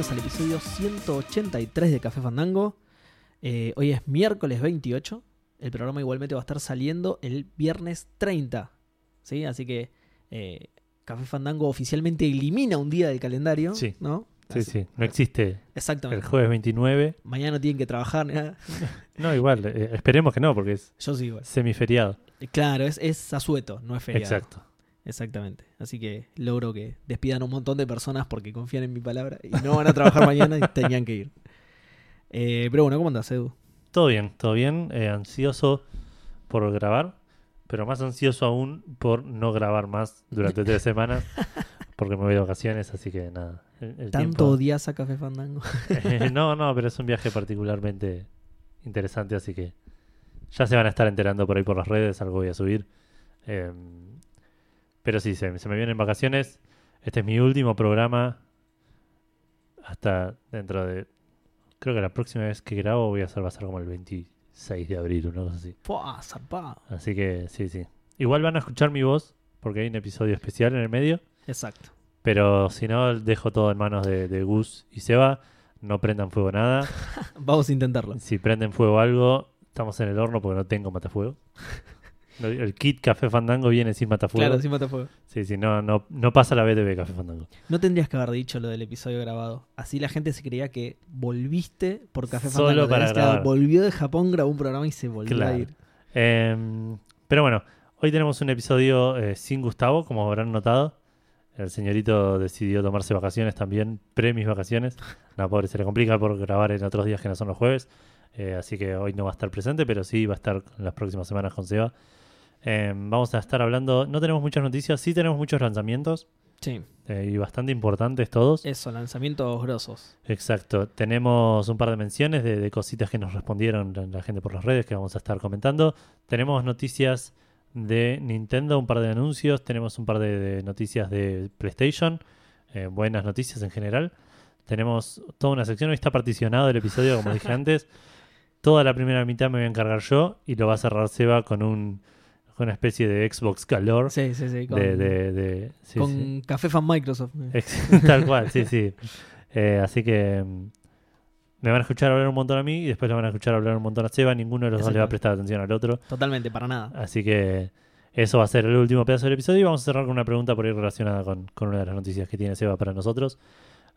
bienvenidos al episodio 183 de Café Fandango. Eh, hoy es miércoles 28. El programa igualmente va a estar saliendo el viernes 30. ¿sí? Así que eh, Café Fandango oficialmente elimina un día del calendario. Sí. ¿no? Sí, Así- sí, no existe el Exactamente. jueves 29. Mañana tienen que trabajar. nada. No, igual, eh, esperemos que no, porque es Yo sí, igual. semiferiado. Claro, es, es asueto, no es feriado. Exacto. Exactamente. Así que logro que despidan un montón de personas porque confían en mi palabra y no van a trabajar mañana y tenían que ir. Eh, pero bueno, ¿cómo andás, Edu? Todo bien, todo bien. eh, ansioso por grabar, pero más ansioso aún por no grabar más durante tres semanas, porque me voy de vacaciones, así que nada. el- el ¿Tanto tiempo- odias a Café Fandango? Eh, no, no, pero es un viaje particularmente interesante, así que ya se van a estar enterando por ahí por las redes, algo voy a subir. Eh, pero sí, se, se me vienen vacaciones. Este es mi último programa hasta dentro de... Creo que la próxima vez que grabo voy a hacer, va a ser como el 26 de abril, una cosa así. Así que sí, sí. Igual van a escuchar mi voz, porque hay un episodio especial en el medio. Exacto. Pero si no, dejo todo en manos de, de Gus y Seba. No prendan fuego nada. Vamos a intentarlo. Si prenden fuego algo, estamos en el horno porque no tengo matafuego. El kit Café Fandango viene sin matafuego. Claro, sin matafuego. Sí, sí, no, no, no pasa la BTV Café Fandango. No tendrías que haber dicho lo del episodio grabado. Así la gente se creía que volviste por Café Solo Fandango. para Tenés que- grabar. Volvió de Japón, grabó un programa y se volvió a ir. Em, pero bueno, hoy tenemos un episodio eh, sin Gustavo, como habrán notado. El señorito decidió tomarse vacaciones también, pre mis vacaciones. No, pobre, se le complica por grabar en otros días que no son los jueves. Eh, así que hoy no va a estar presente, pero sí va a estar las próximas semanas con Seba. Em, vamos a estar hablando, no tenemos muchas noticias, sí tenemos muchos lanzamientos Sí, eh, y bastante importantes todos. eso, lanzamientos grosos. Exacto. Tenemos un par de menciones de, de cositas que nos respondieron la- la gente por las redes que vamos a estar comentando. Tenemos noticias de Nintendo, un par de anuncios. Tenemos un par de, de noticias de PlayStation. eh, buenas noticias en general. Tenemos toda una sección. Hoy está particionado el episodio, como dije antes. Toda la primera mitad me voy a encargar yo y lo va a cerrar Seba con, un, con una especie de Xbox Calor. Sí, sí, sí. Con, de, de- de- sí, con sí. Café Fan Microsoft. Tal cual, sí, sí. Eh, así que mm, me van a escuchar hablar un montón a mí y después le van a escuchar hablar un montón a Seba. Ninguno de los dos le va a prestar atención al otro. Totalmente, para nada. Así que eso va a ser el último pedazo del episodio y vamos a cerrar con una pregunta por ahí relacionada con, con una de las noticias que tiene Seba para nosotros.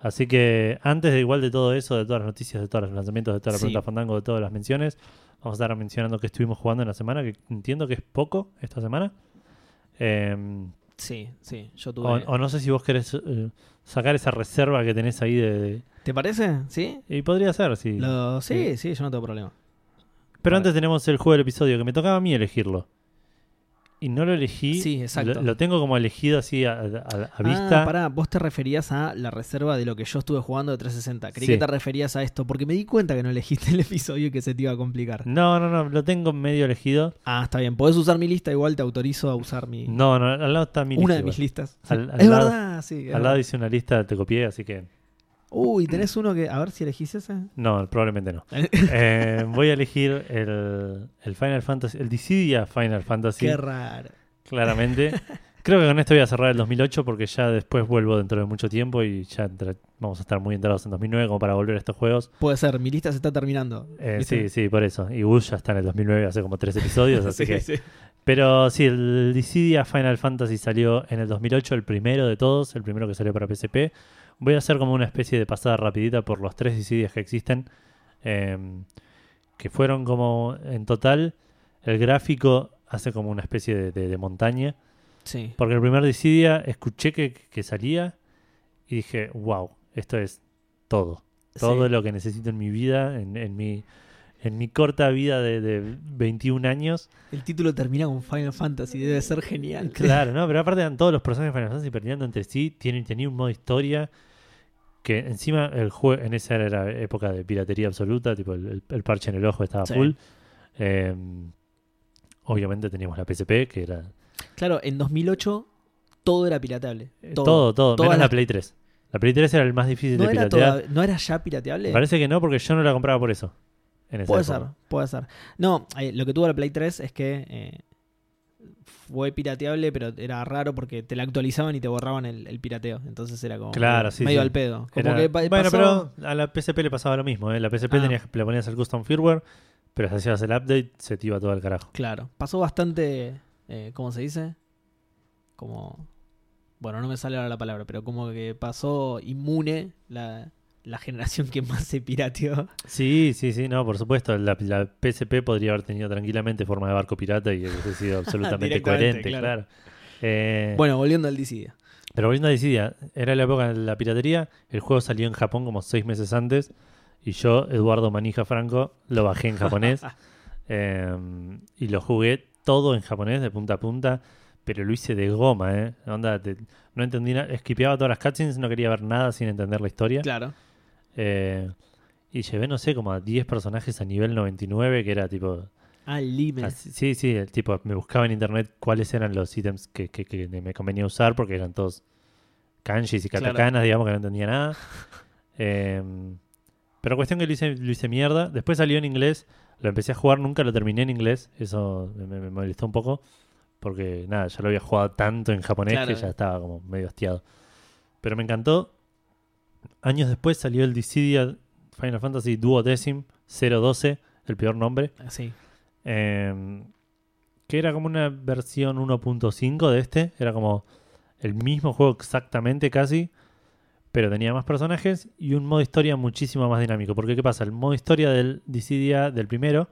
Así que antes de igual de todo eso, de todas las noticias, de todos los lanzamientos, de toda la Sí. pregunta fandango, de todas las menciones, vamos a estar mencionando que estuvimos jugando en la semana, que entiendo que es poco esta semana. Em, Sí, sí, yo tuve... o, o no sé si vos querés eh, sacar esa reserva que tenés ahí de- de, ¿Te parece? ¿Sí? y podría ser, sí. Lo- sí, Sí. sí, yo no tengo problema. Pero antes tenemos el juego del episodio, que me tocaba a mí elegirlo. Y no lo elegí. Sí, exacto. Lo, lo tengo como elegido así a, a- a vista. Ah, pará, vos te referías a la reserva de lo que yo estuve jugando de 360. Creí Sí. que te referías a esto, porque me di cuenta que no elegiste el episodio y que se te iba a complicar. No, no, no, lo tengo medio elegido. Ah, está bien. Podés usar mi lista, igual te autorizo a usar mi No, no, al lado está mi una lista de igual. mis listas. Al- al es lado- verdad, sí. es Al lado hice una lista, te copié, así que. Uy, tenés uno que. A ver si elegís ese. No, probablemente no. Eh, voy a elegir el, el Final Fantasy, el Dissidia Final Fantasy. Qué raro. claramente. Creo que con esto voy a cerrar el 2008 porque ya después vuelvo dentro de mucho tiempo y ya vamos a estar muy entrados en 2009 como para volver a estos juegos. Puede ser, mi lista se está terminando. Eh, sí, sí, por eso. Y Gus ya está en el 2009 hace como tres episodios, así Sí, que... sí. Pero sí, el Dissidia Final Fantasy salió en el 2008, el primero de todos, el primero que salió para PSP. Voy a hacer como una especie de pasada rapidita por los tres Dissidias que existen, eh, que fueron como en total, el gráfico hace como una especie de- de- de montaña. Sí. Porque el primer Dissidia escuché que, que salía y dije, wow, esto es todo. Todo Sí. lo que necesito en mi vida, en, en mi, en mi corta vida de, de 21 años. El título termina con Final Fantasy, debe ser genial. Claro, ¿no? Pero aparte eran todos los personajes de Final Fantasy peleando entre sí. Tienen, tenía un modo historia que encima el juego en esa era época de piratería absoluta, tipo el, el- el parche en el ojo estaba Sí. full. Eh, obviamente teníamos la PSP, que era Claro, en 2008 todo era pirateable. eh, Todo. todo, todo, menos la Play 3. La Play 3 era el más difícil ¿No de era, piratear. toda- ¿No era ya pirateable? Parece que no, porque yo no la compraba por eso. en esa Puede época. ser, puede ser. No, eh, lo que tuvo la Play 3 es que eh, fue pirateable, pero era raro porque te la actualizaban y te borraban el, el pirateo. Entonces era como Claro, sí, medio sí. al pedo. Como Era- que pa- bueno, pasó- pero a la PSP le pasaba lo mismo. ¿eh? La PSP Ah. tenías, le ponías el custom firmware, pero si hacías el update, se te iba todo al carajo. Claro, pasó bastante, eh, ¿cómo se dice? Como, bueno, no me sale ahora la palabra, pero como que pasó inmune la, la generación que más se pirateó. Sí, sí, sí, no, por supuesto. La, la PSP podría haber tenido tranquilamente forma de barco pirata y hubiese sido absolutamente coherente, claro. claro. Eh, Bueno, volviendo al Dissidia. Pero volviendo a Dissidia, era la época de la piratería. El juego salió en Japón como seis meses antes. Y yo, Eduardo Manija Franco, lo bajé en japonés. eh, y lo jugué todo en japonés, de punta a punta. Pero lo hice de goma, ¿eh? Onda, te- no entendí nada. Esquipeaba todas las cutscenes, no quería ver nada sin entender la historia. Claro. Eh, y llevé, no sé, como a 10 personajes a nivel 99, que era tipo. Al límite. así- sí, sí, el tipo, me buscaba en internet cuáles eran los ítems que, que- que me convenía usar, porque eran todos kanjis y Claro. katakanas, digamos, que no entendía nada. Eh, pero cuestión que lo hice, lo hice mierda. Después salió en inglés, lo empecé a jugar, nunca lo terminé en inglés. Eso me, me- me molestó un poco, porque nada, ya lo había jugado tanto en japonés Claro. que ya estaba como medio hastiado. Pero me encantó. Años después salió el Dissidia Final Fantasy Duodecim 012, el peor nombre. Sí. eh, que era como una versión 1.5 de este. Era como el mismo juego exactamente casi. Pero tenía más personajes y un modo historia muchísimo más dinámico. Porque ¿qué pasa? El modo historia del Dissidia del primero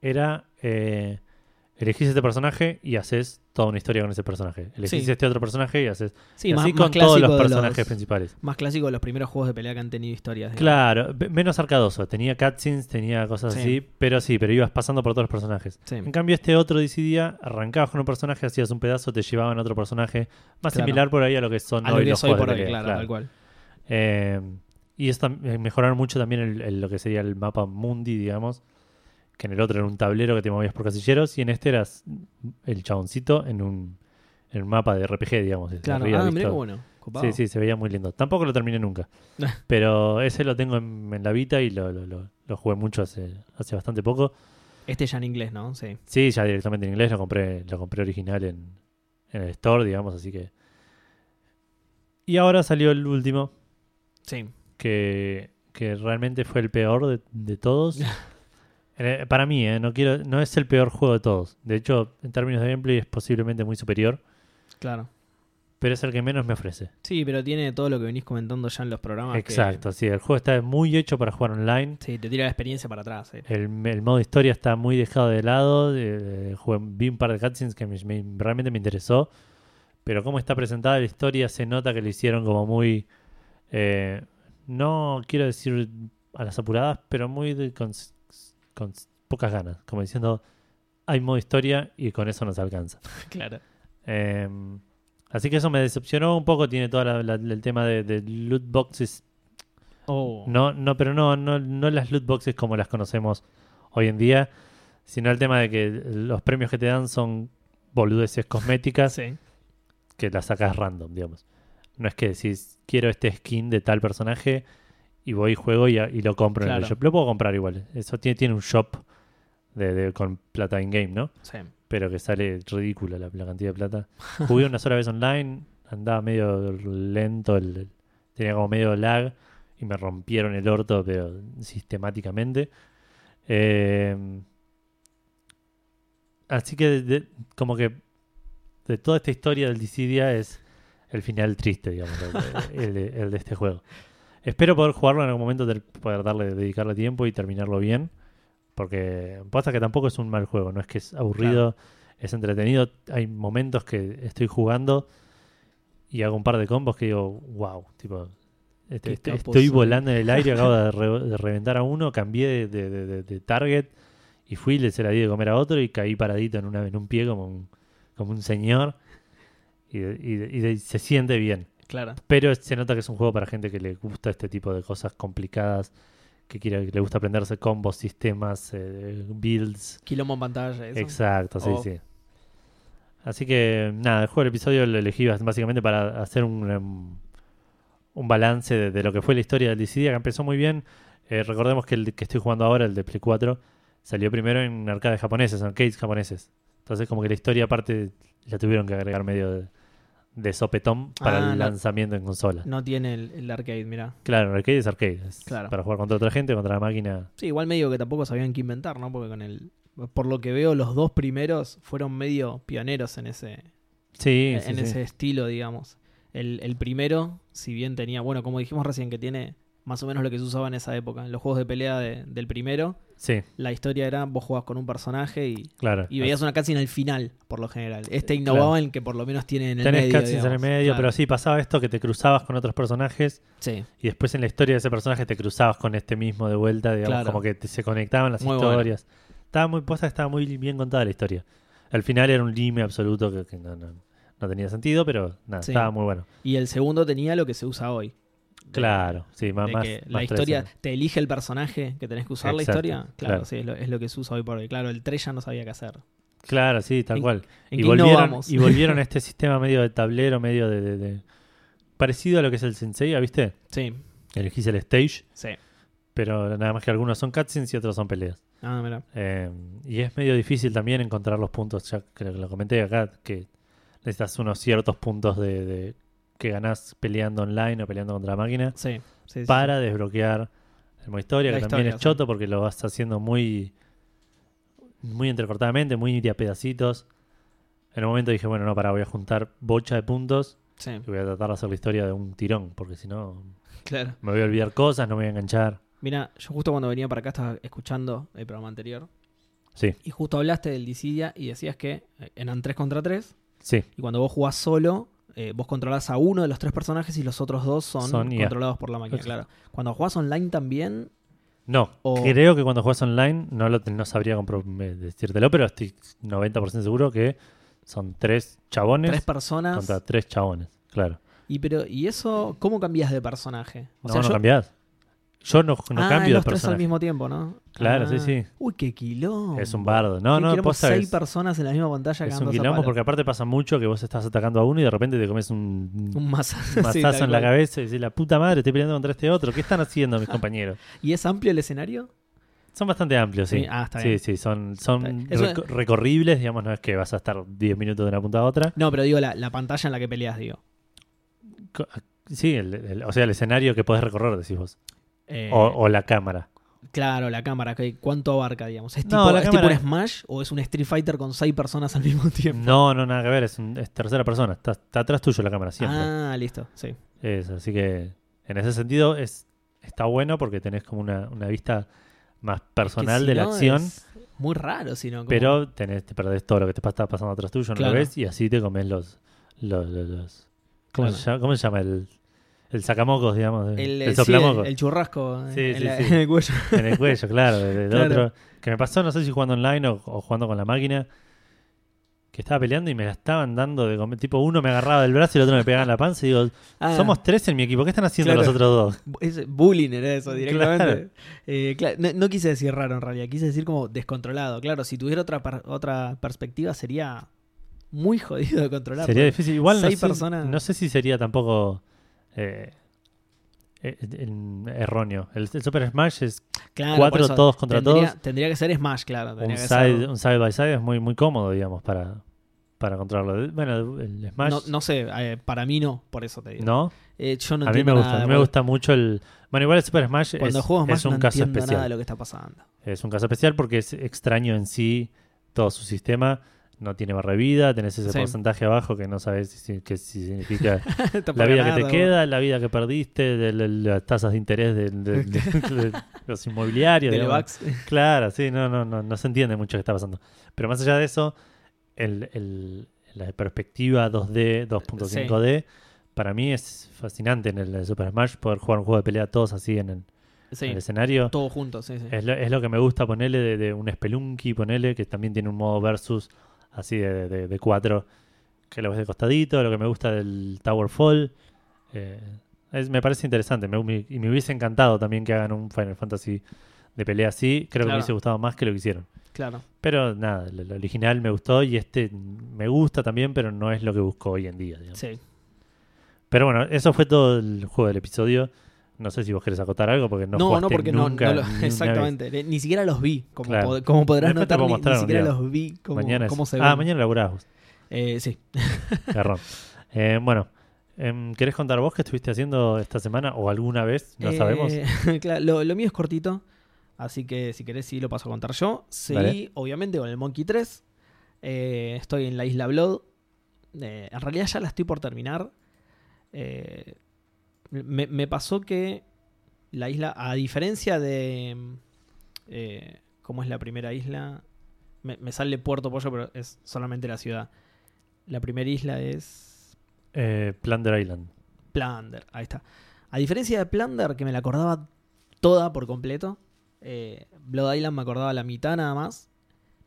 era... Eh, elegís este personaje y haces toda una historia con ese personaje. Elegís Sí. este otro personaje y haces... Sí, y más, así más con todos los personajes los- principales. Más clásico de los primeros juegos de pelea que han tenido historias. digamos. Claro, menos arcadoso. Tenía cutscenes, tenía cosas Sí. así, pero sí, pero ibas pasando por todos los personajes. Sí. En cambio, este otro Dissidia, arrancabas con un personaje, hacías un pedazo, te llevaban a otro personaje. Más Claro. similar por ahí a lo que son A hoy los juegos por de hoy, pelea, claro, claro. tal cual. Eh, y esto eh, mejoraron mucho también el- el- lo que sería el mapa mundi, digamos. Que en el otro era un tablero que te movías por casilleros y en este eras el chaboncito en un, en un mapa de RPG, digamos. Claro, arriba ah, mirá bueno. copado. Sí, sí, se veía muy lindo. Tampoco lo terminé nunca. pero ese lo tengo en, en la Vita y lo, lo- lo- lo jugué mucho hace, hace bastante poco. Este ya en inglés, ¿no? Sí. Sí, ya directamente en inglés lo compré, lo compré original en, en el store, digamos, así que. Y ahora salió el último, Sí. que, que realmente fue el peor de, de todos. Eh, para mí, eh, no quiero, no es el peor juego de todos. De hecho, en términos de gameplay es posiblemente muy superior, Claro. pero es el que menos me ofrece. Sí, pero tiene todo lo que venís comentando ya en los programas. que- Exacto, sí, el juego está muy hecho para jugar online. sí, te tira la experiencia para atrás. eh. El, el modo historia está muy dejado de lado. jugué- vi un par de cutscenes que me- me- realmente me interesó. Pero como está presentada la historia, se nota que lo hicieron como muy. no quiero decir a las apuradas, pero muy de- con, con pocas ganas. Como diciendo, hay modo historia y con eso nos alcanza. claro. Eh, así que eso me decepcionó un poco. Tiene todo el tema de, de loot boxes Oh. no, no, pero no, no, no las loot boxes como las conocemos hoy en día, sino el tema de que los premios que te dan son boludeces cosméticas Sí. que las sacas random, digamos. No es que decís, quiero este skin de tal personaje y voy y juego y, y lo compro en Claro. el shop. Lo puedo comprar igual. Eso tiene, tiene un shop de, de- con plata in-game, ¿no? Sí. Pero que sale ridícula la, la cantidad de plata. Jugué una sola vez online, andaba medio lento, el- tenía como medio lag y me rompieron el orto, pero sistemáticamente. Eh, así que, de- de- como que de toda esta historia del Dissidia es el final triste, digamos, el, el de, el de este juego. Espero poder jugarlo en algún momento, poder darle, dedicarle tiempo y terminarlo bien. Porque pasa que tampoco es un mal juego, no es que es aburrido, es entretenido. Hay momentos que estoy jugando y hago un par de combos que digo, wow, tipo, este- este- estoy soy. volando en el aire, acabo de, re- de reventar a uno, cambié de, target y fui, le se la di de comer a otro y caí paradito en, una, en un pie como un, como un señor y, se siente bien. Claro. Pero se nota que es un juego para gente que le gusta este tipo de cosas complicadas, que quiere, que le gusta aprenderse combos, sistemas, eh, builds. Quilombo en pantalla. Eso. Exacto, sí, Oh. sí. Así que nada, el juego del episodio lo elegí básicamente para hacer un, em, un balance de, de lo que fue la historia del Dissidia, que empezó muy bien. Eh, recordemos que el que estoy jugando ahora, el de Play 4, salió primero en arcades japoneses, en arcades japoneses. Entonces, como que la historia, aparte, la tuvieron que agregar medio de, de sopetón para Ah, el no. lanzamiento en consola. No tiene el, el arcade, mira. Claro, arcade es arcade. es Claro. Para jugar contra otra gente, contra la máquina. Sí, igual medio que tampoco sabían qué inventar, ¿no? Porque con el. Por lo que veo, los dos primeros fueron medio pioneros en ese, Sí, sí, en sí. ese estilo, digamos. El, el primero, si bien tenía, bueno, como dijimos recién, que tiene más o menos lo que se usaba en esa época. En los juegos de pelea de- del primero, Sí, la historia era vos jugabas con un personaje y, claro. y veías una cutscene al final, por lo general. Este innovaba claro. en que por lo menos tiene en el Tenés medio. cutscenes en el medio, Claro. pero sí pasaba esto que te cruzabas con otros personajes Sí, y después en la historia de ese personaje te cruzabas con este mismo de vuelta, digamos, Claro. como que te- se conectaban las Muy bueno. historias. Estaba muy posta, estaba muy bien contada la historia. Al final era un lime absoluto que, que no, no, no tenía sentido, pero nada, Sí. estaba muy bueno. Y el segundo tenía lo que se usa hoy. Claro, sí, más, de más, que más la historia te elige el personaje que tenés que usar la historia. Claro, claro. sí, es lo, es lo que se usa hoy por hoy. Claro, el 3 ya no sabía qué hacer. Claro, sí, tal ¿En- cual. ¿En Y volvieron, y volvieron a este sistema medio de tablero, medio de, de- de- Parecido a lo que es el Sensei, ¿viste? Sí, Elegís el stage, sí. pero nada más que algunos son cutscenes y otros son peleas. Ah, mira. Eh, y es medio difícil también encontrar los puntos, ya creo que lo comenté acá, que necesitas unos ciertos puntos de, de- que ganás peleando online o peleando contra la máquina Sí, sí, sí, para desbloquear el modo historia, La que también es choto porque lo vas haciendo muy muy entrecortadamente, muy de a pedacitos. En un momento dije, bueno, no, para, voy a juntar bocha de puntos sí. y voy a tratar de hacer la historia de un tirón, porque si no Claro. me voy a olvidar cosas, no me voy a enganchar. Mira, yo justo cuando venía para acá estaba escuchando el programa anterior Sí, y justo hablaste del Dissidia y decías que eh, eran 3 contra 3 sí, y cuando vos jugás solo, eh, vos controlás a uno de los tres personajes y los otros dos son, controlados por la máquina, claro. Cuando jugás online también, No, O- creo que cuando juegas online, no lo no sabría decírtelo, pero estoy 90% seguro que son tres chabones tres personas. contra tres chabones, claro. Y pero y eso cómo cambias de personaje? O no, sea, no yo- cambiás. Yo no, no ah, cambio de los tres al personaje. mismo tiempo, ¿no? Claro, sí, Ah. sí. Uy, qué quilombo. Es un bardo. No, no, posta seis personas en la misma pantalla es un quilombo porque aparte pasa mucho que vos estás atacando a uno y de repente te comes un, un masa- un sí, mazazo tal en la cabeza y decís, la puta madre, estoy peleando contra este otro. ¿Qué están haciendo mis compañeros? ¿Y es amplio el escenario? Son bastante amplios, sí. Sí, ah, está sí, bien. sí, son, Está son reco- recorribles, digamos, no es que vas a estar 10 minutos de una punta a otra. No, pero digo la, la pantalla en la que peleas, digo. Co- Sí, el- el- o sea, el escenario que podés recorrer, decís vos. Eh, O, o la cámara. Claro, la cámara, ¿cuánto abarca, digamos? ¿Es, No, tipo, la ¿es tipo un Smash o es un Street Fighter con seis personas al mismo tiempo? No, no, nada que ver, es, un- es tercera persona. Está, está atrás tuyo la cámara siempre. Ah, listo, sí. Es, así que en ese sentido es está bueno porque tenés como una, una vista más personal si de la no, acción, es muy raro, si no. como- pero tenés, te perdés todo lo que te está pasando atrás tuyo, no Claro. lo ves, y así te comes los. los, los- los- ¿cómo, Claro. se llama, ¿Cómo se llama? El, el sacamocos, digamos. el, El, el, sí, soplamocos. el- el churrasco Sí, en, sí, la- en el cuello. En el cuello, claro. Claro. otro. Que me pasó, no sé si jugando online o, o jugando con la máquina. Que estaba peleando y me la estaban dando de comer. Tipo, uno me agarraba del brazo y el otro me pegaba en la panza. Y digo, Ah, somos tres en mi equipo. ¿Qué están haciendo Claro. los otros dos? es bullying era eso, directamente. Claro. Eh, no, no quise decir raro en realidad, quise decir como descontrolado. Claro, si tuviera otra, otra perspectiva sería muy jodido de controlar. Sería difícil. Igual no sé, personas- no sé si sería tampoco eh, eh, erróneo. El, el Super Smash es Claro, cuatro eso todos contra tendría, todos. Tendría que ser Smash, claro. un que side, ser- un side by side, es muy, muy cómodo, digamos, para, para controlarlo. Bueno, el Smash. no, no sé, eh, para mí no, por eso te digo. ¿no? Eh, yo no a mí me gusta, nada, me gusta mucho el. Bueno, igual el Super Smash Cuando es, juego Smash es un no caso especial. nada de lo que está pasando. Es un caso especial porque es extraño en sí todo su sistema. No tiene barra de vida, tenés ese Sí. porcentaje abajo que no sabes si, que si significa la vida que te queda, la vida que perdiste, de, de- las tasas de interés de, los inmobiliarios. Claro, sí, no, no, no, no se entiende mucho qué está pasando. Pero más allá de eso, el, el- la perspectiva 2D, 2.5D, para mí es fascinante en el Super Smash poder jugar un juego de pelea todos así en el, Sí, en el escenario. todos juntos, sí, sí. Es lo, es lo que me gusta ponerle de, de un Spelunky, ponerle que también tiene un modo versus así de, de, de cuatro que lo ves de costadito, lo que me gusta del Tower Fall. Eh, es- me parece interesante me- me- y me hubiese encantado también que hagan un Final Fantasy de pelea así. Creo que me hubiese gustado más que lo que hicieron. Claro. Pero nada, el, el original me gustó y este me gusta también, pero no es lo que busco hoy en día. digamos. Sí. Pero bueno, eso fue todo el juego del episodio. No sé si vos querés acotar algo porque no No, no, porque no, nunca no lo- ni una vez. exactamente. Ni, siquiera los vi. Como, Claro. pod- como podrás Después notar, ni, siquiera día. los vi. Como, mañana es- cómo se Ah, ven. mañana laburás vos. Eh, sí. Garrón. Eh, bueno, em, ¿querés contar vos qué estuviste haciendo esta semana o alguna vez? No Eh, sabemos. claro, lo, lo mío es cortito. Así que si querés, sí lo paso a contar yo. Seguí, Dale. obviamente, con el Monkey 3. Eh, estoy en la isla Blood. Eh, en realidad ya la estoy por terminar. Me, me pasó que la isla, a diferencia de. eh, ¿Cómo es la primera isla? Me, me sale Puerto Pollo, pero es solamente la ciudad. La primera isla es. Eh, Plunder Island. Plunder, ahí está. A diferencia de Plunder, que me la acordaba toda por completo, eh, Blood Island me acordaba la mitad nada más.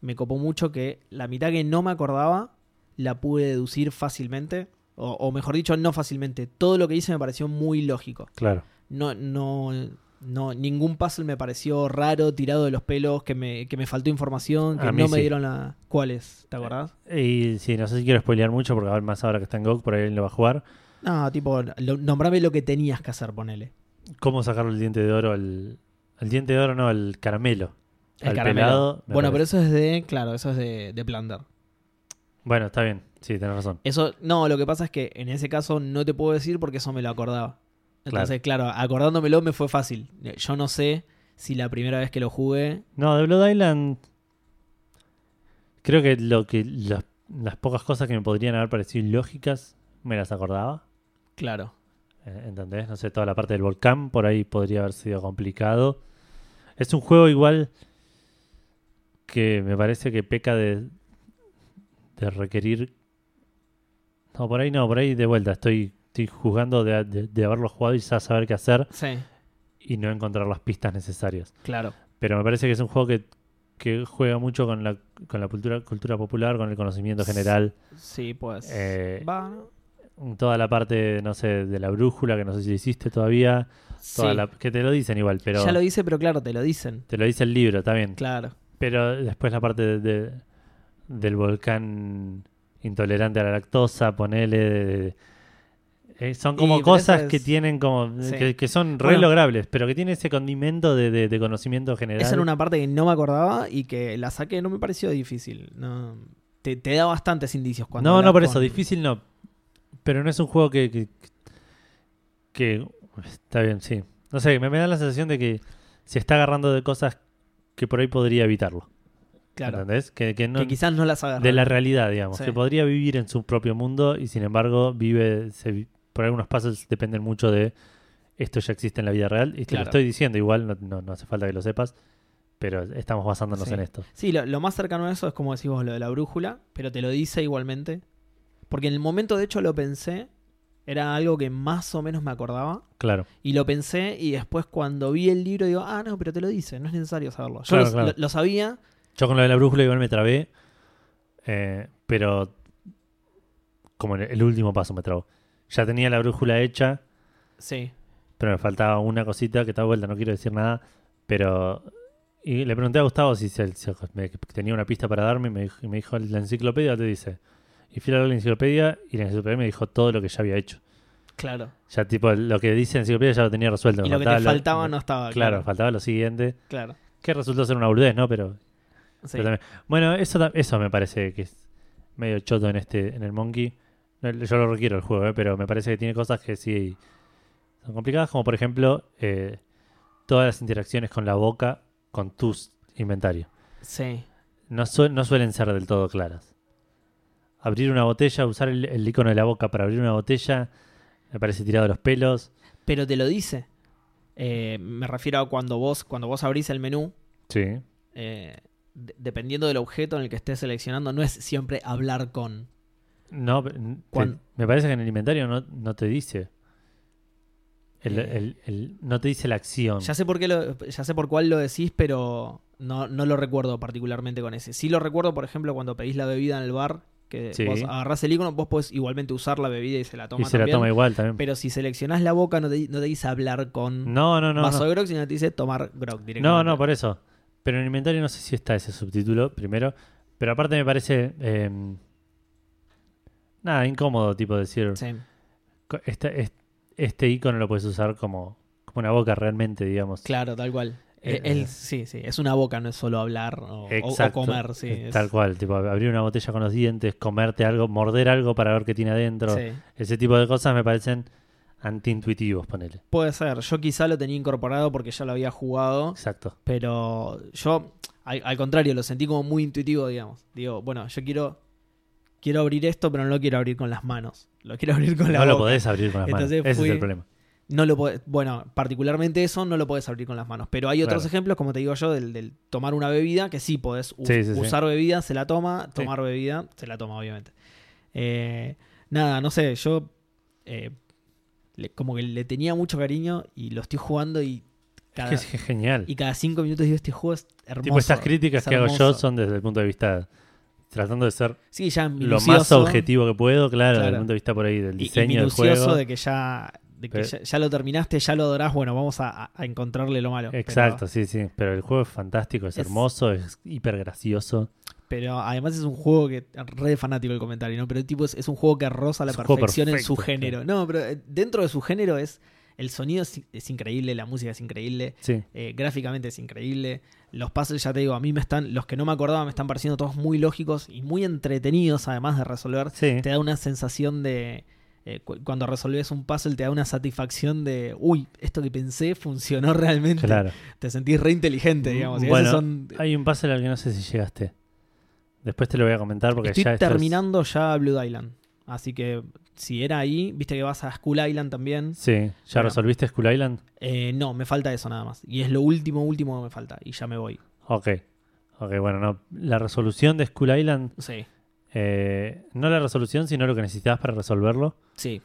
Me copó mucho que la mitad que no me acordaba la pude deducir fácilmente. O, o mejor dicho, no fácilmente. Todo lo que hice me pareció muy lógico. Claro. No, no, no, ningún puzzle me pareció raro, tirado de los pelos, que me, que me faltó información, que no me dieron la. ¿Cuáles? ¿Te acordás? Y sí, no sé si quiero spoilear mucho porque ahora más ahora que está en GOG, por ahí alguien lo va a jugar. No, tipo, lo- nombrame lo que tenías que hacer, ponele. ¿Cómo sacarle el diente de oro al. El diente de oro, no, el caramelo. El al caramelo. pelado, bueno, pero eso es de. Claro, eso es de, de Plunder. Bueno, está bien. Sí, tenés razón. Eso, no, lo que pasa es que en ese caso no te puedo decir porque eso me lo acordaba. Entonces, claro, acordándomelo me fue fácil. Yo no sé si la primera vez que lo jugué. No, de Blood Island. Creo que lo que las, las pocas cosas que me podrían haber parecido ilógicas me las acordaba. Claro. Eh, ¿Entendés? No sé, toda la parte del volcán por ahí podría haber sido complicado. Es un juego igual que me parece que peca de, de requerir. No, por ahí no, por ahí de vuelta. Estoy, estoy juzgando de, de- de haberlo jugado y ya saber qué hacer Sí, y no encontrar las pistas necesarias. claro. Pero me parece que es un juego que, que juega mucho con la, con la cultura, cultura popular, con el conocimiento general. Sí, pues. Eh, Va, ¿no? Toda la parte, no sé, de la brújula, que no sé si hiciste todavía. Toda Sí. la- que te lo dicen igual, pero Ya lo hice, pero claro, te lo dicen. te lo dice el libro también. Claro. Pero después la parte de- de- del volcán intolerante a la lactosa, ponele. de- de- eh, son como Y, cosas es- que tienen como. Sí. Que, que son re Bueno. logrables, pero que tiene ese condimento de, de- de conocimiento general. Esa era una parte que no me acordaba y que la saqué, no me pareció difícil. No, te, te da bastantes indicios cuando. No, no por eso, difícil no. Pero no es un juego que. que, que- está bien, sí. No sé, me, me da la sensación de que se está agarrando de cosas que por ahí podría evitarlo. Claro. ¿Entendés? Que, que no, que quizás no las agarra. de la realidad, digamos. Sí. Que podría vivir en su propio mundo y sin embargo vive. se por algunos pasos dependen mucho de esto ya existe en la vida real. Y te Claro. lo estoy diciendo, igual no, no, no hace falta que lo sepas. Pero estamos basándonos Sí. en esto. Sí, lo, lo más cercano a eso es como decís vos, lo de la brújula, pero te lo dice igualmente. Porque en el momento, de hecho, lo pensé, era algo que más o menos me acordaba, Claro. y lo pensé, y después cuando vi el libro digo, ah, no, pero te lo dice, no es necesario saberlo. Yo Claro, lo, claro. lo- lo sabía, Yo con lo de la brújula igual me trabé, eh, pero como en el último paso me trabó. Ya tenía la brújula hecha, sí, pero me faltaba una cosita que está vuelta, no quiero decir nada, pero... Y le pregunté a Gustavo si, se- si me- tenía una pista para darme y me, dijo- y me dijo, la enciclopedia te dice. Y fui a la enciclopedia y la enciclopedia me dijo todo lo que ya había hecho. claro. Ya tipo, lo que dice la enciclopedia ya lo tenía resuelto. Y lo que te faltaba no estaba. Claro, faltaba lo siguiente, claro. que resultó ser una boludez, ¿no? Pero Sí. pero también- bueno, eso, eso me parece que es medio choto en este en el Monkey. Yo lo requiero el juego, ¿eh? pero me parece que tiene cosas que sí son complicadas, como por ejemplo eh, todas las interacciones con la boca con tus inventarios. Sí. No, su- no suelen ser del todo claras. Abrir una botella, usar el, el icono de la boca para abrir una botella, me parece tirado de los pelos. Pero te lo dice. Eh, me refiero a cuando vos, cuando vos abrís el menú, Sí. eh, dependiendo del objeto en el que estés seleccionando, no es siempre hablar con. No, me parece que en el inventario no, no te dice. El- Eh. el- el- no te dice la acción. Ya sé por qué lo- ya sé por cuál lo decís, pero no, no lo recuerdo particularmente con ese. Sí lo recuerdo, por ejemplo, cuando pedís la bebida en el bar, que Sí. vos agarrás el icono, vos podés igualmente usar la bebida y se la toma y se también. la toma igual también. Pero si seleccionás la boca, no te, no te dice hablar con no, no, no. vaso No. de grog, sino te dice tomar grog directamente. no, no, por eso. Pero en el inventario no sé si está ese subtítulo primero. Pero aparte me parece. eh, nada, incómodo, tipo decir. Sí. Este, es- este icono lo puedes usar como, como una boca realmente, digamos. Claro, tal cual. Eh, Eh, él, sí, sí, es una boca, no es solo hablar o, comer, sí. Eh, es- Tal cual, tipo abrir una botella con los dientes, comerte algo, morder algo para ver qué tiene adentro. sí. Ese tipo de cosas me parecen antiintuitivos, ponele. Puede ser, yo quizá lo tenía incorporado porque ya lo había jugado, Exacto. pero yo, al, al contrario, lo sentí como muy intuitivo, digamos. Digo, bueno, yo quiero quiero abrir esto, pero no lo quiero abrir con las manos, lo quiero abrir con la No lo boca. podés abrir con las manos. Ese es el problema. No lo podés- bueno, particularmente eso no lo puedes abrir con las manos. Pero hay otros Claro. ejemplos, como te digo yo, del, del tomar una bebida, que sí podés us- Sí, sí, sí. usar bebida, se la toma, tomar bebida, se la toma, obviamente. Eh, nada, no sé, yo eh, le- como que le tenía mucho cariño y lo estoy jugando y cada, Es que es genial. y cada cinco minutos digo, este juego es hermoso. tipo, estas críticas es que hago yo hermoso". son desde el punto de vista tratando de ser Sí, ya lo más objetivo que puedo, claro, desde el punto de vista por ahí del y- y, diseño del juego. de que ya... De que Pero- ya, ya lo terminaste, ya lo adorás, bueno, vamos a, encontrarle lo malo. Pero- Exacto, sí, sí. Pero el juego es fantástico, es, Es- hermoso, es hiper gracioso. Pero además es un juego que. Re fanático el comentario, ¿no? Pero tipo es, es un juego que roza la perfección en su género. No, pero eh, dentro de su género es. El sonido es, es increíble, la música es increíble, Sí, eh, gráficamente es increíble. Los puzzles, ya te digo, a mí me están. Los que no me acordaba me están pareciendo todos muy lógicos y muy entretenidos, además de resolver. sí. Te da una sensación de. eh, cu- cuando resolves un puzzle, te da una satisfacción de. Uy, esto que pensé funcionó realmente. Claro. Te sentís re inteligente, digamos. y Bueno, son, Hay un puzzle al que no sé si llegaste. Después te lo voy a comentar porque Estoy ya es- terminando ya Blue Island. Así que si era ahí, viste que vas a Skull Island también. Sí, ¿ya Bueno. resolviste Skull Island? Eh, no, me falta eso nada más. Y es lo último, último que me falta. Y ya me voy. Ok. Ok, bueno, no. La resolución de Skull Island, Sí, eh, no la resolución, sino lo que necesitabas para resolverlo, sí.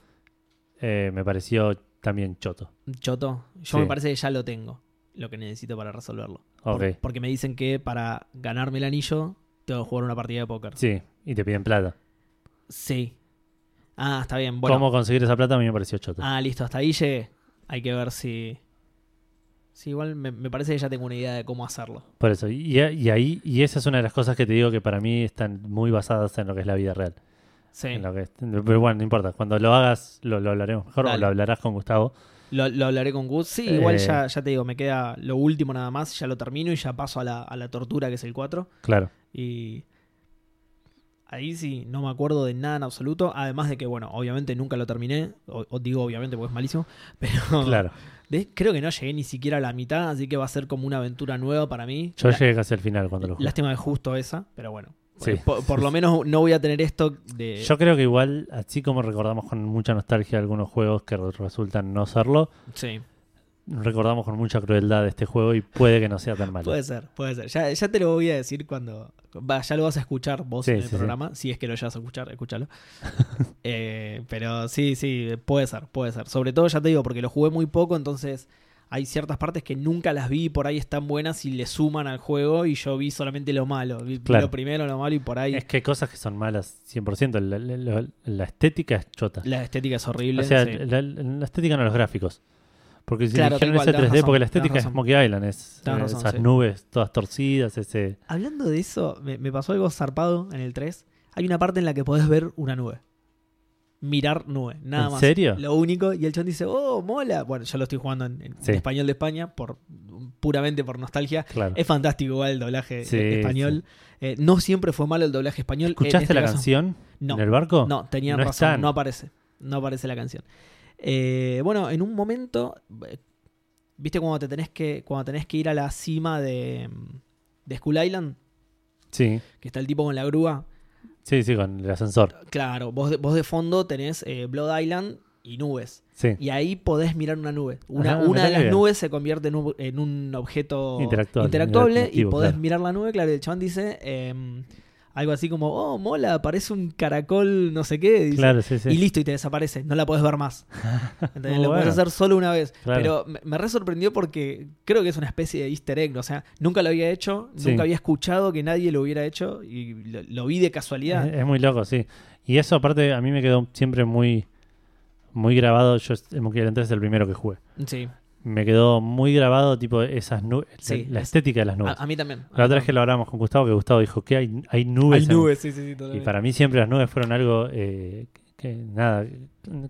eh, me pareció también choto. Choto. Yo Sí. me parece que ya lo tengo. Lo que necesito para resolverlo. Por- Ok. porque me dicen que para ganarme el anillo, tengo que jugar una partida de póker. Sí, y te piden plata. Sí. Ah, está bien. Bueno. ¿Cómo conseguir esa plata? A mí me pareció choto. Ah, listo. Hasta ahí llegué. Hay que ver si. Sí, igual me, me parece que ya tengo una idea de cómo hacerlo. Por eso, y, y ahí, y esa es una de las cosas que te digo que para mí están muy basadas en lo que es la vida real. Sí. En lo que es- pero bueno, no importa. Cuando lo hagas, lo, lo hablaremos mejor o lo hablarás con Gustavo. Lo, lo hablaré con Gus. Sí, igual Eh. ya, ya te digo, me queda lo último nada más, ya lo termino y ya paso a la, a la tortura que es el 4. Claro. Y ahí sí, no me acuerdo de nada en absoluto. Además de que, bueno, obviamente nunca lo terminé. O, o digo obviamente porque es malísimo. Pero Claro. de- creo que no llegué ni siquiera a la mitad, así que va a ser como una aventura nueva para mí. Yo La- llegué casi al final cuando lo jugué. Lástima de justo esa, pero bueno. Sí. Eh, Por, por lo menos no voy a tener esto de... Yo creo que igual, así como recordamos con mucha nostalgia algunos juegos que re- resultan no serlo, Sí, recordamos con mucha crueldad este juego y puede que no sea tan malo. puede ser, puede ser. Ya, ya te lo voy a decir cuando... Va, ya lo vas a escuchar vos Sí, en el sí. programa, si es que lo llegas a escuchar, escúchalo. Eh, pero sí, sí, puede ser, puede ser. Sobre todo, ya te digo, porque lo jugué muy poco, entonces hay ciertas partes que nunca las vi y por ahí están buenas y le suman al juego y yo vi solamente lo malo. Vi Claro. lo primero, lo malo y por ahí Es que hay cosas que son malas 100%. La, la- estética es chota. la estética es horrible. o sea, sí. la, la estética no los gráficos. Porque si Claro, cual, ese 3D, tenés porque la estética es. Smokey Island, es eh, razón, esas sí. nubes todas torcidas, ese... Hablando de eso, me, me pasó algo zarpado en el 3. Hay una parte en la que podés ver una nube. Mirar nube, nada ¿En más. serio? Lo único. Y el chon dice, oh, mola. Bueno, yo lo estoy jugando en, en Sí. español de España, por puramente por nostalgia. Claro. Es fantástico igual el doblaje Sí, eh, español. Eh, no siempre fue malo el doblaje español. En ¿Escuchaste este la caso- canción No, en el barco? no, tenían No razón. están. No aparece. No aparece la canción. Eh, bueno, en un momento. eh, ¿Viste cuando te tenés que. Cuando tenés que ir a la cima de. de Skull Island? Sí, Que está el tipo con la grúa. Sí, sí, con el ascensor. Claro, vos de, vos de fondo tenés eh, Blood Island y nubes. Sí, Y ahí podés mirar una nube. Una, Ah, una de las nubes se convierte en un, en un objeto Interactuable, interactuable y podés claro. mirar la nube. Claro, y el chabón dice em, algo así como, oh, mola, parece un caracol, no sé qué. dice. claro, sí, sí. Y listo, y te desaparece. No la podés ver más. Entonces, lo bueno. hacer solo una vez. Claro. Pero me, me re sorprendió porque creo que es una especie de easter egg. O sea, nunca lo había hecho, Sí. nunca había escuchado que nadie lo hubiera hecho y lo, lo vi de casualidad. Es, es muy loco, sí. Y eso aparte a mí me quedó siempre muy muy grabado. Yo el Monkey Island 3 es el primero que jugué. Sí, Me quedó muy grabado tipo esas nubes, Sí, la es- estética de las nubes. a mí también. la otra vez que lo hablamos con Gustavo, que Gustavo dijo que hay, hay nubes. Hay en- nubes, sí, sí, sí. y para mí siempre las nubes fueron algo eh, que nada,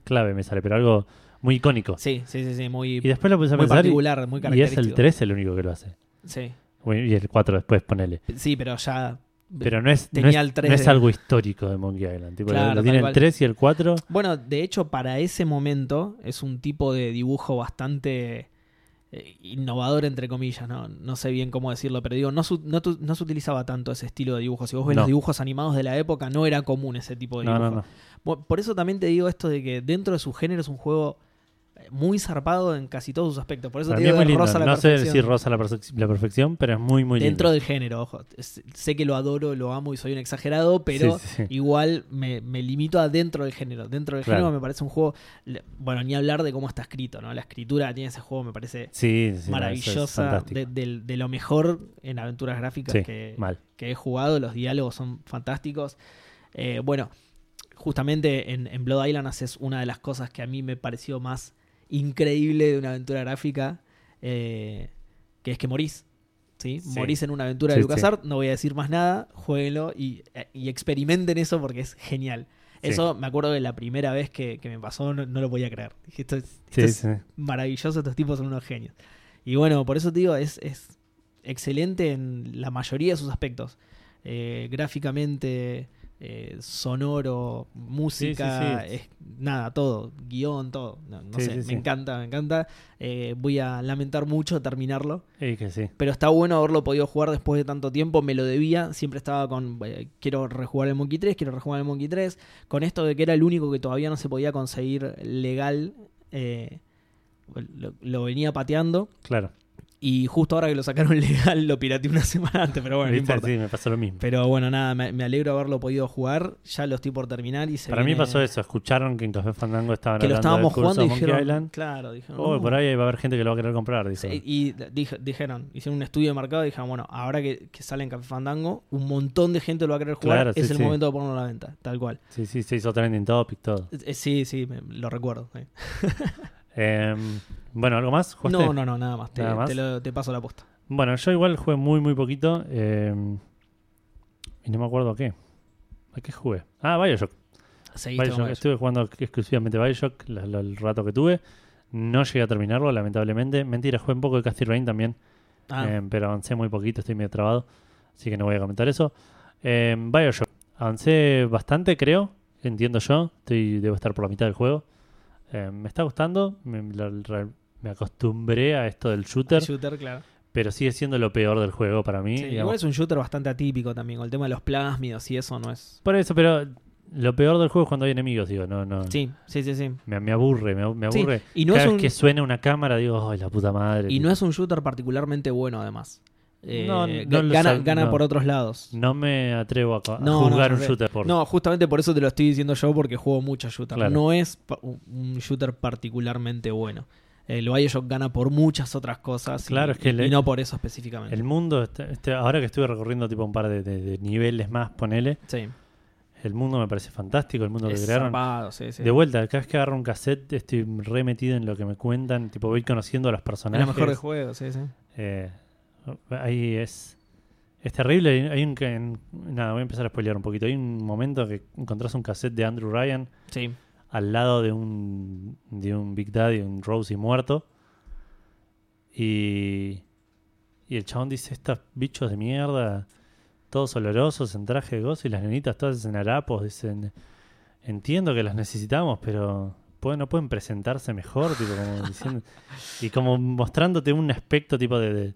clave me sale, pero algo muy icónico. Sí, sí, sí, sí, muy, Y después lo puse a muy pensar y, particular, muy y es característico. el 3 el único que lo hace. Sí, Y el 4 después, ponele. sí, pero ya... Pero no es, no es, el 3 no es de- algo histórico de Monkey Island. Tipo, Claro, lo, el cual. 3 y el 4. Bueno, de hecho, para ese momento es un tipo de dibujo bastante eh, innovador, entre comillas, ¿no? No sé bien cómo decirlo, pero digo, no, su- no, no se utilizaba tanto ese estilo de dibujo. Si vos ves No. los dibujos animados de la época, no era común ese tipo de dibujo. Por eso también te digo esto de que dentro de su género es un juego muy zarpado en casi todos sus aspectos. Por eso Para te mí es digo muy rosa la No sé decir rosa la, perfe- la perfección, pero es muy, muy Dentro lindo. del género, ojo. Es- Sé que lo adoro, lo amo y soy un exagerado, pero Sí, sí, sí. igual me, me limito a dentro del género. Dentro del Claro. género me parece un juego. Bueno, ni hablar de cómo está escrito, ¿no? La escritura que tiene ese juego me parece Sí, es maravillosa. fantástico. De, lo mejor en aventuras gráficas que, mal. que he jugado. Los diálogos son fantásticos. Eh, bueno, justamente en, en Blood Island haces una de las cosas que a mí me pareció más increíble de una aventura gráfica, eh, que es que morís. ¿sí? Sí. Morís en una aventura Sí, de LucasArts, no voy a decir más nada, jueguenlo y, y experimenten eso porque es genial. Sí. Eso me acuerdo que la primera vez que, que me pasó no, no lo podía creer. Dije, esto es, esto Sí, es sí. maravilloso, estos tipos son unos genios. Y bueno, por eso te digo, es, es excelente en la mayoría de sus aspectos. Eh, gráficamente, eh, sonoro, música, Sí, sí, sí. es- nada, todo, guion, todo. No, sé, me encanta, me encanta. Eh, voy a lamentar mucho terminarlo. Que. Pero está bueno haberlo podido jugar después de tanto tiempo. Me lo debía. Siempre estaba con. eh, quiero rejugar el Monkey 3, quiero rejugar el Monkey 3. Con esto de que era el único que todavía no se podía conseguir legal. eh, lo, lo venía pateando. Claro. Y justo ahora que lo sacaron legal, lo pirateé una semana antes. Pero bueno, no. Sí, me pasó lo mismo. Pero bueno, nada, me, me alegro de haberlo podido jugar. Ya lo estoy por terminar y se Para mí pasó eso. Escucharon que en Café Fandango estaban Que lo del estábamos curso jugando y dijeron. Island. Claro, dijeron. Oh, por ahí va a haber gente que lo va a querer comprar. Dice. Sí, y dije- dijeron, hicieron un estudio de mercado y dijeron, bueno, ahora que, que sale en Café Fandango, un montón de gente lo va a querer jugar, Claro, es sí, el momento de ponerlo a la venta, tal cual. Sí, sí, se hizo trending topic, todo. Eh, Sí, sí, me- lo recuerdo. sí. Bueno, ¿algo más? ¿Jugaste? No, no, no, nada más, te, ¿Nada más? te lo- te paso la posta. Bueno, yo igual jugué muy, muy poquito. em, y no me acuerdo a qué. ¿A qué jugué? Ah, Bioshock. Seguiste Bioshock. Estuve jugando exclusivamente Bioshock la- la- el rato que tuve. No llegué a terminarlo, lamentablemente. Mentira, jugué un poco de Castle Rain también. Ah, em, pero avancé muy poquito, estoy medio trabado. Así que no voy a comentar eso. Em, Bioshock. Avancé bastante, creo. Entiendo yo. Estoy, debo estar por la mitad del juego. Em, me está gustando. Me, la- la- me acostumbré a esto del shooter. shooter, claro. Pero sigue siendo lo peor del juego para mí. Sí, igual es un shooter bastante atípico también, con el tema de los plásmidos y eso no es... Por eso, pero lo peor del juego es cuando hay enemigos, digo, no, no. Sí, sí, sí, sí. Me, me aburre, me, me Sí, aburre. y no Cada es vez un- que suena una cámara digo, ay, la puta madre. Y no es un shooter particularmente bueno, además. Eh, No, no gana, sab- gana no. por otros lados. No me atrevo a, a yo un shooter por... No, justamente por eso te lo estoy diciendo yo, porque juego mucho shooter. Claro. No es un shooter particularmente bueno. El Bioshock gana por muchas otras cosas. y- Claro, es que y, y no por eso específicamente. El mundo, este, este- ahora que estuve recorriendo tipo un par de, de- de niveles más, ponele, sí. el mundo me parece fantástico, el mundo que Es crearon. zarpado, sí, sí. De vuelta, cada vez que agarro un cassette estoy re metido en lo que me cuentan, tipo voy conociendo a los es personajes. la mejor de juego, sí, sí. Eh, ahí es. Es terrible. Hay- un, que- en- nada, voy a empezar a spoilear un poquito. Hay un momento que encontrás un cassette de Andrew Ryan Sí. Al lado de un, de un Big Daddy, un Rosie muerto. Y, y el chabón dice: Estos bichos de mierda, todos olorosos en traje de gozo y las nenitas todas en harapos. Dicen: Entiendo que las necesitamos, pero no pueden presentarse mejor. Tipo, como diciendo, y como mostrándote un aspecto tipo de-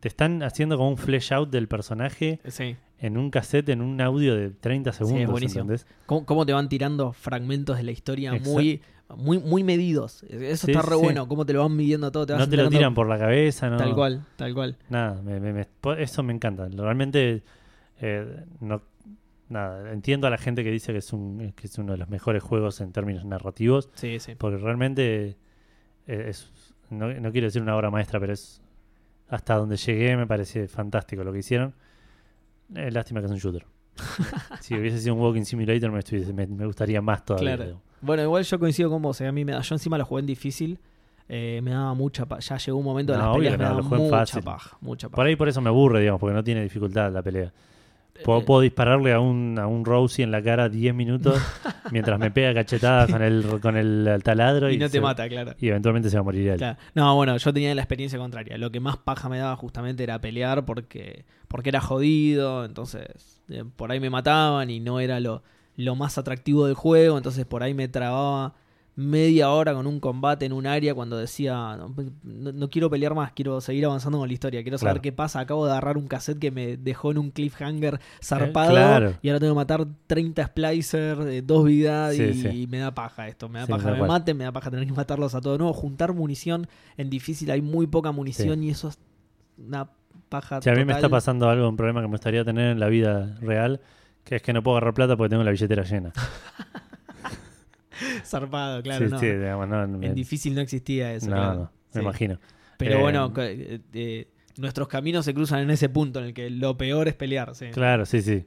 Te están haciendo como un flesh out del personaje Sí. en un cassette, en un audio de 30 segundos. buenísimo. ¿entendés? ¿Cómo, cómo te van tirando fragmentos de la historia Exacto. muy, muy, muy medidos? Eso Sí, está re sí. bueno. Cómo te lo van midiendo todo. Te No te lo tiran por la cabeza, ¿no? Tal cual, tal cual. Nada, me- me- eso me encanta. Realmente, eh, no, nada, entiendo a la gente que dice que es, un, que es uno de los mejores juegos en términos narrativos, Sí, sí. porque realmente eh, es, no, no quiero decir una obra maestra, pero es hasta donde llegué me parece fantástico lo que hicieron. Eh, lástima que es un shooter. si hubiese sido un walking simulator me, estuviese- me, me gustaría más todavía. Claro. Bueno, igual yo coincido con vos. eh, A mí me da, yo encima lo jugué en difícil. eh, me daba mucha paja. Ya llegó un momento de No, las obvio peleas me daba mucha fácil. paja. Mucha paja. Por ahí por eso me aburre, digamos, porque no tiene dificultad la pelea. Puedo, Eh. puedo dispararle a un, a un Rosie en la cara 10 minutos mientras me pega cachetadas con el, con el taladro. Y no te se- mata, claro. Y eventualmente se va a morir él. Claro. No, bueno, yo tenía la experiencia contraria. Lo que más paja me daba justamente era pelear porque, porque era jodido, entonces eh, por ahí me mataban y no era lo, lo más atractivo del juego, entonces por ahí me trababa media hora con un combate en un área cuando decía, no, no- no quiero pelear más, quiero seguir avanzando con la historia, quiero saber Claro. qué pasa, acabo de agarrar un cassette que me dejó en un cliffhanger zarpado claro. y ahora tengo que matar 30 splicers, de dos vidas Sí, y, sí. y me da paja esto, me da Sí, paja tal me maten, me da paja tener que matarlos a todos. No, juntar munición en difícil hay muy poca munición y eso es una paja. Si a mí me está pasando algo, un problema que me gustaría tener en la vida real, que es que no puedo agarrar plata porque tengo la billetera llena. zarpado, claro, sí, no. sí, digamos, no, me- En difícil no existía eso. no, claro. no, me Sí. imagino. Pero Eh, bueno, que- eh, nuestros caminos se cruzan en ese punto en el que lo peor es pelear. Sí. Claro, sí, sí.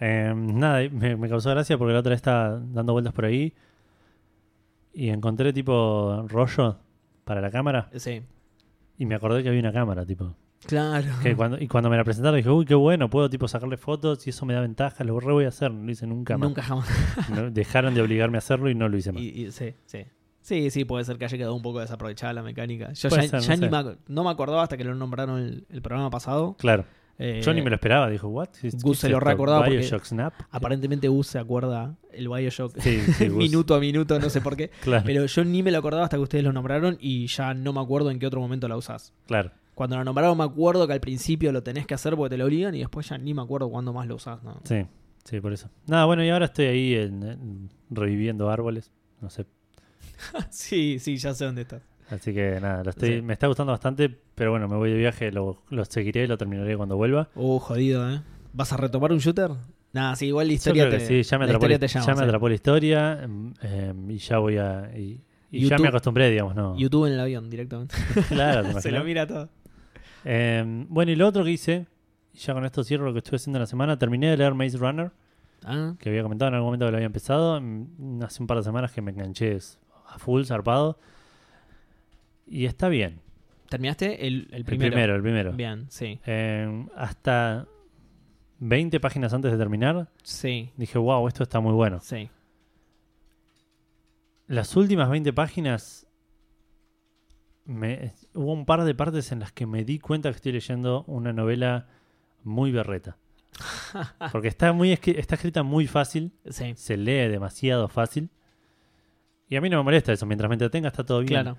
Eh, nada, me, me causó gracia porque la otra vez estaba dando vueltas por ahí y encontré tipo rollo para la cámara Sí. y me acordé que había una cámara, tipo. Claro. Que cuando, y cuando me la presentaron dije, uy, qué bueno, puedo tipo sacarle fotos y eso me da ventaja, lo re voy a hacer, no lo hice nunca más. Nunca jamás. No, dejaron de obligarme a hacerlo y no lo hice más. Y- y- sí, sí. Sí, sí, puede ser que haya quedado un poco desaprovechada la mecánica. Yo Puede ya, ser, no ya ni me, no me acordaba hasta que lo nombraron el, el programa pasado. Claro, Eh, yo ni me lo esperaba, dijo, ¿what? ¿Qué es- Gus se lo recordaba Bioshock Snap. Aparentemente Gus se acuerda el Bioshock Sí, minuto a minuto, no sé por qué. Claro, Pero yo ni me lo acordaba hasta que ustedes lo nombraron y ya no me acuerdo en qué otro momento la usás. claro. Cuando lo nombraron me acuerdo que al principio lo tenés que hacer porque te lo obligan y después ya ni me acuerdo cuándo más lo usás. ¿no? Sí, sí, por eso. Nada, bueno, y ahora estoy ahí en- en- reviviendo árboles. No sé. sí, sí, ya sé dónde estás. Así que nada, lo estoy, Sí. me está gustando bastante, pero bueno, me voy de viaje, lo, lo seguiré, lo terminaré cuando vuelva. Uh, jodido, ¿eh? ¿Vas a retomar un shooter? Nada, sí, igual la historia te, sí, ya me atrapó, la, llama. ya me atrapó la historia em, em, y ya voy a... Y, y ya me acostumbré, digamos, ¿no? YouTube en el avión directamente. Claro, ¿te Se lo mira todo. Em, bueno, y lo otro que hice, ya con esto cierro lo que estuve haciendo en la semana, terminé de leer Maze Runner, Ah, que había comentado en algún momento que lo había empezado, em, hace un par de semanas que me enganché a full, zarpado, y está bien. ¿Terminaste el, el El primero? primero, el primero. Bien, sí. Em, hasta 20 páginas antes de terminar, Sí, dije, wow, esto está muy bueno. sí. Las últimas 20 páginas, me, hubo un par de partes en las que me di cuenta que estoy leyendo una novela muy berreta. Porque está, muy está escrita muy fácil, Sí, se lee demasiado fácil. Y a mí no me molesta eso, mientras me entretenga está todo bien. claro.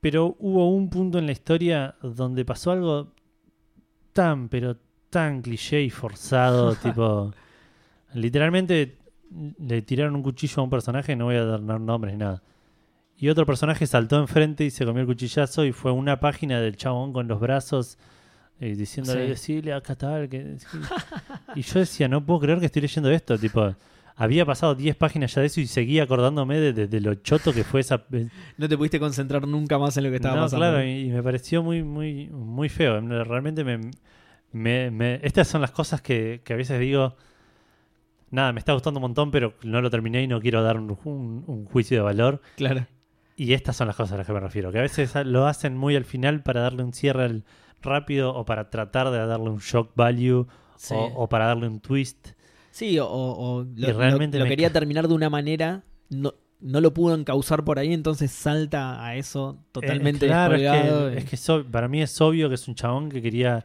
Pero hubo un punto en la historia donde pasó algo tan, pero tan cliché y forzado, tipo... Literalmente le tiraron un cuchillo a un personaje, no voy a dar nombres ni nada. Y otro personaje saltó enfrente y se comió el cuchillazo y fue una página del chabón con los brazos eh, diciéndole, Sí. decirle acá tal, que... sí". y yo decía, no puedo creer que estoy leyendo esto, tipo... Había pasado 10 páginas ya de eso y seguía acordándome de, de- de lo choto que fue esa, No te pudiste concentrar nunca más en lo que estaba no, pasando. claro, y, y me pareció muy, muy, muy feo. Realmente me, me- me- estas son las cosas que, que a veces digo, nada, me está gustando un montón, pero no lo terminé y no quiero dar un, un- un juicio de valor. Claro. Y estas son las cosas a las que me refiero, que a veces lo hacen muy al final para darle un cierre rápido o para tratar de darle un shock value Sí. o, o para darle un twist. Sí, o, o lo, Y realmente lo- lo me quería terminar de una manera, no, no lo pudo encauzar por ahí, entonces salta a eso totalmente Eh, claro, es que, es que so- para mí es obvio que es un chabón que quería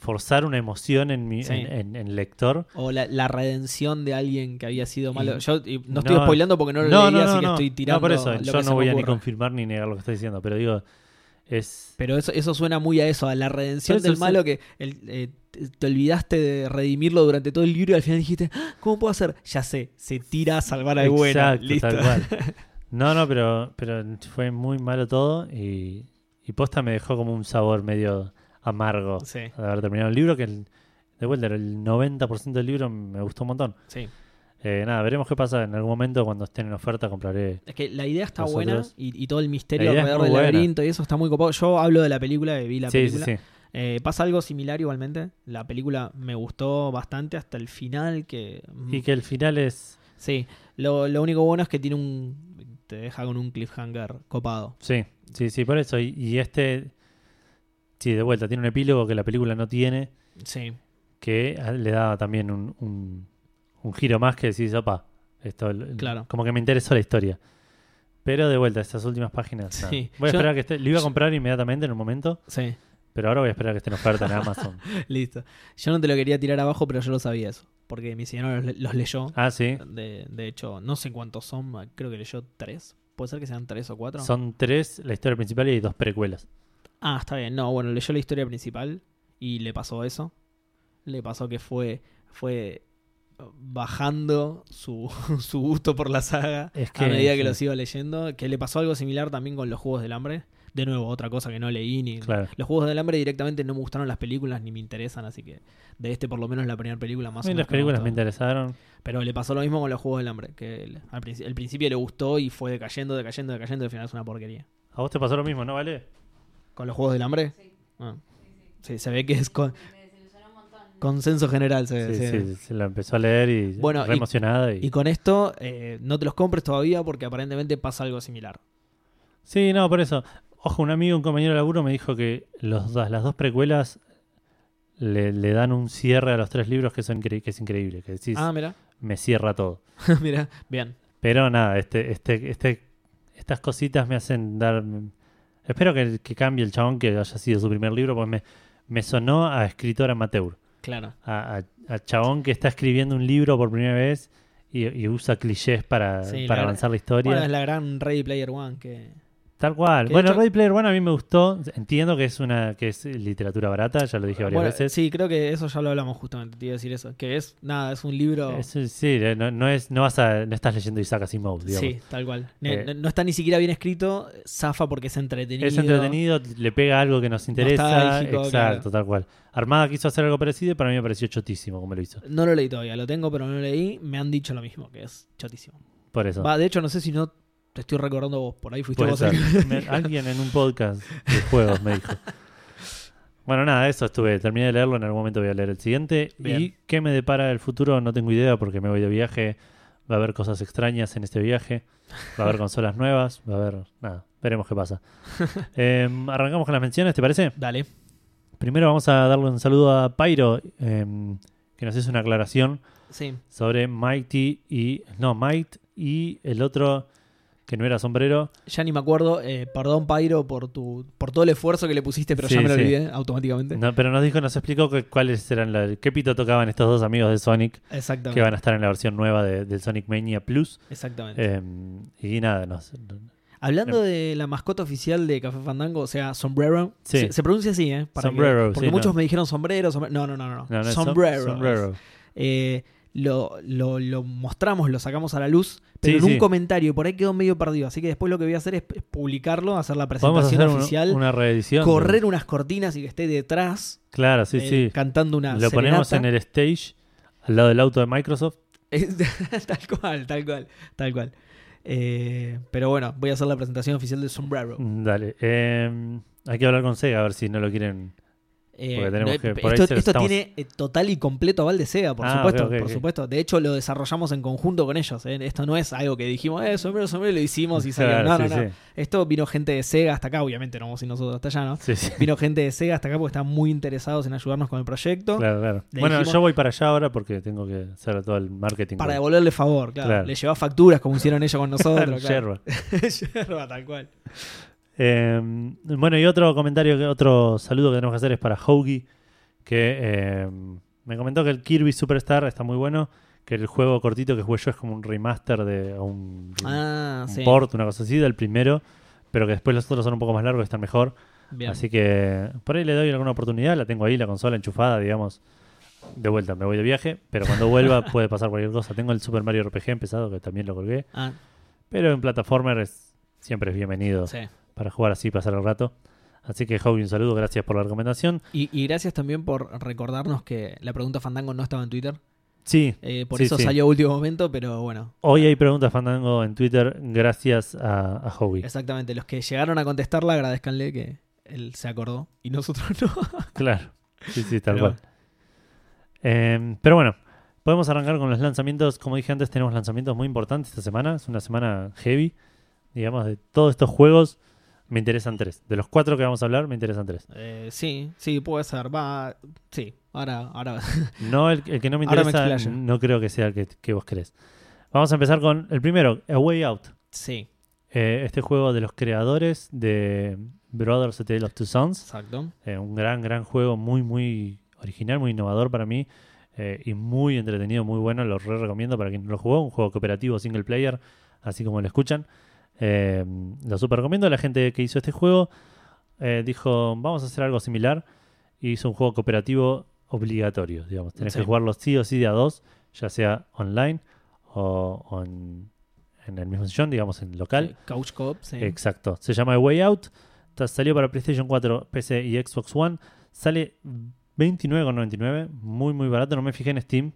forzar una emoción en mi Sí. en, en- en el lector. O la, la redención de alguien que había sido malo. Y- Yo y no estoy no, spoileando porque no lo No, leí, no, así no, que no. estoy tirando. No, por eso, lo yo que no voy a ni confirmar ni negar lo que estoy diciendo, pero digo, es... Pero eso, eso suena muy a eso, a la redención eso del sí. malo que el- eh, te te olvidaste de redimirlo durante todo el libro y al final dijiste, "Ah, ¿cómo puedo hacer? Ya sé, se tira a salvar al bueno. Exacto, Listo. tal cual. No, no, pero, pero fue muy malo todo y, y posta me dejó como un sabor medio amargo Sí, de haber terminado el libro, que el- de vuelta el 90% del libro me gustó un montón. sí. Eh, nada, veremos qué pasa en algún momento cuando estén en oferta, compraré... Es que la idea está buena y, y todo el misterio alrededor del buena. laberinto y eso está muy copado. Yo hablo de la película, vi la Sí, película. sí, sí. Eh, pasa algo similar igualmente. La película me gustó bastante hasta el final. Que, Y que el final es... Sí, lo, lo único bueno es que tiene un. Te deja con un cliffhanger copado. Sí, sí, sí, por eso. Y, y este... Sí, de vuelta, tiene un epílogo que la película no tiene. Sí, que le da también un, un- un giro más que decís, opa, esto, Claro. como que me interesó la historia. Pero de vuelta, estas últimas páginas. Sí. Voy a Yo- esperar que esté. Lo iba a comprar inmediatamente en un momento, Sí, pero ahora voy a esperar que esté en oferta en Amazon. listo. Yo no te lo quería tirar abajo, pero yo lo sabía eso. Porque mi señora los, los leyó. Ah, sí. De, de hecho, no sé cuántos son, creo que leyó tres. ¿Puede ser que sean tres o cuatro? Son tres, la historia principal y hay dos precuelas. Ah, está bien. No, bueno, leyó la historia principal y le pasó eso. Le pasó que fue, fue bajando su, su gusto por la saga Es a medida que sí, los iba leyendo. Que le pasó algo similar también con los Juegos del Hambre. De nuevo, otra cosa que no leí ni... Claro. Los Juegos del Hambre directamente no me gustaron las películas ni me interesan, así que de este por lo menos la primera película más A o menos las que me películas me interesaron. Pero le pasó lo mismo con los Juegos del Hambre, que el- al princi- el principio le gustó y fue decayendo, decayendo, decayendo y al final es una porquería. A vos te pasó lo mismo, ¿no, Vale? ¿Con los Juegos del Hambre? Sí. Ah. Sí, se ve que es con, Me desilusionó un montón. consenso general. Se, Sí, se- sí, se la empezó a leer y Bueno, re y- emocionada. Y... Y con esto, eh, no te los compres todavía porque aparentemente pasa algo similar. Sí, no, por eso. Ojo, un amigo, un compañero de laburo me dijo que los, dos- las dos precuelas le, le dan un cierre a los tres libros que, son incre- que es increíble. Que decís, Ah, mira. me cierra todo. mira, bien. Pero nada, este, este, este, estas cositas me hacen dar. Espero que, que cambie el chabón que haya sido su primer libro, porque me, me sonó a escritor amateur. Claro. A, a- a chabón que está escribiendo un libro por primera vez y, y usa clichés para, Sí, para la- avanzar la historia. Bueno, es la gran Ready Player One que... Tal cual. Que Bueno, hecho- Ready Player One a mí me gustó. Entiendo que es una que es literatura barata, ya lo dije varias Bueno, veces. sí, creo que eso ya lo hablamos justamente, te iba a decir eso. Que es, nada, es un libro... Es- sí, eh, no, no es, no vas a, no estás leyendo Isaac Asimov, digamos. Sí, tal cual. Eh, no, no está ni siquiera bien escrito, zafa porque es entretenido. Es entretenido, le pega algo que nos interesa. Exacto, claro. tal cual. Armada quiso hacer algo parecido y para mí me pareció chotísimo como lo hizo. No lo leí todavía, lo tengo, pero no lo leí. Me han dicho lo mismo, que es chotísimo. Por eso. Va, de hecho, no sé si no te estoy recordando vos, por ahí fuiste Puede vos ser. Me- alguien en un podcast de juegos me dijo. Bueno, nada, eso estuve. Terminé de leerlo, en algún momento voy a leer el siguiente. Bien. ¿Y qué me depara el futuro? No tengo idea porque me voy de viaje. Va a haber cosas extrañas en este viaje. Va a haber consolas nuevas. Va a haber. Nada, veremos qué pasa. Em, arrancamos con las menciones, ¿te parece? Dale. Primero vamos a darle un saludo a Pyro, em, que nos hizo una aclaración Sí. sobre Mighty y. No, Might y el otro que no era sombrero. Ya ni me acuerdo. eh, perdón, Pyro, por tu por todo el esfuerzo que le pusiste, pero Sí, ya me lo sí. olvidé automáticamente. No, pero nos dijo, nos explicó que, cuáles eran la, qué pito tocaban estos dos amigos de Sonic Exactamente. que van a estar en la versión nueva de, del Sonic Mania Plus. Exactamente. Em, y nada, nos, Hablando de la mascota oficial de Café Fandango, o sea, sombrero. Sí. Se, se pronuncia así, ¿eh? Para que- Sombrero, porque sí, muchos no. me dijeron sombrero, sombrero. No, no, no, no. sombrero. sombrero. Eh, lo, lo- lo mostramos, lo sacamos a la luz, pero Sí, en un sí. comentario, por ahí quedó medio perdido. Así que después lo que voy a hacer es, publicarlo, hacer la presentación hacer oficial, una reedición. correr unas cortinas y que esté detrás Claro, sí, eh, sí. cantando una Lo ponemos en el stage al lado del auto de Microsoft. tal cual, tal cual, tal cual. Eh, pero bueno, voy a hacer la presentación oficial de Sombrero. Mm, Dale. Em, hay que hablar con Sega a ver si no lo quieren. Eh, Porque tenemos no, que- esto esto estamos- tiene eh, total y completo aval de Sega, por Ah, supuesto, por supuesto. De hecho, lo desarrollamos en conjunto con ellos. ¿eh? Esto no es algo que dijimos, eh, sombrero, sombrero, y lo hicimos y salió. Claro, no, no, sí, no. sí. Esto vino gente de Sega hasta acá, obviamente no vamos a ir nosotros hasta allá, ¿no? Sí, sí. Vino gente de Sega hasta acá porque están muy interesados en ayudarnos con el proyecto. Claro, claro. Le Bueno, dijimos- yo voy para allá ahora porque tengo que hacer todo el marketing. Para devolverle favor, claro. Claro. Le lleva facturas como hicieron ellos con nosotros. Yerba. Yerba, tal cual. Eh, bueno, y otro comentario, otro saludo que tenemos que hacer es para Hoagie, que eh, me comentó que el Kirby Superstar está muy bueno, que el juego cortito que jugué yo es como un remaster de un, Ah, un sí. port, una cosa así, del primero, pero que después los otros son un poco más largos y están mejor. Bien. Así que por ahí le doy alguna oportunidad, la tengo ahí, la consola enchufada, digamos. De vuelta, me voy de viaje, pero cuando vuelva puede pasar cualquier cosa. Tengo el Super Mario RPG empezado, que también lo colgué, Ah, pero en plataformer es, siempre es bienvenido sí. Para jugar así, pasar el rato. Así que, Howie, un saludo, gracias por la recomendación. Y, y gracias también por recordarnos que la pregunta Fandango no estaba en Twitter. Sí, Eh, por Sí, eso sí. salió a último momento, pero bueno. hoy hay preguntas Fandango en Twitter, gracias a, a Howie. Exactamente. Los que llegaron a contestarla, agradezcanle que él se acordó y nosotros no. Claro, sí, sí, tal Pero cual. Eh, pero bueno, podemos arrancar con los lanzamientos. Como dije antes, tenemos lanzamientos muy importantes esta semana. Es una semana heavy, digamos, de todos estos juegos. Me interesan tres. De los cuatro que vamos a hablar, me interesan tres. Eh, sí, sí, puede ser. Va, sí, ahora, ahora. No, el, el que no me interesa, no creo que sea el que, que vos querés. Vamos a empezar con el primero, A Way Out. sí, Eh, este juego de los creadores de Brothers A Tale of Two Sons. exacto. Eh, un gran, gran juego, muy, muy original, muy innovador para mí. eh, y muy entretenido, muy bueno. Lo re recomiendo para quien no lo jugó. Un juego cooperativo single player, así como lo escuchan. Eh, lo super recomiendo. La gente que hizo este juego eh, dijo: Vamos a hacer algo similar. Y hizo un juego cooperativo obligatorio. Digamos, tenés Sí. que jugarlo sí o sí de a dos, ya sea online o, o en, en el mismo sillón, digamos, en local. Couch Cop, sí. Exacto. Se llama Way Out. Salió para PlayStation 4, PC y Xbox One. Sale 29,99. Muy, muy barato. No me fijé en Steam.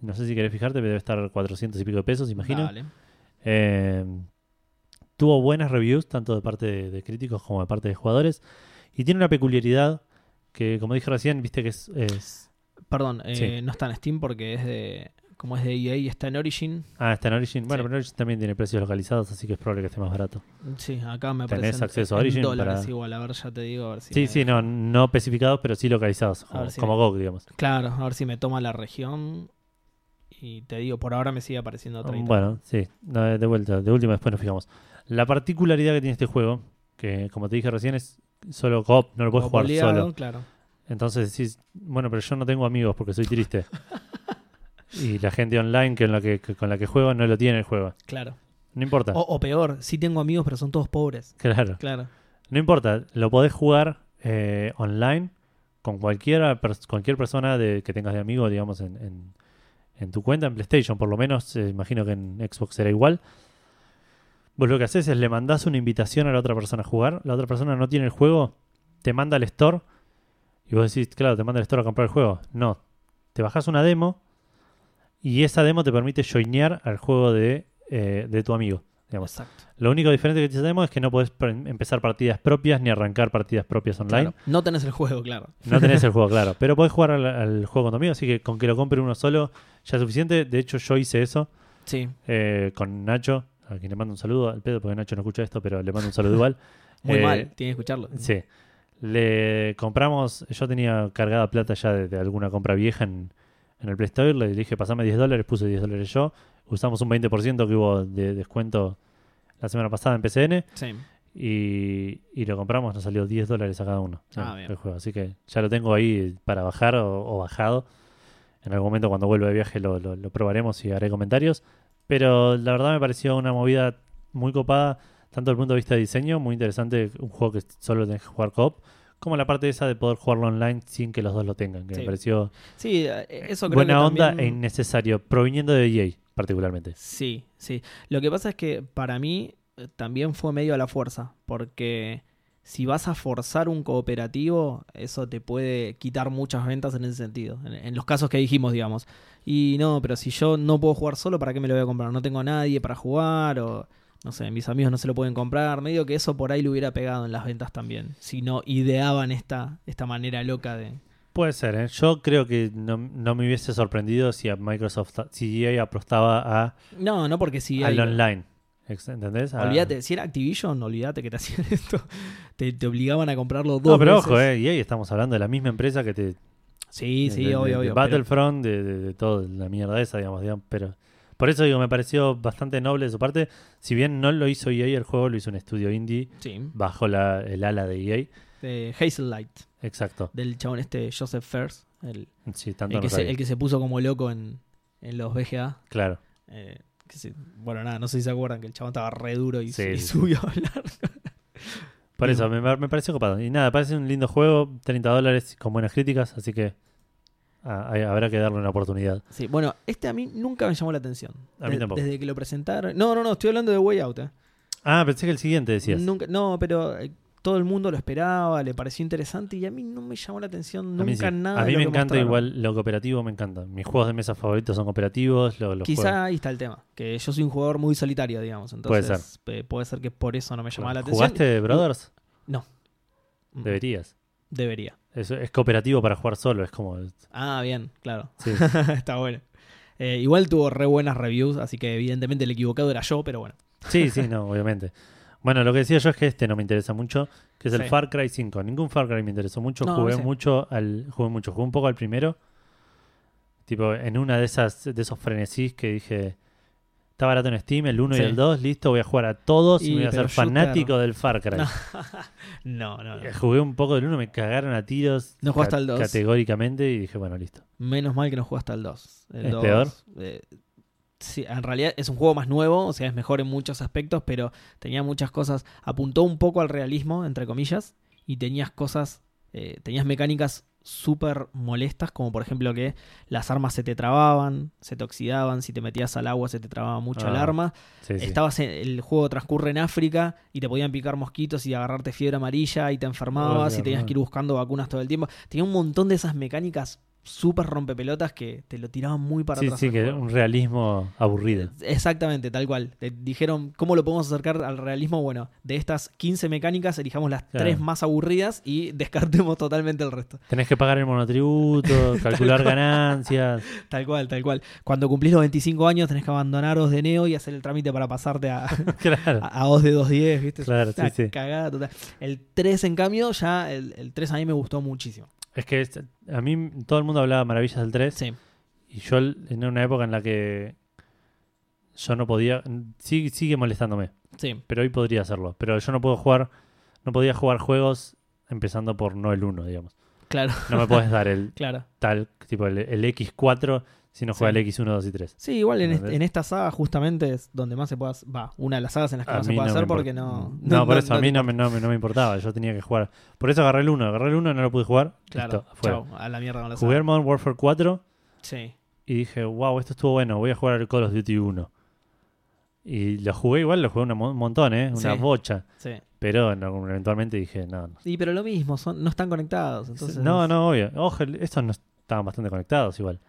No sé si querés fijarte, pero debe estar 400 y pico de pesos, imagino. Dale. Eh, tuvo buenas reviews, tanto de parte de, de críticos como de parte de jugadores. Y tiene una peculiaridad que, como dije recién, viste que es. es- Perdón, eh, Sí. no está en Steam porque es de. Como es de EA, está en Origin. Ah, está en Origin. Bueno, Sí. pero Origin también tiene precios localizados, así que es probable que esté más barato. Sí, acá me ¿Tenés aparece. en- acceso a en Origin dólares para- igual, a ver, ya te digo. A ver si Sí, me- sí, no, no especificados, pero sí localizados, como, si como me- GOG, digamos. Claro, a ver si me toma la región. Y te digo, por ahora me sigue apareciendo 30. Bueno, sí, de vuelta, de última después nos fijamos. La particularidad que tiene este juego, que como te dije recién es solo co-op, no lo puedes jugar boleado, solo. Claro. Entonces decís, bueno, pero yo no tengo amigos porque soy triste. y la gente online que, en la que, que- con la que juego no lo tiene el juego. Claro. No importa. O, o peor, sí tengo amigos, pero son todos pobres. Claro. Claro. No importa, lo podés jugar eh, online con cualquiera, pers- cualquier persona de, que tengas de amigo, digamos, en, en- en tu cuenta, en PlayStation, por lo menos, eh, imagino que en Xbox será igual. Vos lo que haces es le mandás una invitación a la otra persona a jugar, la otra persona no tiene el juego, te manda al store y vos decís, claro, te manda al store a comprar el juego. No, te bajás una demo y esa demo te permite joinear al juego de, eh, de tu amigo. Digamos. Exacto. Lo único diferente que demo es que no podés empezar partidas propias ni arrancar partidas propias online. Claro. No tenés el juego, claro. No tenés el juego, claro. Pero podés jugar al, al juego con tu amigo, así que con que lo compre uno solo ya es suficiente. De hecho, yo hice eso Sí. eh, con Nacho, a quien le mando un saludo al pedo, porque Nacho no escucha esto, pero le mando un saludo igual. Muy Eh, mal, tiene que escucharlo. Sí. Le compramos, yo tenía cargada plata ya de, de alguna compra vieja en, en el Play Store, le dije pasame 10 dólares, puse 10 dólares yo, usamos un 20% que hubo de descuento la semana pasada en PCN Sí. y, y lo compramos, nos salió 10 dólares a cada uno Ah, bien. el juego. Así que ya lo tengo ahí para bajar o, o bajado. En algún momento cuando vuelva de viaje lo, lo- lo probaremos y haré comentarios. Pero la verdad me pareció una movida muy copada, tanto desde el punto de vista de diseño, muy interesante, un juego que solo tenés que jugar co-op, como la parte esa de poder jugarlo online sin que los dos lo tengan, que Sí. me pareció Sí, eh, eso creo buena que onda también- e innecesario, proviniendo de EA particularmente. Sí, sí. Lo que pasa es que para mí eh, también fue medio a la fuerza, porque si vas a forzar un cooperativo, eso te puede quitar muchas ventas en ese sentido, en, en los casos que dijimos, digamos. Y no, pero si yo no puedo jugar solo, ¿para qué me lo voy a comprar? No tengo a nadie para jugar o... No sé, mis amigos no se lo pueden comprar. Medio que eso por ahí lo hubiera pegado en las ventas también. Si no ideaban esta, esta manera loca de... Puede ser, ¿eh? yo creo que no, no me hubiese sorprendido si a Microsoft, si EA apostaba a No, no porque si al online. ¿Entendés? A- Olvídate, si era Activision, olvídate que te hacían esto. Te, te obligaban a comprarlo dos No, pero veces. ojo, eh, EA estamos hablando de la misma empresa que te. Sí, sí, de, obvio, de obvio. pero- Battlefront, de, de, toda la mierda esa, digamos, digamos, Pero por eso digo, me pareció bastante noble de su parte. Si bien no lo hizo EA, el juego lo hizo un estudio indie sí, bajo la, el ala de EA. de Hazel Light, Exacto. del chabón este Joseph First, el, Sí, tanto el no que, se, el que se puso como loco en, en los VGA. Claro. eh, bueno, nada, no sé si se acuerdan que el chabón estaba re duro y, Sí, y sí, sí. subió a hablar. Por eso, me, me pareció copado. Y nada, parece un lindo juego, 30 dólares con buenas críticas, así que ah, habrá que darle una oportunidad. Sí, bueno, este a mí nunca me llamó la atención. A mí De- tampoco. Desde que lo presentaron. No, no, no, estoy hablando de Way Out. eh. Ah, pensé que el siguiente decías. Nunca, no, pero eh, todo el mundo lo esperaba, le pareció interesante y a mí no me llamó la atención A nunca sí. nada. A mí me encanta mostraron. igual lo cooperativo, me encanta. Mis juegos de mesa favoritos son cooperativos. lo- los Quizá juegos- ahí está el tema, que yo soy un jugador muy solitario, digamos. Puede Entonces, pe- puede ser que por eso no me llamaba la atención. ¿Jugaste Brothers? No. Mm, Deberías. Debería. Es, es cooperativo para jugar solo, es como... Ah, bien, claro. sí. está bueno. Eh, igual tuvo re buenas reviews, así que evidentemente el equivocado era yo, pero bueno. sí, sí, no, obviamente. Bueno, lo que decía yo es que este no me interesa mucho, que es el Sí. Far Cry 5. Ningún Far Cry me interesó mucho, No, jugué mucho al jugué mucho, jugué un poco al primero. Tipo, en una de esas de esos frenesís que dije, está barato en Steam, el 1 Sí. y el 2, listo, voy a jugar a todos y, Y, voy a ser fanático del Far Cry. No, no, no. Eh, Jugué un poco del 1, me cagaron a tiros No jugaste al 2. categóricamente y dije, bueno, listo. Menos mal que no jugaste al 2. El ¿Es 2, peor? eh, sí, en realidad es un juego más nuevo, o sea, es mejor en muchos aspectos, pero tenía muchas cosas. Apuntó un poco al realismo, entre comillas, y tenías cosas, eh, tenías mecánicas súper molestas, como por ejemplo que las armas se te trababan, se te oxidaban, si te metías al agua se te trababa mucho el Ah, arma. Sí, sí. Estabas en, el juego transcurre en África y te podían picar mosquitos y agarrarte fiebre amarilla y te enfermabas Oh, y tenías que ir buscando vacunas todo el tiempo. Tenía un montón de esas mecánicas súper rompepelotas que te lo tiraban muy para Sí, atrás. sí, al que un realismo aburrido. Exactamente, tal cual. Te dijeron, ¿cómo lo podemos acercar al realismo? Bueno, de estas 15 mecánicas, elijamos las Claro. tres más aburridas y descartemos totalmente el resto. Tenés que pagar el monotributo, calcular ganancias. Tal cual, tal cual. Cuando cumplís los 25 años tenés que abandonar OS de Neo y hacer el trámite para pasarte a, claro. a, a OS de 210, ¿viste? Claro, una sí, sí. cagada total. El 3, en cambio, ya el, el 3 a mí me gustó muchísimo. Es que a mí todo el mundo hablaba maravillas del 3 Sí, y yo en una época en la que yo no podía, sí, sigue molestándome, sí, pero hoy podría hacerlo. Pero yo no puedo jugar, no podía jugar juegos empezando por no el 1, digamos. claro, No me puedes dar el claro. tal, tipo el, el X4 si no juega Sí. el X1, 2 y 3. Sí, igual en, est- ¿Entendés? en esta saga justamente es donde más se puede hacer, va, una de las sagas en las que A no se puede no hacer porque no... No, por eso a mí no me, no, me, no me importaba, yo tenía que jugar. Por eso agarré el 1, agarré el 1 no lo pude jugar. Claro, listo, chau, a la mierda con la Jugué saga. Modern Warfare 4 Sí, y dije, wow, esto estuvo bueno, voy a jugar al Call of Duty 1. Y lo jugué igual, lo jugué un montón, ¿eh? Una Sí. bocha. sí. Pero no, eventualmente dije, no, no. Sí, pero lo mismo, son, no están conectados. Entonces, no, no, obvio. Ojo, estos no estaban bastante conectados igual.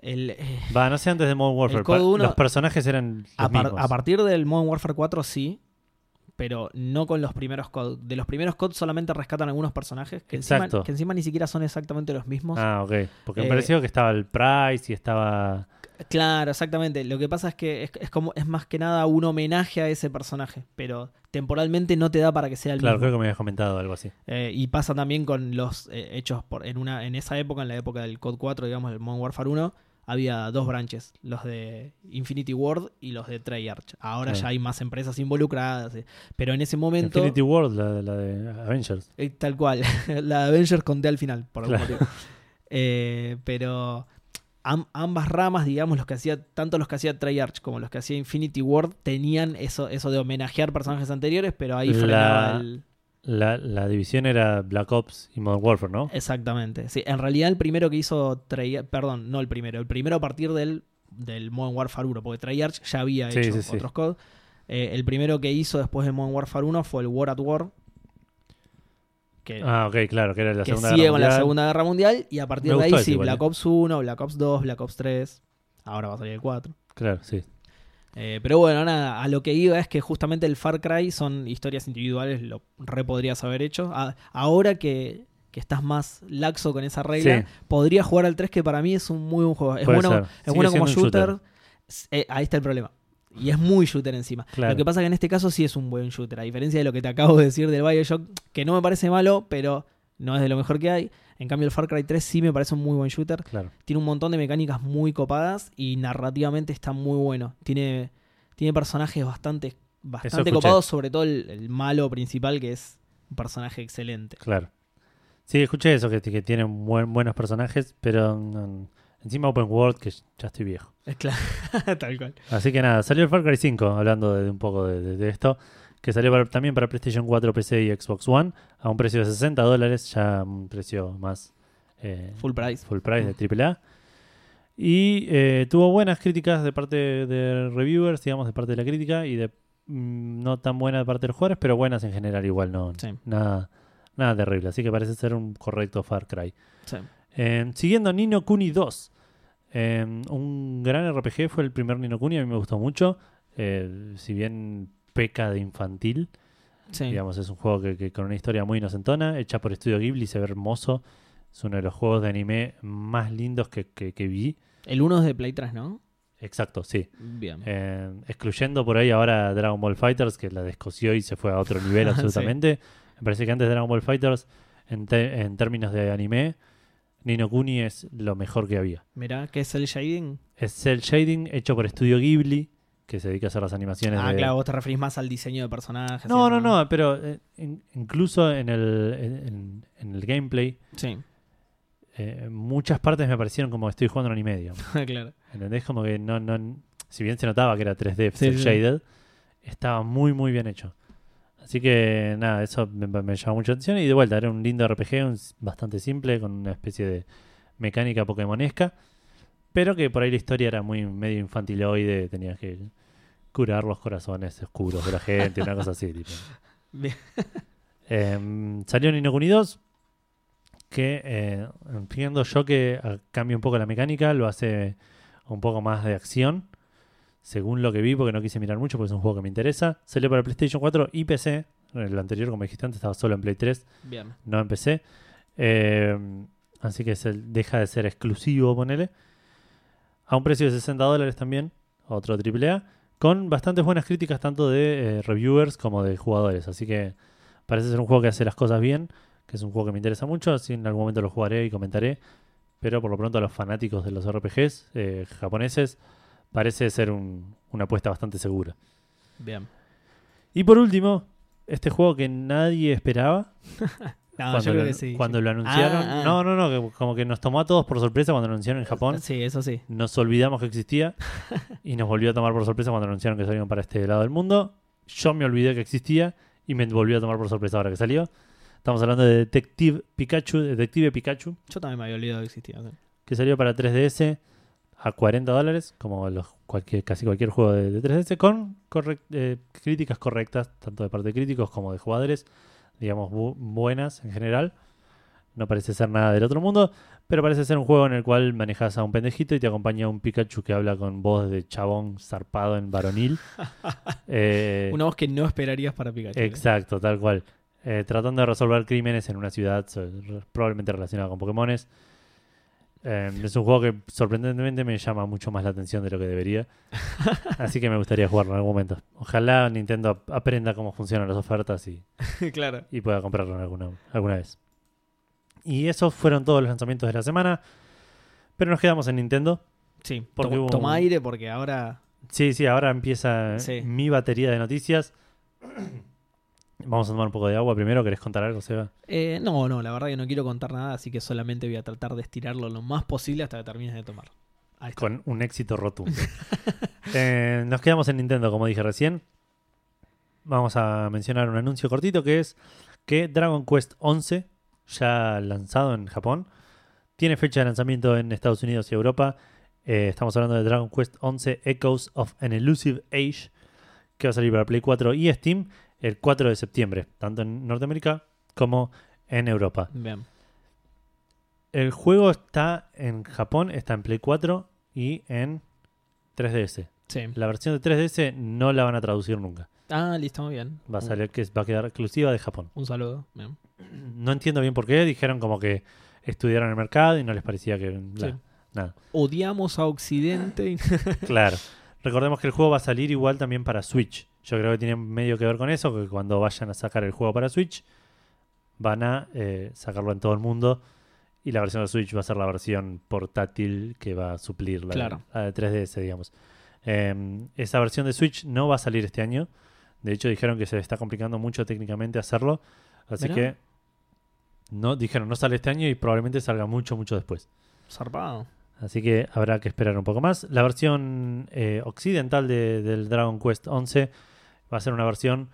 El, eh, Va, no sé antes de Modern Warfare. COD pa- 1 los personajes eran los a, par- mismos. a partir del Modern Warfare 4 sí, pero no con los primeros COD. De los primeros COD solamente rescatan algunos personajes que, encima, que encima ni siquiera son exactamente los mismos. Ah, ok. Porque me Eh, pareció que estaba el Price y estaba... Claro, exactamente. Lo que pasa es que es, es como es más que nada un homenaje a ese personaje, pero temporalmente no te da para que sea el Claro, mismo. creo que me habías comentado algo así. Eh, y pasa también con los eh, hechos por en una en esa época, en la época del COD 4, digamos, del Modern Warfare 1, había dos branches, los de Infinity Ward y los de Treyarch. Ahora Claro. ya hay más empresas involucradas, eh, pero en ese momento Infinity World, la, la de Avengers. eh, tal cual, la de Avengers conté al final por algún Claro. motivo. Eh, pero am- ambas ramas, digamos, los que hacía tanto los que hacía Treyarch como los que hacía Infinity Ward tenían eso eso de homenajear personajes anteriores, pero ahí La- frenaba el La, la división era Black Ops y Modern Warfare, ¿no? Exactamente. Sí, en realidad el primero que hizo Treyarch, perdón, no el primero, el primero a partir del, del Modern Warfare 1, porque Treyarch ya había hecho sí, sí. otros COD. Eh, el primero que hizo después del Modern Warfare 1 fue el War at War, que, Ah, ok, claro, que era la que Segunda sigue Guerra con la Mundial. Segunda Guerra Mundial, y a partir Me de ahí gustó ese sí, igual, Black eh. Ops 1, Black Ops 2, Black Ops 3, ahora va a salir el 4. Claro, sí. Eh, pero bueno, nada, a lo que iba es que justamente el Far Cry son historias individuales, lo re podrías haber hecho. A- ahora que, que estás más laxo con esa regla, Sí. podría jugar al 3, que para mí es un muy buen juego. Es Puede bueno, ser. es Sigue bueno como siendo un shooter. eh, ahí está el problema. Y es muy shooter encima. Claro. Lo que pasa que en este caso sí es un buen shooter, a diferencia de lo que te acabo de decir del Bioshock, que no me parece malo, pero no es de lo mejor que hay. En cambio, el Far Cry 3 sí me parece un muy buen shooter Claro. tiene un montón de mecánicas muy copadas y narrativamente está muy bueno. Tiene, tiene personajes bastante, bastante copados, sobre todo el, el malo principal, que es un personaje excelente. Claro. Sí, escuché eso, que, que tiene buen- buenos personajes, pero encima Open World, que ya estoy viejo. Es claro, tal cual. Así que nada, salió el Far Cry 5, hablando de, de un poco de, de- de esto, que salió para- también para PlayStation 4, PC y Xbox One, a un precio de 60 dólares, ya un precio más eh, Full price. full price de AAA. Y eh, tuvo buenas críticas de parte de reviewers, digamos, de parte de la crítica, y de mm, no tan buena de parte de los jugadores, pero buenas en general igual, no Sí. nada, nada terrible. Así que parece ser un correcto Far Cry. Sí. Eh, siguiendo Nino Kuni 2. Eh, un gran RPG fue el primer Nino Kuni, a mí me gustó mucho. Eh, si bien peca de infantil, Sí. digamos, es un juego que, que con una historia muy inocentona, hecha por Estudio Ghibli, se ve hermoso. Es uno de los juegos de anime más lindos que, que- que vi. El 1 es de Play 3, ¿no? Exacto, sí. Bien. Eh, excluyendo por ahí ahora Dragon Ball Fighters, que la descoció y se fue a otro nivel absolutamente. Me parece que antes de Dragon Ball Fighters, en, te- en términos de anime, Nino Kuni es lo mejor que había. Mirá, ¿qué es el shading? Es cel shading hecho por Estudio Ghibli, que se dedica a hacer las animaciones Ah, de... claro, vos te referís más al diseño de personajes. No, no, no, pero eh, in- incluso en el, en, en el gameplay, Sí, eh, muchas partes me parecieron como estoy jugando un anime, digamos. claro. ¿Entendés? Como que no, no, si bien se notaba que era 3D Sí, sí. shaded, estaba muy, muy bien hecho. Así que nada, eso me, me llamó mucha atención. Y de vuelta, era un lindo RPG, un- bastante simple, con una especie de mecánica pokémonesca. Pero que por ahí la historia era muy medio infantiloide, tenías que curar los corazones oscuros de la gente, una cosa así. Tipo. Eh, salió Nino Kuni 2, que eh, entiendo yo que ah, cambia un poco la mecánica, lo hace un poco más de acción, según lo que vi, porque no quise mirar mucho, porque es un juego que me interesa. Salió para PlayStation 4 y PC. El anterior, como dijiste antes, estaba solo en Play 3, Bien. no en PC. Eh, así que se deja de ser exclusivo, ponele. A un precio de 60 dólares también, otro AAA, con bastantes buenas críticas tanto de eh, reviewers como de jugadores. Así que parece ser un juego que hace las cosas bien, que es un juego que me interesa mucho. Así en algún momento lo jugaré y comentaré. Pero por lo pronto a los fanáticos de los RPGs eh, japoneses parece ser un- una apuesta bastante segura. Bien. Y por último, este juego que nadie esperaba, No, cuando, yo creo lo, que sí. cuando lo anunciaron. Ah, ah. No, no, no, como que nos tomó a todos por sorpresa cuando lo anunciaron en Japón. Sí, eso sí. Nos olvidamos que existía y nos volvió a tomar por sorpresa cuando anunciaron que salían para este lado del mundo. Yo me olvidé que existía y me volvió a tomar por sorpresa ahora que salió. Estamos hablando de Detective Pikachu, Detective Pikachu, Yo también me había olvidado que existía. que salió para 3DS a 40 dólares, como los, cualquier, casi cualquier juego de, de 3DS, con eh, críticas correctas, tanto de parte de críticos como de jugadores, digamos, bu- buenas en general. No parece ser nada del otro mundo, pero parece ser un juego en el cual manejas a un pendejito y te acompaña un Pikachu que habla con voz de chabón zarpado en varonil. Eh, Una voz que no esperarías para Pikachu. ¿eh? Exacto, tal cual. Tratando de resolver crímenes en una ciudad probablemente relacionada con Pokémones. Eh, es un juego que sorprendentemente me llama mucho más la atención de lo que debería. Así que me gustaría jugarlo en algún momento. Ojalá Nintendo ap- aprenda cómo funcionan las ofertas y, claro. y pueda comprarlo en alguna, alguna vez. Y esos fueron todos los lanzamientos de la semana. Pero nos quedamos en Nintendo. Sí, Porque hubo toma un- aire porque ahora. Sí, sí, ahora empieza Sí. mi batería de noticias. Vamos a tomar un poco de agua primero. ¿Querés contar algo, Seba? Eh, no, no, la verdad que no quiero contar nada, así que solamente voy a tratar de estirarlo lo más posible hasta que termines de tomar. Con un éxito rotundo. Eh, nos quedamos en Nintendo, como dije recién. Vamos a mencionar un anuncio cortito que es que Dragon Quest 11, ya lanzado en Japón, tiene fecha de lanzamiento en Estados Unidos y Europa. Eh, estamos hablando de Dragon Quest 11 Echoes of an Elusive Age, que va a salir para Play 4 y Steam el 4 de septiembre, tanto en Norteamérica como en Europa. Bien. El juego está en Japón, está en Play 4 y en 3DS. Sí. La versión de 3DS no la van a traducir nunca. Ah, listo, muy bien. Va a salir que va a quedar exclusiva de Japón. Un saludo. Bien. No entiendo bien por qué. Dijeron como que estudiaron el mercado y no les parecía que Sí. nada. Odiamos a Occidente. Claro. Recordemos que el juego va a salir igual también para Switch. Yo creo que tiene medio que ver con eso, que cuando vayan a sacar el juego para Switch, van a eh, sacarlo en todo el mundo. Y la versión de Switch va a ser la versión portátil que va a suplir la, Claro. la de 3DS, digamos. Eh, esa versión de Switch no va a salir este año. De hecho, dijeron que se está complicando mucho técnicamente hacerlo. Así Mirá. que no dijeron no sale este año y probablemente salga mucho, mucho después. Zarpado. Así que habrá que esperar un poco más. La versión eh, occidental de- del Dragon Quest 11 va a ser una versión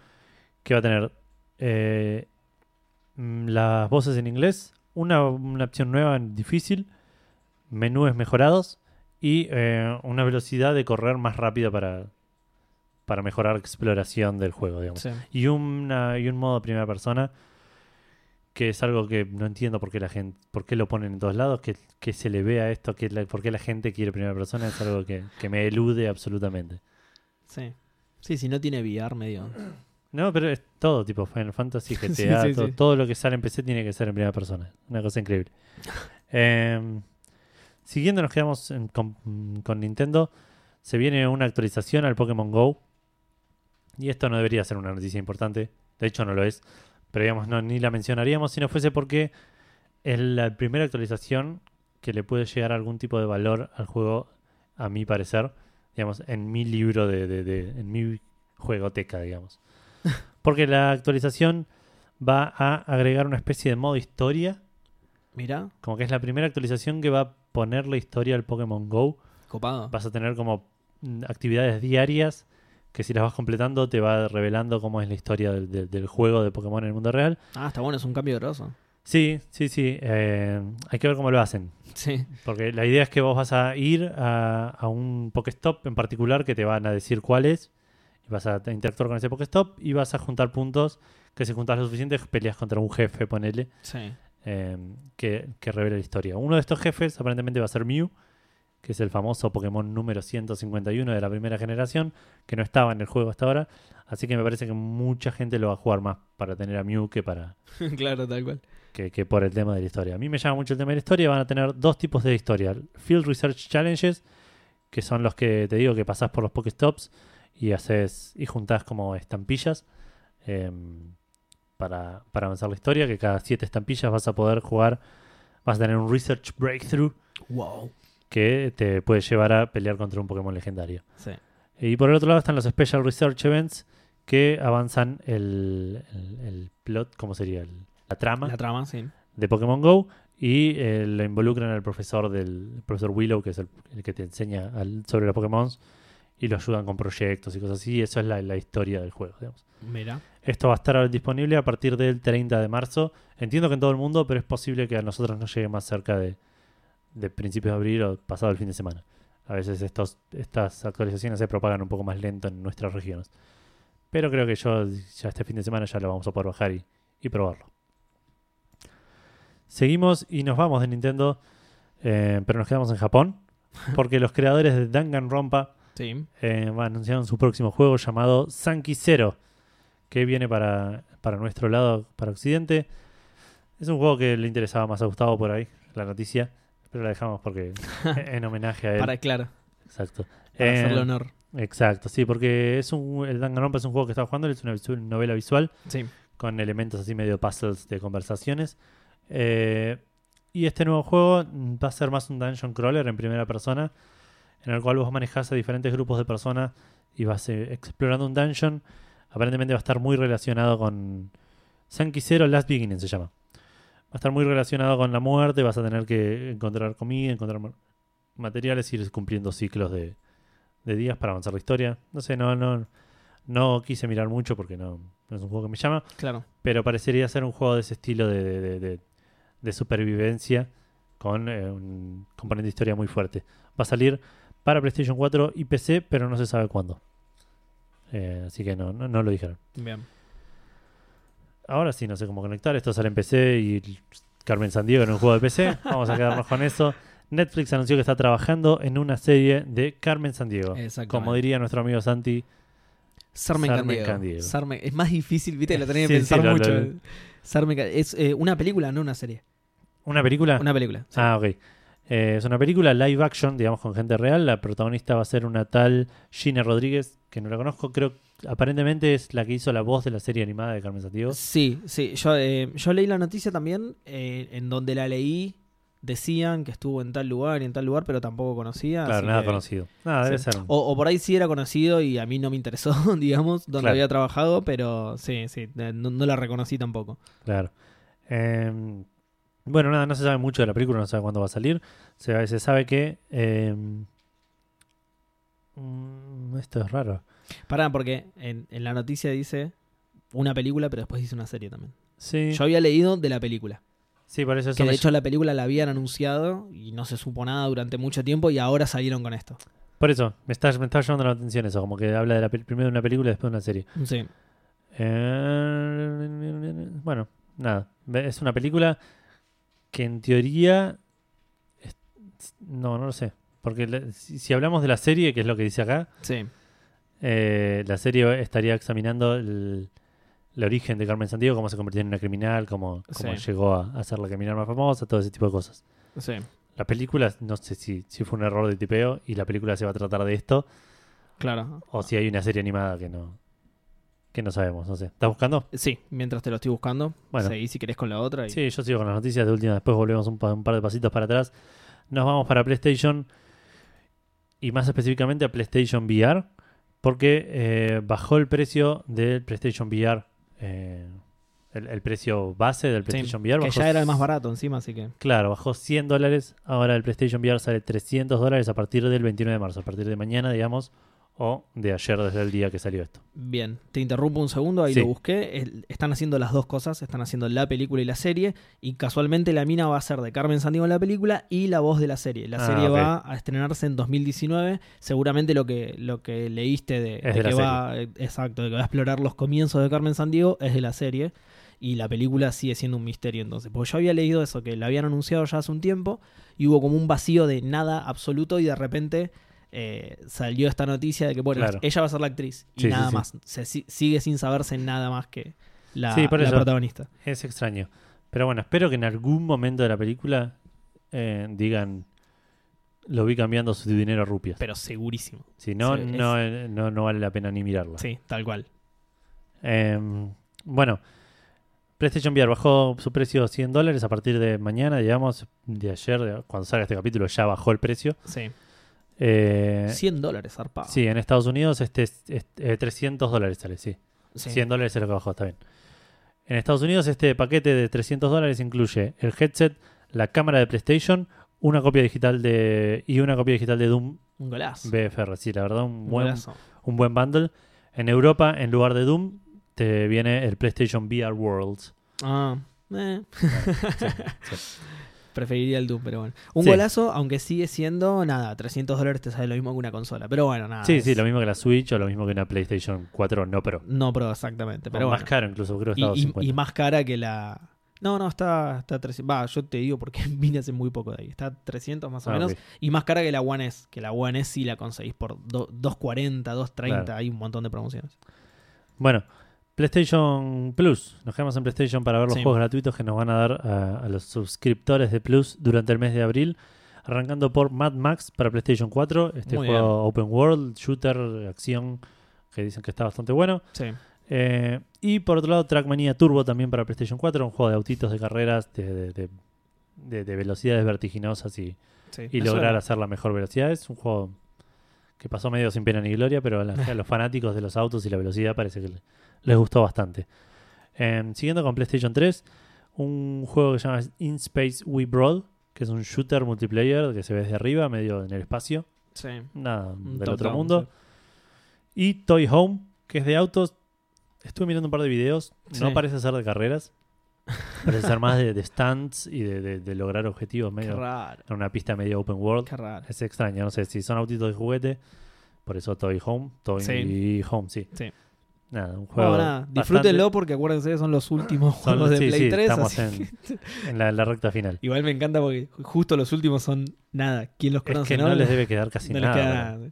que va a tener eh, mm, las voces en inglés, una, una opción nueva en difícil, menús mejorados y eh, una velocidad de correr más rápida para, para mejorar exploración del juego, digamos. Sí. Y, una, y un modo primera persona que es algo que no entiendo por qué la gente, por qué lo ponen en todos lados, que, que se le vea esto, que la- por qué la gente quiere primera persona, es algo que, que me elude absolutamente. Sí. Sí, si no tiene VR medio. No, pero es todo tipo Final Fantasy, GTA, Sí, sí, todo, sí. todo lo que sale en PC tiene que ser en primera persona. Una cosa increíble. Em, siguiendo, nos quedamos en- con, con Nintendo. se viene una actualización al Pokémon Go. Y esto no debería ser una noticia importante. De hecho, no lo es. Pero digamos, no, ni la mencionaríamos si no fuese porque es la primera actualización que le puede llegar algún tipo de valor al juego, a mi parecer. Digamos, en mi libro de, de- de- en mi juegoteca, digamos. Porque la actualización va a agregar una especie de modo historia. Mira, Como que es la primera actualización que va a poner la historia al Pokémon Go. copado. Vas a tener como mm, actividades diarias que si las vas completando te va revelando cómo es la historia del, del- del juego de Pokémon en el mundo real. Ah, está bueno, es un cambio grosso. Sí, sí, sí. eh, hay que ver cómo lo hacen. Sí. Porque la idea es que vos vas a ir a, a un Pokéstop en particular que te van a decir cuál es. Y vas a interactuar con ese Pokéstop y vas a juntar puntos. Que si juntas lo suficiente, peleas contra un jefe, ponele, Sí. eh, que, que revela la historia. Uno de estos jefes aparentemente va a ser Mew, que es el famoso Pokémon número 151 de la primera generación, que no estaba en el juego hasta ahora. Así que me parece que mucha gente lo va a jugar más para tener a Mew que para, claro, tal cual. Que, que por el tema de la historia. A mí me llama mucho el tema de la historia. Van a tener dos tipos de historia. Field Research Challenges, que son los que te digo que pasás por los Pokestops y haces y juntás como estampillas em, para, para avanzar la historia. Que cada siete estampillas vas a poder jugar. Vas a tener un Research Breakthrough Wow. que te puede llevar a pelear contra un Pokémon legendario. Sí. Y por el otro lado están los Special Research Events que avanzan el, el- el plot, ¿cómo sería? El- la trama La trama, sí. de Pokémon Go y eh, lo involucran al profesor del profesor Willow, que es el, el que te enseña al- sobre los Pokémon y lo ayudan con proyectos y cosas así. Y eso es la, la historia del juego. digamos. Mira. Esto va a estar disponible a partir del 30 de marzo. Entiendo que en todo el mundo, pero es posible que a nosotros nos llegue más cerca de, de principios de abril o pasado el fin de semana. A veces estos, estas actualizaciones se propagan un poco más lento en nuestras regiones. Pero creo que yo ya este fin de semana ya lo vamos a poder bajar y, y probarlo. Seguimos y nos vamos de Nintendo, eh, pero nos quedamos en Japón. Porque los creadores de Danganronpa Sí. eh, anunciaron su próximo juego llamado Sankey Zero, que viene para, para nuestro lado, para Occidente. Es un juego que le interesaba más a Gustavo por ahí, la noticia, pero la dejamos porque en homenaje a él. Para, claro, Exacto. para Eh, hacerle honor. Exacto, sí, porque es un, el Danganronpa es un juego que estaba jugando, es una novela visual Sí. con elementos así medio puzzles de conversaciones. Eh, y este nuevo juego va a ser más un dungeon crawler en primera persona, en el cual vos manejás a diferentes grupos de personas y vas eh, explorando un dungeon. Aparentemente va a estar muy relacionado con Sankey Zero Last Beginning se llama. Va a estar muy relacionado con la muerte, vas a tener que encontrar comida, encontrar ma- materiales ir cumpliendo ciclos de, de días para avanzar la historia. No sé, no, no, no quise mirar mucho porque no, no es un juego que me llama. Claro. Pero parecería ser un juego de ese estilo de, de- de- de- supervivencia con eh, un componente de historia muy fuerte. Va a salir para PlayStation 4 y PC, pero no se sabe cuándo. Eh, así que no, no, no lo dijeron. Bien. Ahora sí, no sé cómo conectar. Esto sale en PC y Carmen Sandiego en un juego de PC. Vamos a quedarnos con eso. Netflix anunció que está trabajando en una serie de Carmen Sandiego. Como diría nuestro amigo Santi, Sarmen Sarmen Candiego. Candiego. Sarmen- Es más difícil, viste, lo tenía que Sí, pensar sí, lo- mucho. lo- es eh, una película, no una serie. ¿una película? Una película. sí. Ah, ok. Eh, es una película live action, digamos, con gente real. La protagonista va a ser una tal Gina Rodríguez, que no la conozco. Creo aparentemente es la que hizo la voz de la serie animada de Carmen Sandiego. Sí, sí. Yo, eh, yo leí la noticia también, en donde la leí, decían que estuvo en tal lugar y en tal lugar, pero tampoco conocía. Claro, nada que- conocido. Nada, debe sí. ser. O, o por ahí sí era conocido y a mí no me interesó, digamos, donde Claro. había trabajado, pero sí, sí, no, no la reconocí tampoco. Claro. Eh, bueno, nada, no se sabe mucho de la película, no se sabe cuándo va a salir. Se, se sabe que. eh, mm, esto es raro. Pará, porque en, en la noticia dice una película, pero después dice una serie también. Sí, Yo había leído de la película. Sí, por eso Que de hecho la película la habían anunciado y no se supo nada durante mucho tiempo y ahora salieron con esto. Por eso, me está, me está llamando la atención eso, como que habla de la, primero de una película y después de una serie. Sí. Eh, bueno, nada. Es una película que en teoría. es- no, no lo sé. Porque la- si, si hablamos de la serie, que es lo que dice acá, Sí. eh, la serie estaría examinando el, el origen de Carmen Sandiego, cómo se convirtió en una criminal, cómo, cómo Sí. llegó a, ser la criminal más famosa, todo ese tipo de cosas. Sí. La película, no sé si, si fue un error de tipeo y la película se va a tratar de esto, Claro. o si hay una serie animada que no que no sabemos, no sé. ¿Estás buscando? Sí, mientras te lo estoy buscando. Bueno. Seguí si querés con la otra. y- Sí, yo sigo con las noticias de última, después volvemos un, pa- un par de pasitos para atrás. Nos vamos para PlayStation y más específicamente a PlayStation VR, porque eh, bajó el precio del PlayStation VR, eh, el, el precio base del Sí, PlayStation VR. que bajó ya era el más barato encima, así que. Claro, bajó 100 dólares. Ahora el PlayStation VR sale 300 dólares a partir del 29 de marzo, a partir de mañana, digamos, o de ayer desde el día que salió esto. Bien, te interrumpo un segundo, ahí Sí. lo busqué. Están haciendo las dos cosas, están haciendo la película y la serie. Y casualmente la mina va a ser de Carmen Sandiego en la película y la voz de la serie. La Ah, serie va a estrenarse en 2019. Seguramente lo que, lo que leíste de, Es de de que va, eh, exacto, de que va a explorar los comienzos de Carmen Sandiego es de la serie. Y la película sigue siendo un misterio entonces. Porque yo había leído eso, que la habían anunciado ya hace un tiempo. Y hubo como un vacío de nada absoluto. Y de repente eh, salió esta noticia de que, bueno, Claro. ella va a ser la actriz. Y Sí, nada sí. más. Se, si- sigue sin saberse nada más que la, por la protagonista. Es extraño. Pero bueno, espero que en algún momento de la película eh, digan lo vi cambiando su dinero a rupias. Pero segurísimo. Si no, sí, no, eh, no, no vale la pena ni mirarla. Sí, tal cual. Eh, bueno, PlayStation VR bajó su precio a 100 dólares a partir de mañana, digamos, de ayer, de- cuando salga este capítulo ya bajó el precio. Sí. Eh, 100 dólares, zarpado. sí, en Estados Unidos este es, es- eh, 300 dólares sale, sí. Sí. 100 dólares es lo que bajó, está bien. En Estados Unidos este paquete de 300 dólares incluye el headset, la cámara de PlayStation, una copia digital de y una copia digital de Doom Un golazo. BFR. Sí, la verdad, un buen, un buen bundle. En Europa, en lugar de Doom, te viene el PlayStation VR Worlds. Ah, eh. Sí, sí. Preferiría el Doom, pero bueno. Un Sí. golazo, aunque sigue siendo, nada, 300 dólares te sale lo mismo que una consola. Pero bueno, nada. Sí, es- sí, lo mismo que la Switch o lo mismo que una PlayStation 4 no Pro. No, pero exactamente. Pero O bueno. más caro incluso, creo que y, estaba y- 50. y más cara que la. No, no, está, está 300. Va, yo te digo porque vine hace muy poco de ahí. Está 300 más o Ah, menos. Y más cara que la One S. Que la One S sí la conseguís por do- 240, 230. Claro. Hay un montón de promociones. Bueno, PlayStation Plus. Nos quedamos en PlayStation para ver los Sí. juegos gratuitos que nos van a dar a, a los suscriptores de Plus durante el mes de abril. Arrancando por Mad Max para PlayStation 4. Este Muy juego open world, shooter, acción, que dicen que está bastante bueno. Sí. Eh, y por otro lado, Trackmania Turbo también para PlayStation 4. Un juego de autitos de carreras, de, de- de- de- de velocidades vertiginosas y, sí. y Me lograr hacer la mejor velocidad. Es un juego que pasó medio sin pena ni gloria, pero a, los fanáticos de los autos y la velocidad parece que les gustó bastante. Eh, siguiendo con PlayStation 3, un juego que se llama In Space We Brawl, que es un shooter multiplayer que se ve desde arriba, medio en el espacio, Sí. nada Un del otro down, mundo. Y Toy Home, que es de autos. Estuve mirando un par de videos, no parece ser de carreras, parece ser más de, de stunts y de, de- de lograr objetivos Qué medio raro. en una pista medio open world. Qué raro. Es extraño, no sé si son autitos de juguete. Por eso Toy Home. Toy. Home, sí. Nada, un juego. Bueno, nada, bastante- disfrútenlo porque acuérdense que son los últimos juegos de sí, Play sí, 3. estamos así en, que- en la, recta final. Igual me encanta porque justo los últimos son nada. ¿Quién los Es conoce? que no les debe quedar casi No les nada. queda bueno. nada.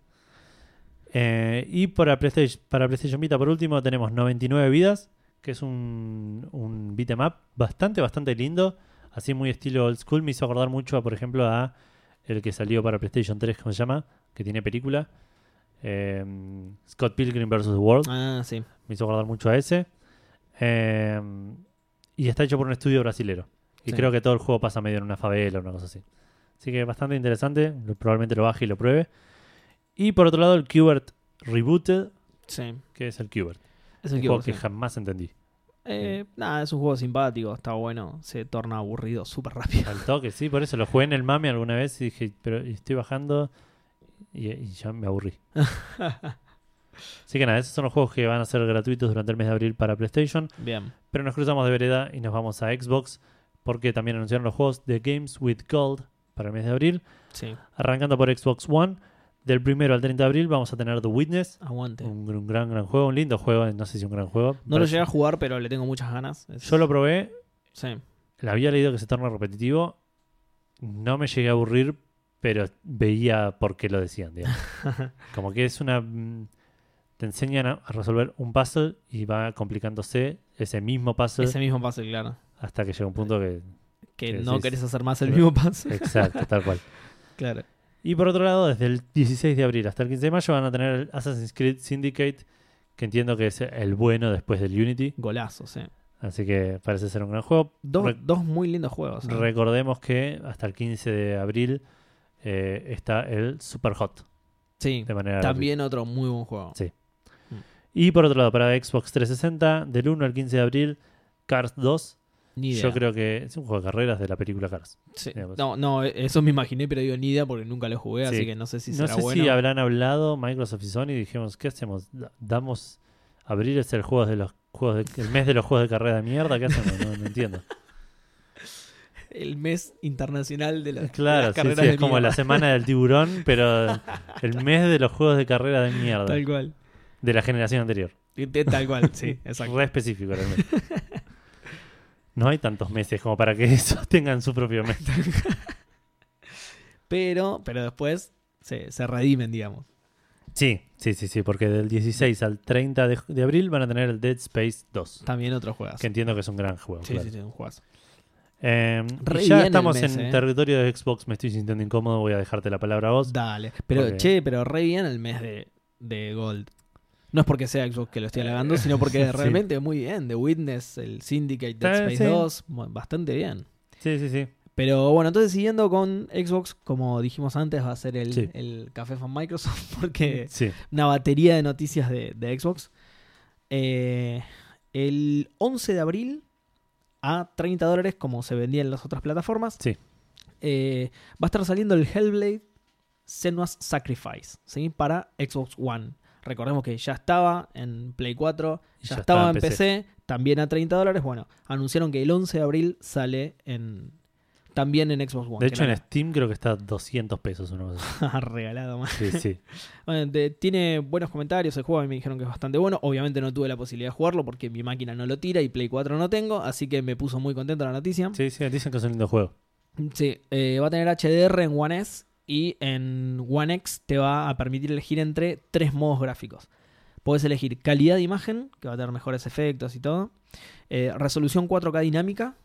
Eh, y para PlayStation, para PlayStation Vita, por último, tenemos 99 vidas, que es un, un beat'em up bastante, bastante lindo. Así muy estilo old school. Me hizo acordar mucho, a, por ejemplo, a el que salió para PlayStation 3, ¿cómo se llama? Que tiene película. Eh, Scott Pilgrim vs. World. Ah, sí. Me hizo acordar mucho a ese. Eh, y está hecho por un estudio brasilero. Y Sí. creo que todo el juego pasa medio en una favela o una cosa así. Así que bastante interesante. Lo- Probablemente lo baje y lo pruebe. Y por otro lado, el Qbert Rebooted, Sí. que es el Qbert. Es Un el juego que que jamás entendí. Eh, nada, es un juego simpático, está bueno, se torna aburrido súper rápido. Al toque, sí, por eso lo jugué en el mame alguna vez y dije, pero estoy bajando y, y ya me aburrí. Así que nada, esos son los juegos que van a ser gratuitos durante el mes de abril para PlayStation. Bien. Pero nos cruzamos de vereda y nos vamos a Xbox porque también anunciaron los juegos de Games with Gold para el mes de abril. Sí, Arrancando por Xbox One, del primero al 30 de abril vamos a tener The Witness. aguante. Un, un gran, gran juego, un lindo juego, no sé si un gran juego. No lo llegué a jugar, pero le tengo muchas ganas. Es- Yo lo probé, Sí, le había leído que se torna repetitivo. No me llegué a aburrir, pero veía por qué lo decían. digamos. Como que es una. mm, Te enseñan a resolver un puzzle y va complicándose ese mismo puzzle ese mismo puzzle, claro. hasta que llega un punto que que Que no decís, querés hacer más el pero- mismo paso. Exacto, tal cual. claro. Y por otro lado, desde el 16 de abril hasta el 15 de mayo van a tener el Assassin's Creed Syndicate, que entiendo que es el bueno después del Unity. Golazos, eh. Así que parece ser un gran juego. Dos, dos muy lindos juegos. eh. recordemos que hasta el 15 de abril eh, está el Super Hot sí, de manera también otro muy buen juego. Sí. Y por otro lado, para Xbox 360, del 1 al 15 de abril, Cars 2. Ni idea. Yo creo que es un juego de carreras de la película Cars. Sí. No, no, eso me imaginé, pero digo ni idea porque nunca lo jugué, Sí. así que no sé si no será sé bueno. si habrán hablado Microsoft y Sony y dijimos, ¿qué hacemos? Da- ¿Damos abril es el juego de los juegos de- el mes de los juegos de carrera de mierda? ¿Qué hacemos? No, no entiendo. El mes internacional de, la- de Claro, las sí, carreras sí, de es como mierda. la semana del tiburón, pero el mes de los juegos de carrera de mierda. Tal cual. De la generación anterior. Te- Tal cual, sí, exacto. Re específico realmente. No hay tantos meses como para que esos tengan su propio mes. Pero, pero después se, se redimen, digamos. Sí, sí, sí, sí, porque del 16 al 30 de, de abril van a tener el Dead Space 2. También otros juegos. Que entiendo que es un gran juego. Sí, claro. sí, sí, un juegazo. Eh, y Re ya estamos mes, en eh. territorio de Xbox, me estoy sintiendo incómodo, voy a dejarte la palabra a vos. Dale. Pero, Porque- che, pero re bien el mes de, de Gold. No es porque sea Xbox que lo estoy halagando, sino porque Sí. realmente muy bien. The Witness, el Syndicate, Dead Está- Space sí. 2, mu- bastante bien. Sí, sí, sí. Pero bueno, entonces siguiendo con Xbox, como dijimos antes, va a ser el, Sí. el Café Fan Microsoft, porque Sí, una batería de noticias de, de Xbox. Eh, el 11 de abril a 30 dólares, como se vendía en las otras plataformas, Sí. eh, va a estar saliendo el Hellblade Senua's Sacrifice ¿sí? para Xbox One. Recordemos que ya estaba en Play 4, Y ya, ya estaba en en PC. también a 30 dólares. Bueno, anunciaron que el 11 de abril sale en también en Xbox One. de hecho en Steam creo que está a 200 pesos una cosa así. regalado más. Sí, sí. Bueno, tiene buenos comentarios el juego, a mí me dijeron que es bastante bueno. Obviamente no tuve la posibilidad de jugarlo porque mi máquina no lo tira y Play 4 no tengo, así que me puso muy contento la noticia. Sí, sí, dicen que es un lindo juego. Sí, eh, va a tener HDR en One S y en One X te va a permitir elegir entre tres modos gráficos. Puedes elegir calidad de imagen, que va a tener mejores efectos y todo, eh, resolución 4K dinámica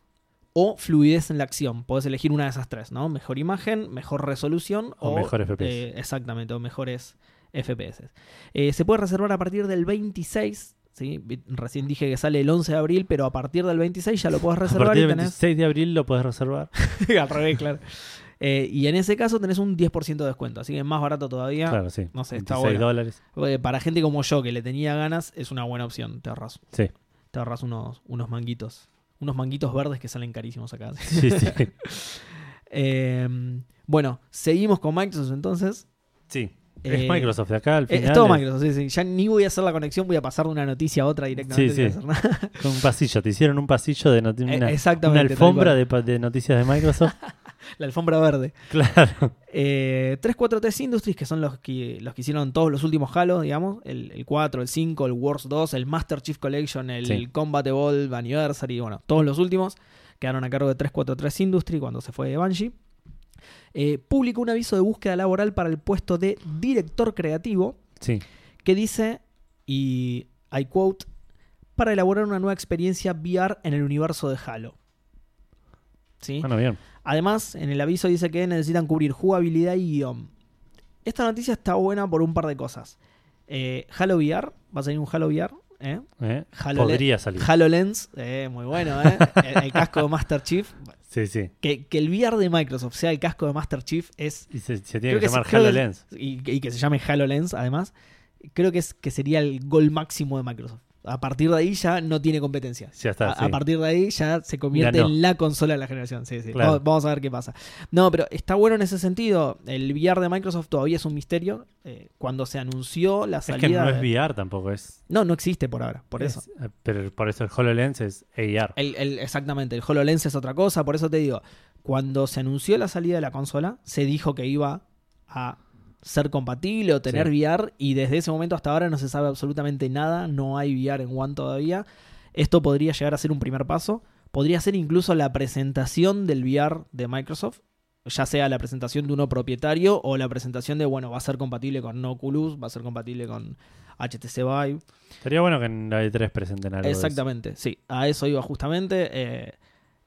o fluidez en la acción. Puedes elegir una de esas tres, ¿no? Mejor imagen, mejor resolución O mejor FPS. eh, exactamente, o mejores FPS. Eh, se puede reservar a partir del 26. ¿sí? Recién dije que sale el 11 de abril, pero a partir del 26 ya lo puedes A reservar partir y del tenés... 26 de abril lo puedes reservar. Al revés, claro. Eh, y en ese caso tenés un 10% de descuento, así que es más barato todavía. Claro, sí. no sé, está 26 bueno. dólares. Para gente como yo que le tenía ganas, es una buena opción. Te ahorras, Sí. te ahorras unos, unos manguitos. Unos manguitos verdes que salen carísimos acá. Sí, sí. Eh, bueno, seguimos con Microsoft entonces. Sí. Eh, es Microsoft de acá al Eh, final. es todo Microsoft, sí, sí. Ya ni voy a hacer la conexión, voy a pasar de una noticia a otra directamente. Sí, sí. hacer nada. Un pasillo, te hicieron un pasillo de noti- Eh, exactamente. una alfombra de noticias de Microsoft. La alfombra verde. claro. Eh, 343 Industries, que son los que, los que hicieron todos los últimos Halo, digamos. El, el 4, el 5, el Wars 2, el Master Chief Collection, el Sí. Combat Evolve Anniversary, bueno, todos los últimos quedaron a cargo de 343 Industries cuando se fue de Bungie. Eh, publicó un aviso de búsqueda laboral para el puesto de director creativo Sí. que dice, y I quote, para elaborar una nueva experiencia VR en el universo de Halo. ¿Sí? Bueno, bien. Además, en el aviso dice que necesitan cubrir jugabilidad y guion. Esta noticia está buena por un par de cosas. Eh, Halo VR, va a salir un Halo VR. ¿eh? ¿eh? Podría salir. HoloLens, eh, muy bueno, ¿eh? el, el casco de Master Chief. Sí, sí. Que, que el VR de Microsoft sea el casco de Master Chief es. Y se, tiene que, que llamar se- HoloLens. Y, y que se llame HoloLens, además. Creo que, es, que sería el gol máximo de Microsoft. A partir de ahí ya no tiene competencia. Ya está. A, sí. a partir de ahí ya se convierte en la consola de la generación. Sí, sí. Claro. Vamos, vamos a ver qué pasa. No, pero está bueno en ese sentido. El VR de Microsoft todavía es un misterio. Eh, cuando se anunció la es salida. que no es VR tampoco, es. No, no existe por ahora. Por es- eso. eh, Pero por eso el HoloLens es AR. El, el- exactamente. El HoloLens es otra cosa. Por eso te digo. Cuando se anunció la salida de la consola, se dijo que iba a ser compatible o tener Sí. VR. Y desde ese momento hasta ahora no se sabe absolutamente nada. No hay VR en One todavía. Esto podría llegar a ser un primer paso. Podría ser incluso la presentación del VR de Microsoft. Ya sea la presentación de uno propietario o la presentación de, bueno, va a ser compatible con Oculus, va a ser compatible con HTC Vive. Estaría bueno que en la E3 presenten algo. de eso. Exactamente, sí. A eso iba justamente. eh,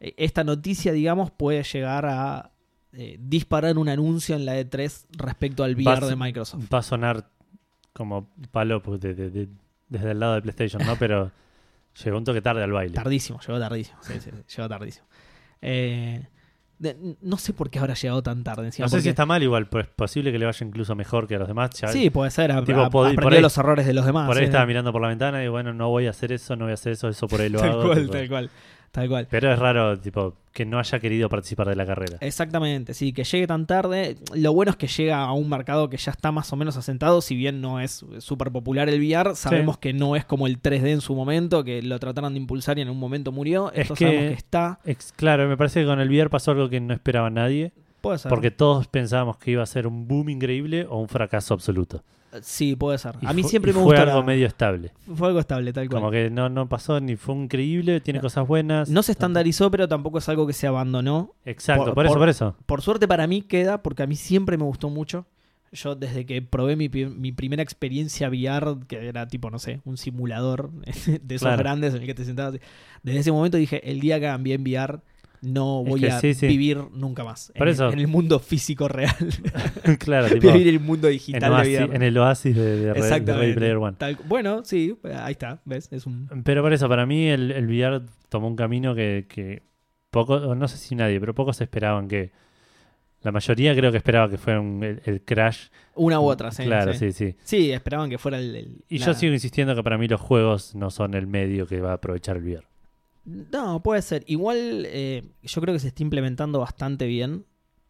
eh, esta noticia, digamos, puede llegar a eh, disparar un anuncio en la E3 respecto al VR de Microsoft. Va a sonar como palo pues, de- de- de- desde el lado de PlayStation, ¿no? Pero llegó un toque tarde al baile. Tardísimo, llegó tardísimo. Sí, sí, sí, llegó tardísimo. Eh, de- no sé por qué habrá llegado tan tarde. encima, No sé porque- si está mal igual, pues es posible que le vaya incluso mejor que a los demás. Ya- Sí, puede ser. Tipo, aprendió por ahí- los errores de los demás. por ahí sí. estaba mirando por la ventana y bueno, no voy a hacer eso, no voy a hacer eso, eso por ahí lo tal hago. cual, tipo. tal cual. Tal cual. Pero es raro, tipo, que no haya querido participar de la carrera. Exactamente, sí, que llegue tan tarde. Lo bueno es que llega a un mercado que ya está más o menos asentado, si bien no es súper popular el VR, sabemos que no es como el 3D en su momento, que lo trataron de impulsar y en un momento murió. Es Esto que- sabemos que está. Claro, me parece que con el VR pasó algo que no esperaba nadie, Puede ser. porque todos pensábamos que iba a ser un boom increíble o un fracaso absoluto. Sí, puede ser. Y a mí siempre me fue gusta. algo la- medio estable. Fue algo estable, tal cual. Como que no, no pasó ni fue increíble, tiene No. cosas buenas. No se estandarizó, pero tampoco es algo que se abandonó. Exacto, por- por, eso, por- por eso. Por suerte para mí queda, porque a mí siempre me gustó mucho. Yo desde que probé mi, mi primera experiencia VR, que era tipo, no sé, un simulador de esos Claro. grandes en el que te sentabas, desde ese momento dije, el día que hagan bien VR, no Es voy que a sí, sí. vivir nunca más. Por en, eso- en el mundo físico real. claro, tipo, vivir el mundo en, digital de VR. en el oasis de, de. Ready Player One. Tal- bueno, sí, ahí está, ¿ves? Es un... Pero por eso, para mí el, el VR tomó un camino que, que poco, no sé si nadie, pero pocos esperaban que. La mayoría creo que esperaba que fuera un- el, el crash. Una u otra, sí. Claro, sí. sí, sí. Sí, esperaban que fuera el... el- Y la- yo sigo insistiendo que para mí los juegos no son el medio que va a aprovechar el VR. No, puede ser. Igual eh, yo creo que se está implementando bastante bien.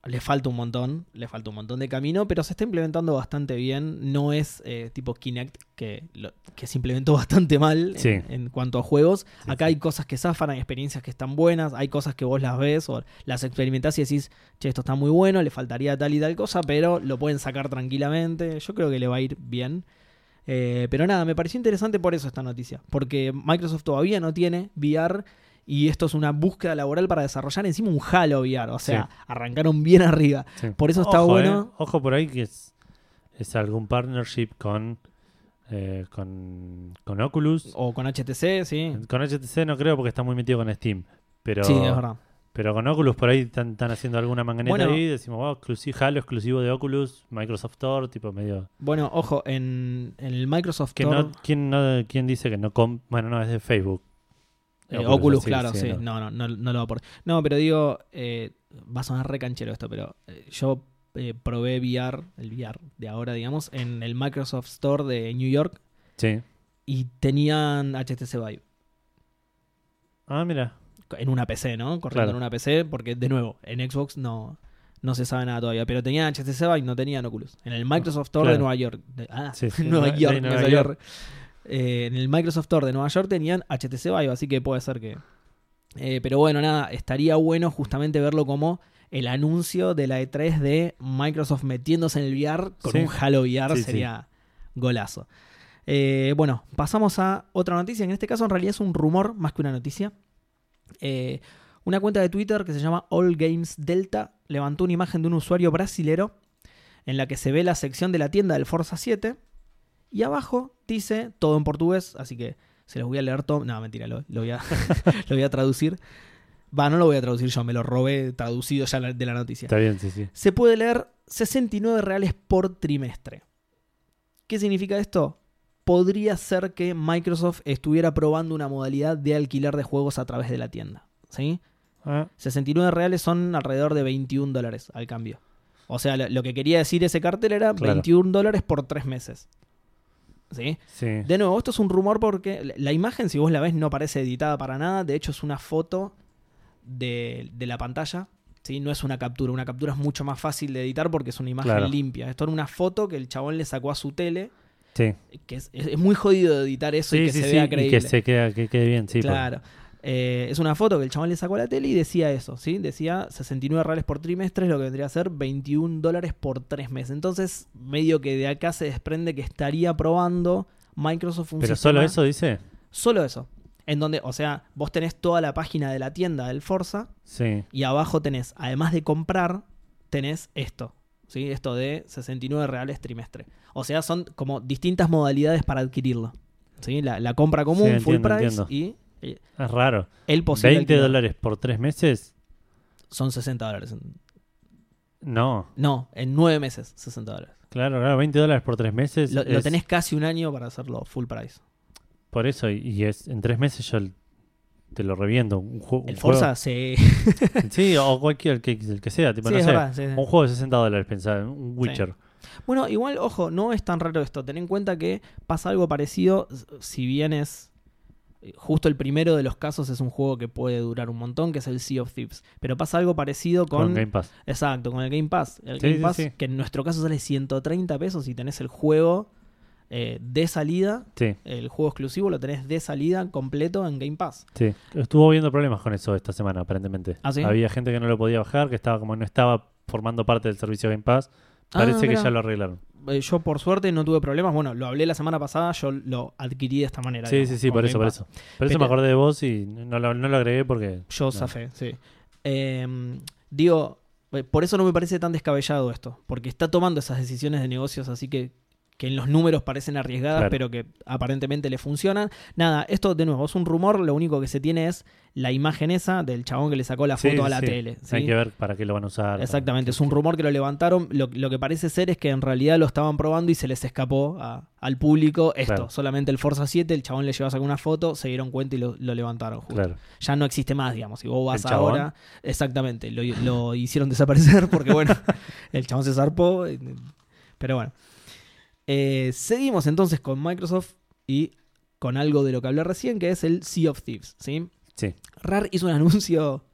Le falta un montón, le falta un montón de camino, pero se está implementando bastante bien. No es eh, tipo Kinect, que, lo- que se implementó bastante mal en- cuanto a juegos. Sí, Acá sí. hay cosas que zafan, hay experiencias que están buenas, hay cosas que vos las ves o las experimentás y decís, che, esto está muy bueno, le faltaría tal y tal cosa, pero lo pueden sacar tranquilamente. Yo creo que le va a ir bien. Eh, pero nada, me pareció interesante por eso esta noticia. Porque Microsoft todavía no tiene VR y esto es una búsqueda laboral para desarrollar encima un Halo VR. O sea, arrancaron bien arriba. Sí. Por eso está Ojo, bueno. eh, Ojo por ahí que es, es algún partnership con, eh, con, con Oculus. O con HTC, sí. Con HTC no creo porque está muy metido con Steam. Pero, Sí, es verdad. Pero con Oculus por ahí están, están haciendo alguna manganeta Bueno. ahí. Decimos, wow, exclusivo, Halo exclusivo de Oculus, Microsoft Store, tipo medio. Bueno, ojo, en, en el Microsoft Que Store, no, ¿quién, no, ¿Quién dice que no? com- bueno, no, es de Facebook. eh, Oculus, claro, sí, no. No, no, no, lo va a poner. No, pero digo, eh, va a sonar re canchero esto, pero eh, yo probé VR, el VR de ahora, digamos, en el Microsoft Store de New York Sí. y tenían HTC Vive. Ah, mira. En una PC, ¿no? Corriendo Claro. en una PC, porque de nuevo, en Xbox no, no se sabe nada todavía, pero tenían HTC Vive, no tenían Oculus. En el Microsoft Store de. Nueva York, de- ah, Sí, sí, Nueva de York, Nueva York. Eh, en el Microsoft Store de Nueva York tenían HTC Vive, así que puede ser que... Eh, pero bueno, nada, estaría bueno justamente verlo como el anuncio de la E3 de Microsoft metiéndose en el VR con Sí. un Halo VR sería golazo. Eh, bueno, pasamos a otra noticia. En este caso, en realidad es un rumor más que una noticia. Eh, una cuenta de Twitter que se llama All Games Delta levantó una imagen de un usuario brasilero en la que se ve la sección de la tienda del Forza 7 y abajo dice todo en portugués, así que se los voy a leer todo. No, mentira, lo, lo voy, a, lo voy a traducir. Va, no lo voy a traducir yo, me lo robé traducido ya de la noticia. Está bien, sí, sí. Se puede leer 69 reales por trimestre. ¿Qué significa esto? Podría ser que Microsoft estuviera probando una modalidad de alquiler de juegos a través de la tienda. ¿Sí? Ah, 69 reales son alrededor de 21 dólares al cambio. O sea, lo, lo que quería decir ese cartel era Claro. 21 dólares por tres meses. ¿Sí? sí. De nuevo, esto es un rumor porque la- la imagen, si vos la ves, no parece editada para nada. De hecho, es una foto de, de la pantalla. ¿sí? No es una captura. Una captura es mucho más fácil de editar porque es una imagen Claro. limpia. Esto era una foto que el chabón le sacó a su tele. Sí, Que es, muy jodido editar eso y que sí, se vea y creíble. que se queda, que quede bien, sí. claro. Eh, es una foto que el chabón le sacó a la tele y decía eso, ¿sí? Decía 69 reales por trimestre, lo que vendría a ser 21 dólares por tres meses. Entonces, medio que de acá se desprende que estaría probando Microsoft un Pero sistema- solo eso dice. Solo eso. En donde, o sea, vos tenés toda la página de la tienda del Forza Sí. y abajo tenés, además de comprar, tenés esto. ¿Sí? Esto de 69 reales trimestre. O sea, son como distintas modalidades para adquirirlo. ¿Sí? La, la compra común, Sí, full price entiendo. y Eh, Es raro. El posible 20 alquiler dólares por tres meses. son 60 dólares. No. No, en 9 meses, 60 dólares. Claro, claro, 20 dólares por tres meses. Lo, lo es- tenés casi un año para hacerlo full price. Por eso, y, y es en tres meses yo te lo. Un, ju- El un Forza, sí. juego- Sí, o cualquier, el que, el que sea. Tipo, Sí, no sé. verdad, sí, sí. Un juego de 60 dólares, pensá, un Witcher. Bueno, igual, ojo, no es tan raro esto. Ten en cuenta que pasa algo parecido, si bien es. eh, Justo el primero de los casos es un juego que puede durar un montón, que es el Sea of Thieves. Pero pasa algo parecido con. Con Game Pass. Exacto, con el Game Pass. El Sí, Game sí, Pass, sí. que en nuestro caso sale 130 pesos y tenés el juego eh, de salida. Sí, El juego exclusivo lo tenés de salida completo en Game Pass. sí. Estuvo viendo problemas con eso esta semana, aparentemente. ¿Ah, sí? Había gente que no lo podía bajar, que estaba como no estaba formando parte del servicio Game Pass. Parece Ah, que ya lo arreglaron. Eh, Yo, por suerte, no tuve problemas. Bueno, lo hablé la semana pasada, yo lo adquirí de esta manera. Sí, digamos, sí, sí, por eso, por eso. Por eso me acordé de vos y no lo, no lo agregué porque. Yo No. zafé, sí. Eh, digo, eh, por eso no me parece tan descabellado esto, porque está tomando esas decisiones de negocios así que, que en los números parecen arriesgadas, Claro. pero que aparentemente le funcionan. Nada, esto de nuevo es un rumor, lo único que se tiene es la imagen esa del chabón que le sacó la Sí, foto a la sí. tele. ¿sí? Hay que ver para qué lo van a usar. Exactamente, es un rumor que lo levantaron. Lo, lo que parece ser es que en realidad lo estaban probando y se les escapó a- al público esto. Claro. Solamente el Forza 7, el chabón le llevó a sacar una foto, se dieron cuenta y lo, lo levantaron. justo. Claro. Ya no existe más, digamos. Si vos vas ahora, exactamente, lo, lo hicieron desaparecer porque, bueno, el chabón se zarpó. Pero bueno. Eh, seguimos entonces con Microsoft y con algo de lo que hablé recién, que es el Sea of Thieves. ¿sí? Sí. RAR hizo un anuncio.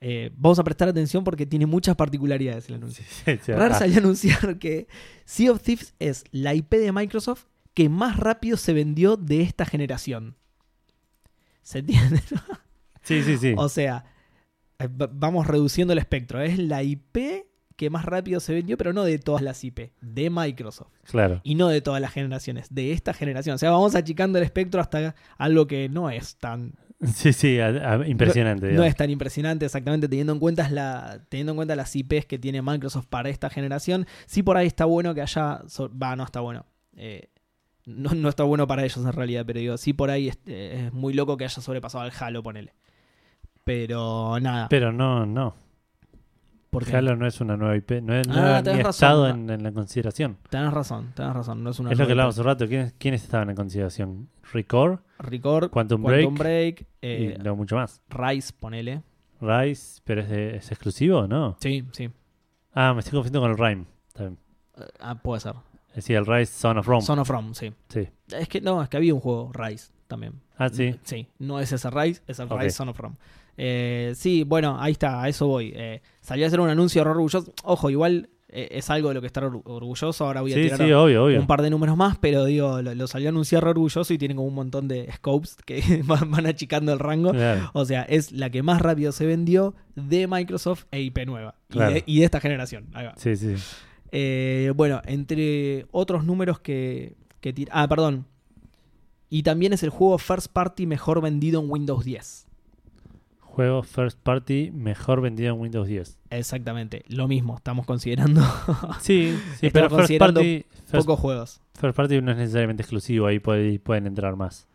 eh, vamos a prestar atención porque tiene muchas particularidades el anuncio. Sí, sí, RAR ah, salió a anunciar que Sea of Thieves es la IP de Microsoft que más rápido se vendió de esta generación. ¿Se entiende? sí, sí, sí. O sea, eh, va- vamos reduciendo el espectro. Es la IP que más rápido se vendió, pero no de todas las IP, de Microsoft. Claro. Y no de todas las generaciones, de esta generación. O sea, vamos achicando el espectro hasta algo que no es tan Sí, sí, a- a- impresionante. no es tan impresionante exactamente teniendo en cuenta la teniendo en cuenta las IPs que tiene Microsoft para esta generación sí por ahí está bueno que haya so- va no está bueno Eh, no, no está bueno para ellos en realidad pero digo sí por ahí es, eh, es muy loco que haya sobrepasado al Halo ponele pero nada Pero no, no. Porque Halo no es una nueva IP. No, es, no Ah, razón, estado no. en, en la consideración. tenés razón tenés razón no es una es lo que hablábamos hace un rato. ¿Quiénes, quiénes estaban en consideración? Record. Record Quantum Quantum Break Break eh, y no mucho más. Rise ponele Rise, pero es, de- es exclusivo o no? sí sí Ah, me estoy confundiendo con el Rhyme. Bien. Eh, ah, puede ser Decía el Rise Son of Rome. Son of Rome sí Sí. es que no es que había un juego Rise también Ah, sí. Sí, no es ese Rise, es el Ok. Rise Son of Rome. Eh, sí, bueno, ahí está, a eso voy. Eh, salió a hacer un anuncio orgulloso. Ojo, igual eh, es algo de lo que estar or- orgulloso. Ahora voy a Sí, tirar sí, obvio, obvio. un par de números más, pero digo, lo, lo salió a anunciar orgulloso y tienen como un montón de scopes que van, van achicando el rango. Claro. O sea, es la que más rápido se vendió de Microsoft e IP nueva. Y, de, y de esta generación. Ahí va. Sí, sí. Bueno, entre otros números que, que Ah, perdón. Y también es el juego first party mejor vendido en Windows 10. Juego first party mejor vendido en Windows 10. Exactamente, lo mismo. Estamos considerando Sí, sí, pero first party, first, pocos juegos. first party no es necesariamente exclusivo, ahí puede- pueden entrar más.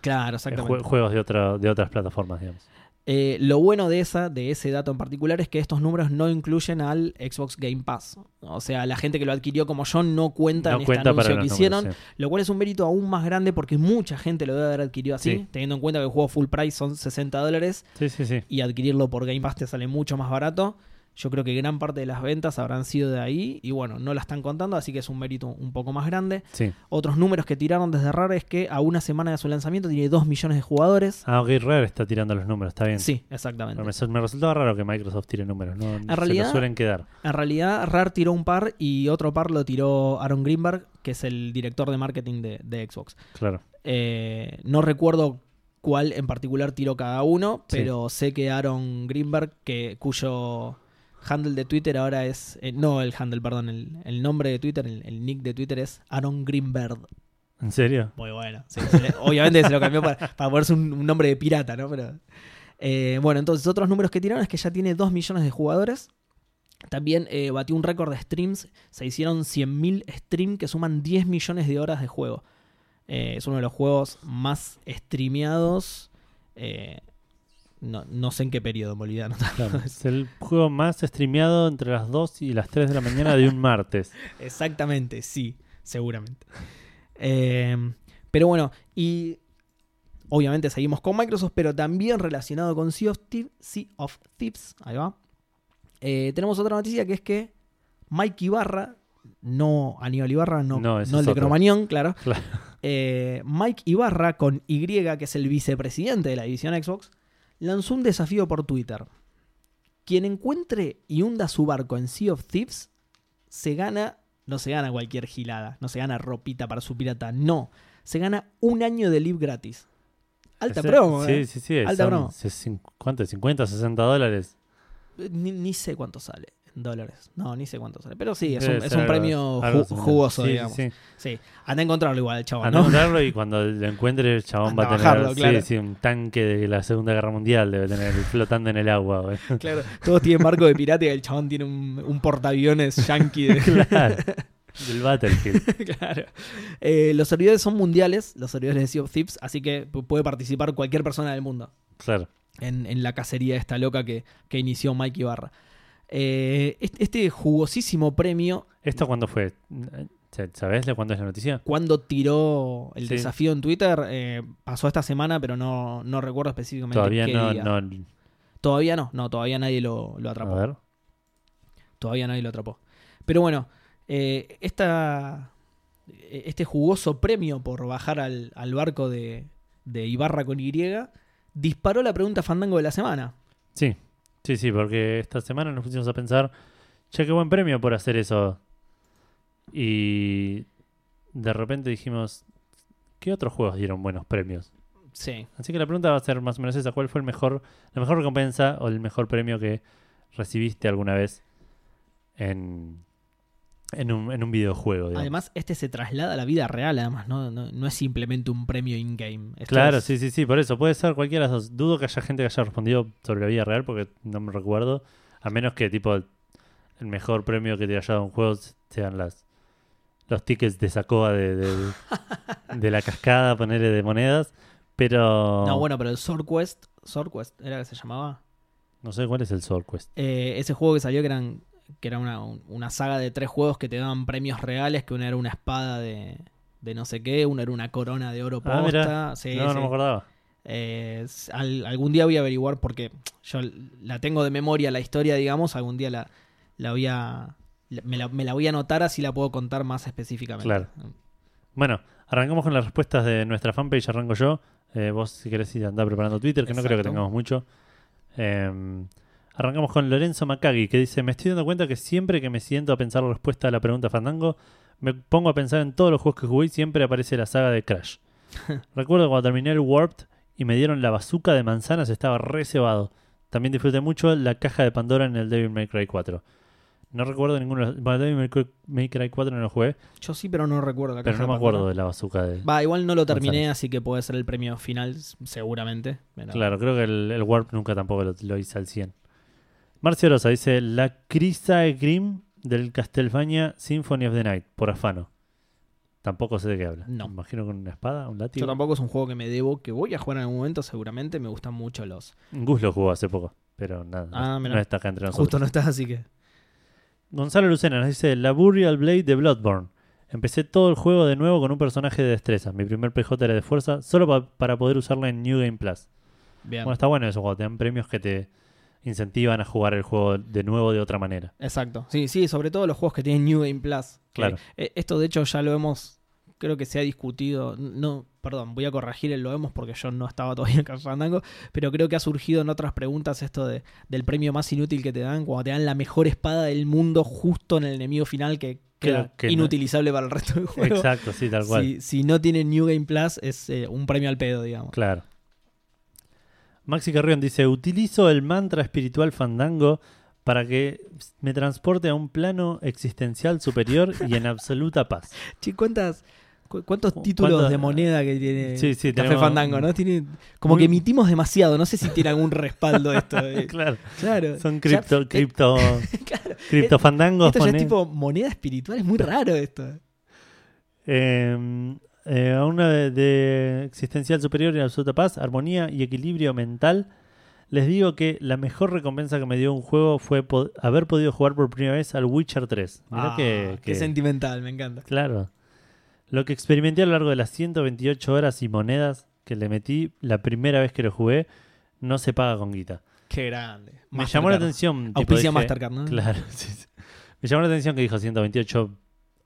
Claro, Eh, exactamente. jue- juegos de, otra, de otras plataformas, digamos. Eh, lo bueno de esa, de ese dato en particular, es que estos números no incluyen al Xbox Game Pass. O sea, la gente que lo adquirió como yo no cuenta no en este cuenta anuncio para que hicieron. números, Lo cual es un mérito aún más grande porque mucha gente lo debe haber adquirido así, Sí. teniendo en cuenta que el juego full price son 60 dólares sí. Sí, sí, sí. y adquirirlo por Game Pass te sale mucho más barato. Yo creo que gran parte de las ventas habrán sido de ahí y bueno, no la están contando, así que es un mérito un poco más grande. Sí. Otros números que tiraron desde Rare es que a una semana de su lanzamiento tiene 2 millones de jugadores. Ah, ok, Rare está tirando los números, está bien. Sí, exactamente. Pero me, me resultaba raro que Microsoft tire números, no se realidad- suelen quedar. En realidad, Rare tiró un par y otro par lo tiró Aaron Greenberg, que es el director de marketing de, de Xbox. Claro. Eh, no recuerdo cuál en particular tiró cada uno, Sí. pero sé que Aaron Greenberg, que, cuyo handle de Twitter ahora es. eh, no el handle, perdón, el, el nombre de Twitter, el, el nick de Twitter es Aaron Greenberg. ¿En serio? Muy bueno. Sí, se le- obviamente se lo cambió para, para ponerse un, un nombre de pirata, ¿no? Pero, eh, bueno, entonces otros números que tiraron es que ya tiene 2 millones de jugadores. También eh, batió un récord de streams. Se hicieron 100.000 streams que suman 10 millones de horas de juego. Eh, es uno de los juegos más streameados eh, no, no sé en qué periodo Bolivia. no Claro, es el juego más streameado entre las 2 y las 3 de la mañana de un martes. Exactamente, sí, seguramente. Eh, pero bueno, y obviamente seguimos con Microsoft, pero también relacionado con Sea of, Thieves, sea of Thieves, ahí va. Eh, tenemos otra noticia que es que Mike Ibarra, no Aníbal Ibarra, no, No, no el de. Cromañón, claro. Claro. Eh, Mike Ibarra, con Y, que es el vicepresidente de la división Xbox, lanzó un desafío por Twitter. Quien encuentre y hunda su barco en Sea of Thieves se gana, no se gana cualquier gilada, no se gana ropita para su pirata, no, se gana un año de live gratis. Alta promo, Sí, eh. sí, sí. Alta promo. ¿Cuánto? ¿50, 60 dólares? Ni, ni sé cuánto sale dólares, no, ni sé cuánto sale, pero sí, es un, es premio algo ju- similar. jugoso, Sí, digamos. sí. Sí, anda a encontrarlo igual el chabón, Anda a ¿no? encontrarlo y cuando lo encuentre el chabón Anda va a tener bajarlo, sí, claro. sí, un tanque de la Segunda Guerra Mundial, debe tener flotando en el agua. güey. Claro, todos tienen barco de pirata y el chabón tiene un, un portaaviones yankee de, claro. Del Battlefield. claro. Eh, los servidores son mundiales, los servidores de Sea of Thieves, así que pu- puede participar cualquier persona del mundo Claro. en, en la cacería esta loca que, que inició Mike Ibarra. Eh, este, jugosísimo premio, ¿Esto cuándo fue? ¿Sabes de cuándo es la noticia? cuando tiró el Sí. desafío en Twitter, eh, pasó esta semana, pero no, no recuerdo específicamente Todavía qué no, día. no. Todavía no, no, todavía nadie lo, lo A atrapó. ver. Todavía nadie lo atrapó. Pero bueno, eh, esta, este jugoso premio por bajar al, al barco de, de Ibarra con Y disparó la pregunta fandango de la semana. Sí, sí, sí, porque esta semana nos pusimos a pensar, che, qué buen premio por hacer eso. Y de repente dijimos, ¿qué otros juegos dieron buenos premios? Sí. Así que la pregunta va a ser más o menos esa, ¿cuál fue el mejor, la mejor recompensa o el mejor premio que recibiste alguna vez en, en, un, en un videojuego? digamos? Además, este se traslada a la vida real, además, no, no, no es simplemente un premio in-game. Claro, es- sí, sí, sí, por eso puede ser cualquiera de las dos. Dudo que haya gente que haya respondido sobre la vida real porque no me recuerdo. A menos que tipo el, mejor premio que te haya dado un juego sean las los tickets de Sacoa de, de, de la cascada, ponerle de monedas. Pero No, bueno, pero el Sword Quest, Sword Quest, ¿era que se llamaba? no sé cuál es el Sword Quest. Eh, ese juego que salió que eran que era una, un- una saga de tres juegos que te daban premios reales, que una era una espada de, de no sé qué, una era una corona de oro posta. Ah, mira. Sí, no, sí. no me acordaba. Eh, al- algún día voy a averiguar porque yo la tengo de memoria la historia, digamos, algún día la, la voy a me la, me la voy a anotar así la puedo contar más específicamente. Claro. Bueno, arrancamos con las respuestas de nuestra fanpage. Arranco yo. Eh, vos, si querés ir a andar preparando Twitter, que no creo que tengamos mucho. Eh, arrancamos con Lorenzo Macagui, que dice: Me estoy dando cuenta que siempre que me siento a pensar la respuesta a la pregunta Fandango, me pongo a pensar en todos los juegos que jugué y siempre aparece la saga de Crash. Recuerdo cuando terminé el Warped y me dieron la bazooka de manzanas, estaba re cebado. También disfruté mucho la caja de Pandora en el Devil May Cry 4. No recuerdo ninguno. de los- Bueno, Devil May Cry, May Cry 4 no lo jugué, Yo sí, pero no recuerdo la pero caja no me acuerdo Pandora. de la bazooka de. Va, igual no lo terminé, Manzanas. así que puede ser el premio final, seguramente. pero- Claro, creo que el, el Warp nunca tampoco lo, lo hice al 100. Marcio Rosa dice: La Crisae Grim del Castlevania Symphony of the Night, por afano. Tampoco sé de qué habla. No. Me imagino con una espada, un látigo. Yo tampoco es un juego que me debo, que voy a jugar en algún momento, seguramente. Me gustan mucho los. Gus lo jugó hace poco, pero nada. Ah, no, no está acá entre nosotros. Justo no estás, así que. Gonzalo Lucena nos dice: La Burial Blade de Bloodborne. Empecé todo el juego de nuevo con un personaje de destreza. Mi primer PJ era de fuerza, solo pa- para poder usarla en New Game Plus. Bien. Bueno, está bueno eso, cuando te dan premios que te incentivan a jugar el juego de nuevo de otra manera. Exacto. Sí, sí, sobre todo los juegos que tienen New Game Plus. Claro. eh, esto, de hecho, ya lo hemos. Creo que se ha discutido. No, perdón, voy a corregir el lo hemos porque yo no estaba todavía en Fandango. Pero creo que ha surgido en otras preguntas esto de, del premio más inútil que te dan. Cuando te dan la mejor espada del mundo justo en el enemigo final que queda que no- inutilizable para el resto del juego. Exacto, sí, tal cual. Si, si no tiene New Game Plus, es eh, un premio al pedo, digamos. Claro. Maxi Carrión dice, utilizo el mantra espiritual fandango para que me transporte a un plano existencial superior y en absoluta paz. Che, ¿cuántas, cu- ¿cuántos ¿Cu- títulos cuántas- de moneda que tiene Sí, sí, Café Fandango, no? Tiene, como Muy- que emitimos demasiado. No sé si tiene algún respaldo esto. eh. claro, Claro. son Ya- cripto, eh, cripto, claro. criptofandangos. Esto ya es tipo moneda espiritual. Es muy raro esto. Eh, eh, a una de, de existencial superior y absoluta paz, armonía y equilibrio mental, les digo que la mejor recompensa que me dio un juego fue po- haber podido jugar por primera vez al Witcher 3. Mirá Ah, que, qué sentimental, me encanta. Claro. Lo que experimenté a lo largo de las 128 horas y monedas que le metí la primera vez que lo jugué, no se paga con guita. Qué grande. Me llamó la atención. tipo, dije- Mastercard, ¿no? Claro, sí, sí. Me llamó la atención que dijo 128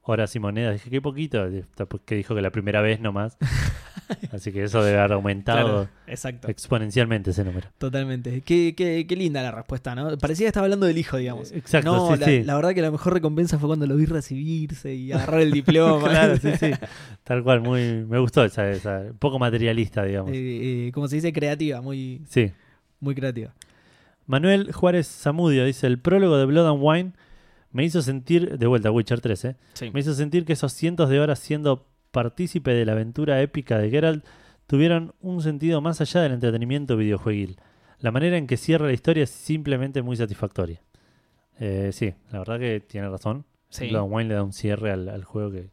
horas y monedas. Dije, qué poquito. Después Que dijo que la primera vez nomás. Así que eso debe haber aumentado Claro, exponencialmente ese número. Totalmente. Qué, qué, qué linda la respuesta, ¿no? Parecía que estaba hablando del hijo, digamos. Exacto, no, sí, la, sí. la verdad que la mejor recompensa fue cuando lo vi recibirse y agarrar el diploma. claro, sí, sí. Tal cual, muy, me gustó esa, esa, poco materialista, digamos. Eh, eh, como se dice, creativa, muy, Sí. muy creativa. Manuel Juárez Zamudio dice, el prólogo de Blood and Wine me hizo sentir, de vuelta Witcher 3, ¿eh? Sí. me hizo sentir que esos cientos de horas siendo partícipe de la aventura épica de Geralt tuvieron un sentido más allá del entretenimiento videojueguil. La manera en que cierra la historia es simplemente muy satisfactoria. Eh, sí, la verdad que tiene razón. Sí. Wine le da un cierre al, al juego que,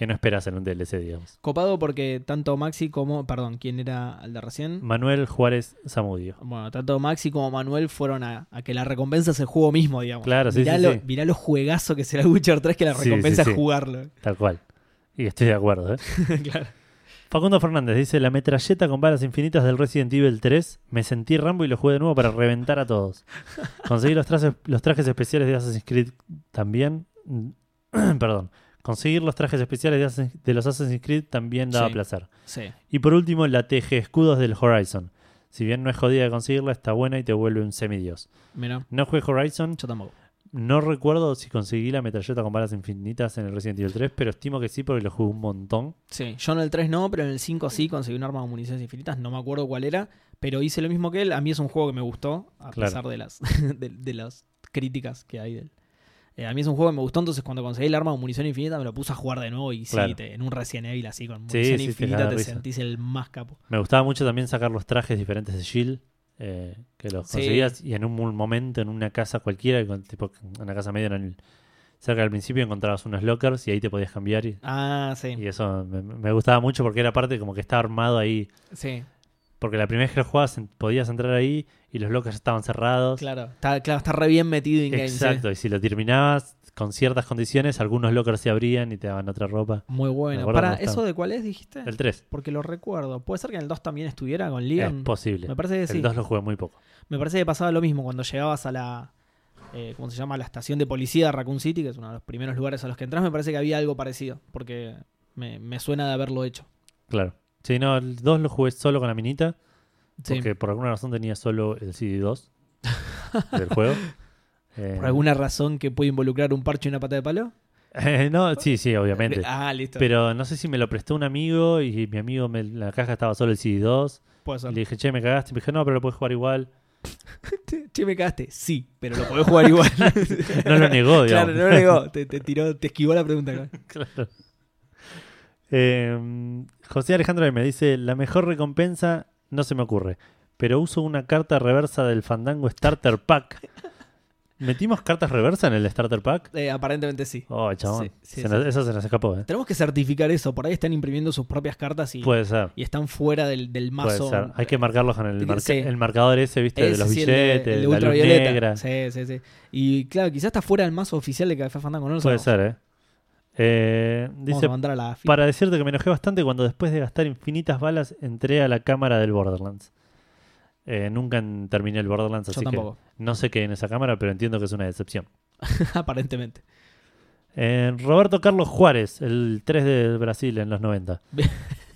que no esperas en un DLC, digamos. Copado porque tanto Maxi como, perdón, ¿quién era el de recién? Manuel Juárez Zamudio. Bueno, tanto Maxi como Manuel fueron a, a que la recompensa es el juego mismo, digamos. Claro, sí, mirá sí, lo, sí. mirá lo juegazo que será Witcher 3 que la recompensa sí. es jugarlo. Tal cual. Y estoy de acuerdo, ¿eh? claro. Facundo Fernández dice, la metralleta con balas infinitas del Resident Evil 3, me sentí Rambo y lo jugué de nuevo para reventar a todos. Conseguí los trajes, los trajes especiales de Assassin's Creed también... Perdón. Conseguir los trajes especiales de, los Assassin's Creed también daba Sí. placer. Sí. Y por último, la TG Escudos del Horizon. Si bien no es jodida de conseguirla, está buena y te vuelve un semidios. Mira, No jugué Horizon, yo tampoco. no recuerdo si conseguí la metralleta con balas infinitas en el Resident Evil 3, pero estimo que sí porque lo jugué un montón. Sí, yo en el 3 no, pero en el 5 sí conseguí un arma con municiones infinitas, no me acuerdo cuál era, pero hice lo mismo que él. A mí es un juego que me gustó, a Claro. pesar de las, de, de las críticas que hay de él. Eh, a mí es un juego que me gustó, entonces cuando conseguí el arma con munición infinita me lo puse a jugar de nuevo y Claro. sí, te- en un Resident Evil así con munición sí, infinita te, sentís el más capo. Me gustaba mucho también sacar los trajes diferentes de Shield, eh, que los conseguías y en un mo- momento en una casa cualquiera, tipo en una casa media en el- cerca del principio encontrabas unos lockers y ahí te podías cambiar y, Ah, sí, y eso me, me gustaba mucho porque era parte como que estaba armado ahí, sí, porque la primera vez que lo jugabas podías entrar ahí y los lockers estaban cerrados. claro. Está, claro, está re bien metido en game. Exacto, y si lo terminabas con ciertas condiciones, algunos lockers se abrían y te daban otra ropa. Muy bueno. Para. ¿eso de cuál es, dijiste? El 3 Porque lo recuerdo. ¿Puede ser que en el 2 también estuviera con es Leon? posible. Me parece que el sí. 2 lo jugué muy poco. Me parece que pasaba lo mismo cuando llegabas a la. eh, ¿Cómo se llama? La estación de policía de Raccoon City, que es uno de los primeros lugares a los que entras. Me parece que había algo parecido. Porque me, me suena de haberlo hecho. Claro. Sí, no, el 2 lo jugué solo con la minita. Sí. Porque por alguna razón tenía solo el CD2 del juego. Eh, ¿Por alguna razón que puede involucrar un parche y una pata de palo? eh, no, sí, sí, obviamente. Ah, listo. Pero no sé si me lo prestó un amigo y mi amigo me- en la caja estaba solo el CD2. Puede Y le dije, che, me cagaste. Y me dijo, no, pero lo puedes jugar igual. Che, me cagaste. Sí, pero lo podés jugar igual. No lo negó, digamos. claro, no lo negó. Te, te tiró, te esquivó la pregunta. Claro. Eh, José Alejandro M dice: La mejor recompensa no se me ocurre, pero uso una carta reversa del Fandango Starter Pack. ¿Metimos cartas reversa en el Starter Pack? Eh, aparentemente sí. Oh, chabón. Sí, sí, Se sí. nos- Eso se nos escapó, ¿eh? Tenemos que certificar eso. Por ahí están imprimiendo sus propias cartas y, Puede ser. y están fuera del, del Puede mazo. ser. Hay que marcarlos con el, marca- el marcador ese, ¿viste? de los sí, el de- billetes, el de la luz ultravioleta. negra. Sí, sí, sí. Y claro, quizás está fuera del mazo oficial de Café Fandango. No lo Puede sabemos. ser, ¿eh? Eh, Vamos dice: a mandar a la AFI. Para decirte que me enojé bastante cuando después de gastar infinitas balas entré a la cámara del Borderlands. Eh, nunca terminé el Borderlands, Yo así que no sé qué hay en esa cámara, pero entiendo que es una decepción. Aparentemente. Eh, Roberto Carlos Juárez, el 3 de Brasil en los 90.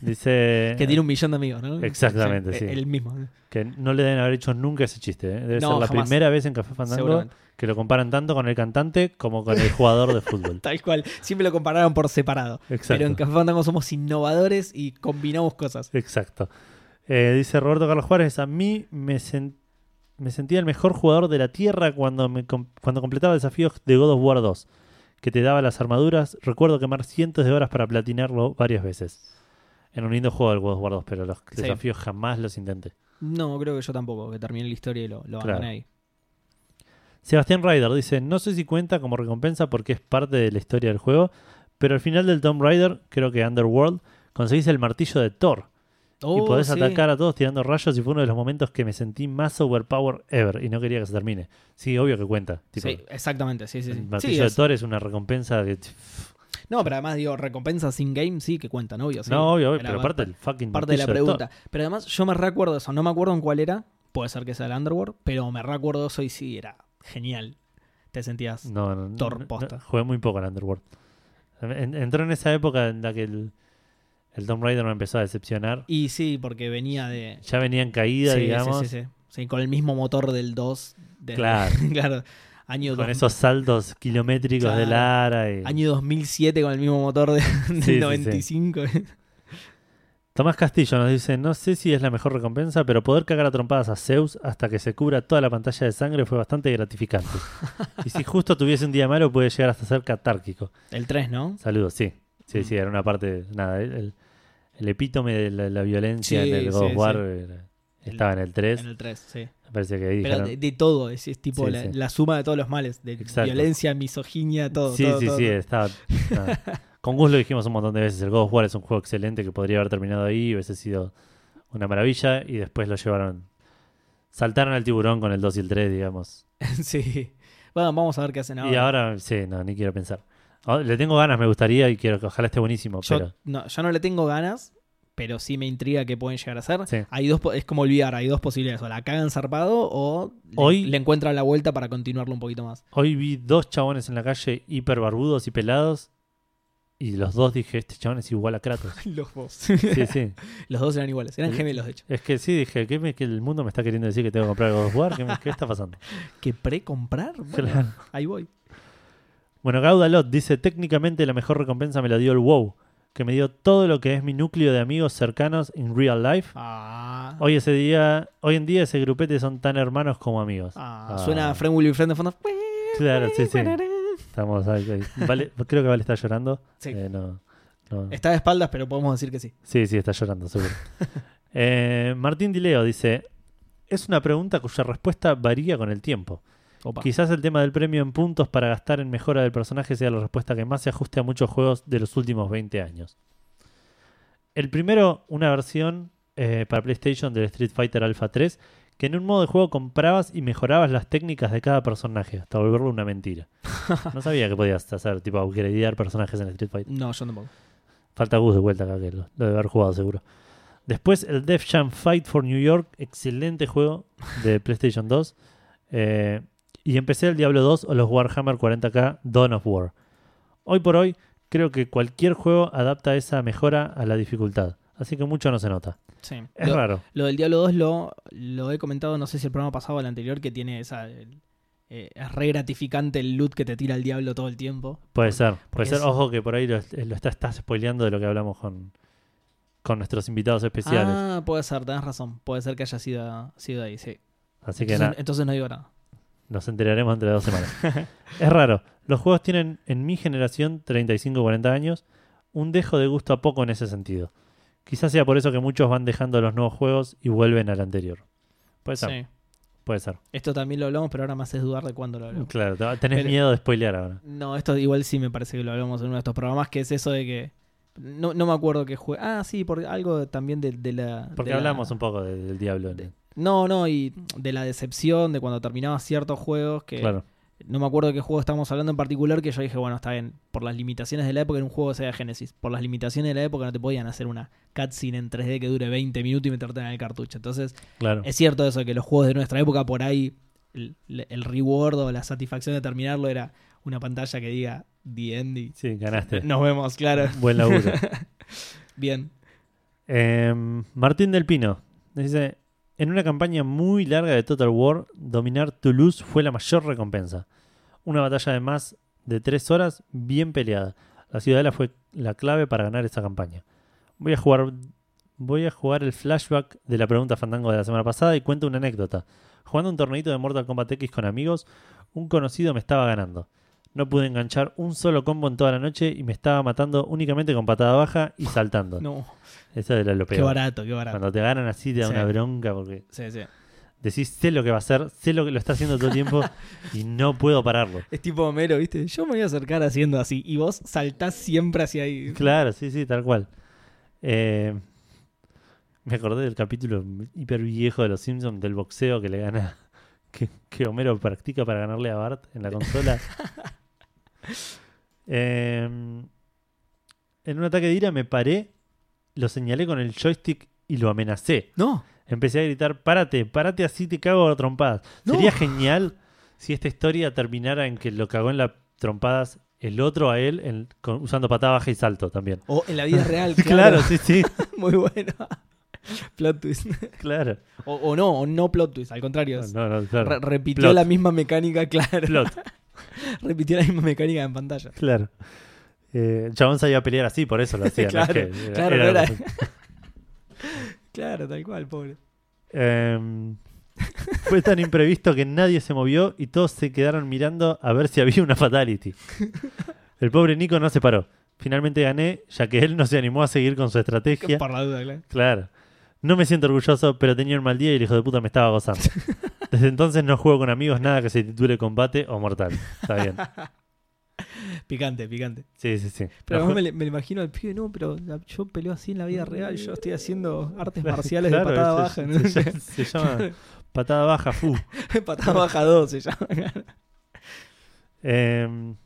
Dice Que tiene un millón de amigos, ¿no? Exactamente, sí. El mismo. que no le deben haber hecho nunca ese chiste. ¿eh? Debe No, ser la jamás. primera vez en Café Fandango que lo comparan tanto con el cantante como con el jugador de fútbol. Tal cual. Siempre lo compararon por separado. Exacto. Pero en Café Fandango somos innovadores y combinamos cosas. Exacto. Eh, dice Roberto Carlos Juárez, a mí me, sen- me sentía el mejor jugador de la Tierra cuando, me com- cuando completaba desafíos de God of War 2, que te daba las armaduras. Recuerdo quemar cientos de horas para platinarlo varias veces. En un lindo juego of War 2, pero los Sí. desafíos jamás los intenté. No, creo que yo tampoco, que terminé la historia y lo, lo Claro. abandoné ahí. Sebastián Ryder dice, no sé si cuenta como recompensa porque es parte de la historia del juego, Pero al final del Tomb Raider, creo que Underworld, conseguís el martillo de Thor. y Oh, podés sí. atacar a todos tirando rayos y fue uno de los momentos que me sentí más overpower ever y no quería que se termine. Sí, obvio que cuenta. Tipo, Sí, exactamente, sí, sí. sí. el Sí, martillo de Thor es una recompensa que... No, pero además digo, recompensas in game sí que cuentan, obvio. sí. no, obvio, obvio, pero parte- aparte el fucking parte de la pregunta. Pero además yo me recuerdo eso, no me acuerdo en cuál era, puede ser que sea el Underworld, pero me recuerdo eso y sí, era genial. Te sentías... No, no, no, Thor no, jugué muy poco al Underworld. En- entró en esa época en la que el, el Tomb Raider me empezó a decepcionar. Y sí, porque venía de... Ya venía en caída, sí, digamos. sí, sí, sí. Sí, con el mismo motor del 2. de- Claro. claro. Año, Con esos saltos kilométricos de. Lara. Y... año 2007 con el mismo motor de, del sí, sí. 95. Tomás Castillo nos dice, no sé si es la mejor recompensa, pero poder cagar a trompadas a Zeus hasta que se cubra toda la pantalla de sangre fue bastante gratificante. y si justo tuviese un día malo puede llegar hasta ser catárquico. El 3, ¿no? Saludos, sí. Sí, Mm. sí, era una parte, nada, el, epítome de la, la violencia Sí, en el God sí, War sí. estaba en el 3. En el 3, sí. Parece que Pero de, de todo, es, es tipo Sí, la, sí. la suma de todos los males. De Exacto. violencia, misoginia, todo. sí, todo, sí, todo, sí, todo. nada. Con Gus lo dijimos un montón de veces, el God of War es un juego excelente que podría haber terminado ahí, hubiese sido una maravilla, y después lo llevaron... Saltaron al tiburón con el 2 y el 3, digamos. sí. Bueno, vamos a ver qué hacen ahora. Y ahora, sí, no, ni quiero pensar. Ah, Le tengo ganas, me gustaría y quiero que ojalá esté buenísimo, yo, pero... no, yo no le tengo ganas, pero sí me intriga qué pueden llegar a hacer. Sí. Hay dos, es como olvidar, hay dos posibilidades. O la cagan zarpado o le, Hoy- le encuentran la vuelta para continuarlo un poquito más. Hoy vi dos chabones en la calle hiper barbudos y pelados, y los dos dije, este chabón es igual a Kratos. Los dos. Sí, sí. Los dos eran iguales, eran El- gemelos de hecho. Es que sí, dije, ¿qué, me- que el mundo me está queriendo decir que tengo que comprar God of War? ¿Qué, me- qué está pasando? ¿Que pre-comprar? Bueno, Claro. ahí voy. Bueno, Gaudalot dice, técnicamente la mejor recompensa me la dio el WoW, que me dio todo lo que es mi núcleo de amigos cercanos en real life. Ah, Hoy ese día, hoy en día ese grupete son tan hermanos como amigos. ah, Ah. suena a Friend Will Be Friend de fondo. Claro, sí, sí. Estamos ahí, ahí. Vale, creo que Vale está llorando. Sí. Eh, no, no. Está de espaldas, pero podemos decir que sí. Sí, sí, está llorando, seguro. Eh, Martín Dileo dice, es una pregunta cuya respuesta varía con el tiempo. Opa. Quizás el tema del premio en puntos para gastar en mejora del personaje sea la respuesta que más se ajuste a muchos juegos de los últimos 20 años. El primero, una versión eh, para PlayStation del Street Fighter Alpha 3, que en un modo de juego comprabas y mejorabas las técnicas de cada personaje, hasta volverlo una mentira. No sabía que podías hacer, tipo, upgradear personajes en Street Fighter. No, yo tampoco. Falta Gus de vuelta acá, que lo, lo debe haber jugado seguro. Después el Def Jam Fight for New York, excelente juego de PlayStation 2. Eh, y empecé el Diablo 2 o los Warhammer 40k Dawn of War. Hoy por hoy, creo que cualquier juego adapta esa mejora a la dificultad. Así que mucho no se nota. Sí. Es lo, raro. lo del Diablo 2 lo, lo he comentado, no sé si el programa pasado o el anterior, que tiene esa. el- eh, es re gratificante el loot que te tira el diablo todo el tiempo. Puede ser. Puede ser. es- Ojo que por ahí lo, lo está- estás spoileando de lo que hablamos con, con nuestros invitados especiales. Ah, puede ser, tenés razón. Puede ser que haya sido, sido ahí, sí. Así que entonces, nada. entonces no digo nada. Nos enteraremos entre dos semanas. es raro. Los juegos tienen en mi generación, 35-40 años, un dejo de gusto a poco en ese sentido. Quizás sea por eso que muchos van dejando los nuevos juegos y vuelven al anterior. Puede ser, Sí. puede ser. Esto también lo hablamos, pero ahora me haces dudar de cuándo lo hablamos. Claro, te- tenés Pero- miedo de spoilear ahora. No, esto igual sí me parece que lo hablamos en uno de estos programas, que es eso de que. No, no me acuerdo que juego. Ah, sí, por algo también de, de la. Porque de la- hablamos un poco de- del diablo. de- No, no, y de la decepción de cuando terminaba ciertos juegos que. claro. No me acuerdo de qué juego estamos hablando en particular, que yo dije, bueno, está bien, por las limitaciones de la época, en un juego de Sega Genesis, por las limitaciones de la época no te podían hacer una cutscene en 3D que dure 20 minutos y meterte en el cartucho. Entonces, Claro. es cierto eso, que los juegos de nuestra época, por ahí, el, el reward o la satisfacción de terminarlo era una pantalla que diga The Ending. Sí, ganaste. Nos vemos, claro. Buen laburo. Bien. Em, Martín del Pino dice: En una campaña muy larga de Total War, dominar Toulouse fue la mayor recompensa. Una batalla de más de tres horas bien peleada. La ciudadela fue la clave para ganar esa campaña. Voy a jugar. Voy a jugar el flashback de la pregunta Fandango de la semana pasada y cuento una anécdota. Jugando un torneito de Mortal Kombat X con amigos, un conocido me estaba ganando. No pude enganchar un solo combo en toda la noche y me estaba matando únicamente con patada baja y saltando. No, Eso era lo qué peor. barato, qué barato. Cuando te ganan así te da Sí. una bronca porque Sí, sí. decís, sé lo que va a hacer, sé lo que lo está haciendo todo el tiempo y no puedo pararlo. Es tipo Homero, ¿viste? Yo me voy a acercar haciendo así y vos saltás siempre hacia ahí. Claro, sí, sí, tal cual. Eh, me acordé del capítulo hiper viejo de Los Simpsons del boxeo que le gana, que, que Homero practica para ganarle a Bart en la consola. Eh, en un ataque de ira me paré, lo señalé con el joystick y lo amenacé. No. Empecé a gritar, párate, párate así te cago a trompadas. No. Sería genial si esta historia terminara en que lo cagó en las trompadas el otro a él en- con- usando patada baja y salto también. O en la vida real, Claro, claro. sí, sí, Muy bueno. plot twist. claro. O, o no, o no plot twist, al contrario. No, no, claro. re- repitió Plot. la misma mecánica, claro. Plot, repitió la misma mecánica en pantalla. claro. Eh, chabón sabía pelear así, por eso lo hacía. no es Claro, claro, no era- algo- Claro, tal cual, pobre. Em, fue tan imprevisto que nadie se movió y todos se quedaron mirando a ver si había una fatality. El pobre Nico no se paró. Finalmente gané, ya que él no se animó a seguir con su estrategia. Por la duda, claro. Claro. No me siento orgulloso, pero tenía un mal día y el hijo de puta me estaba gozando. Desde entonces no juego con amigos nada que se titule combate o mortal. Está bien. Picante, picante. Sí, sí, sí. Pero No además me, le- me lo imagino al pibe, no, pero yo peleo así en la vida real, yo estoy haciendo artes marciales claro, de patada se- baja. ¿no? Se, llama- se llama patada baja, fu. patada baja 2 se llama. Em,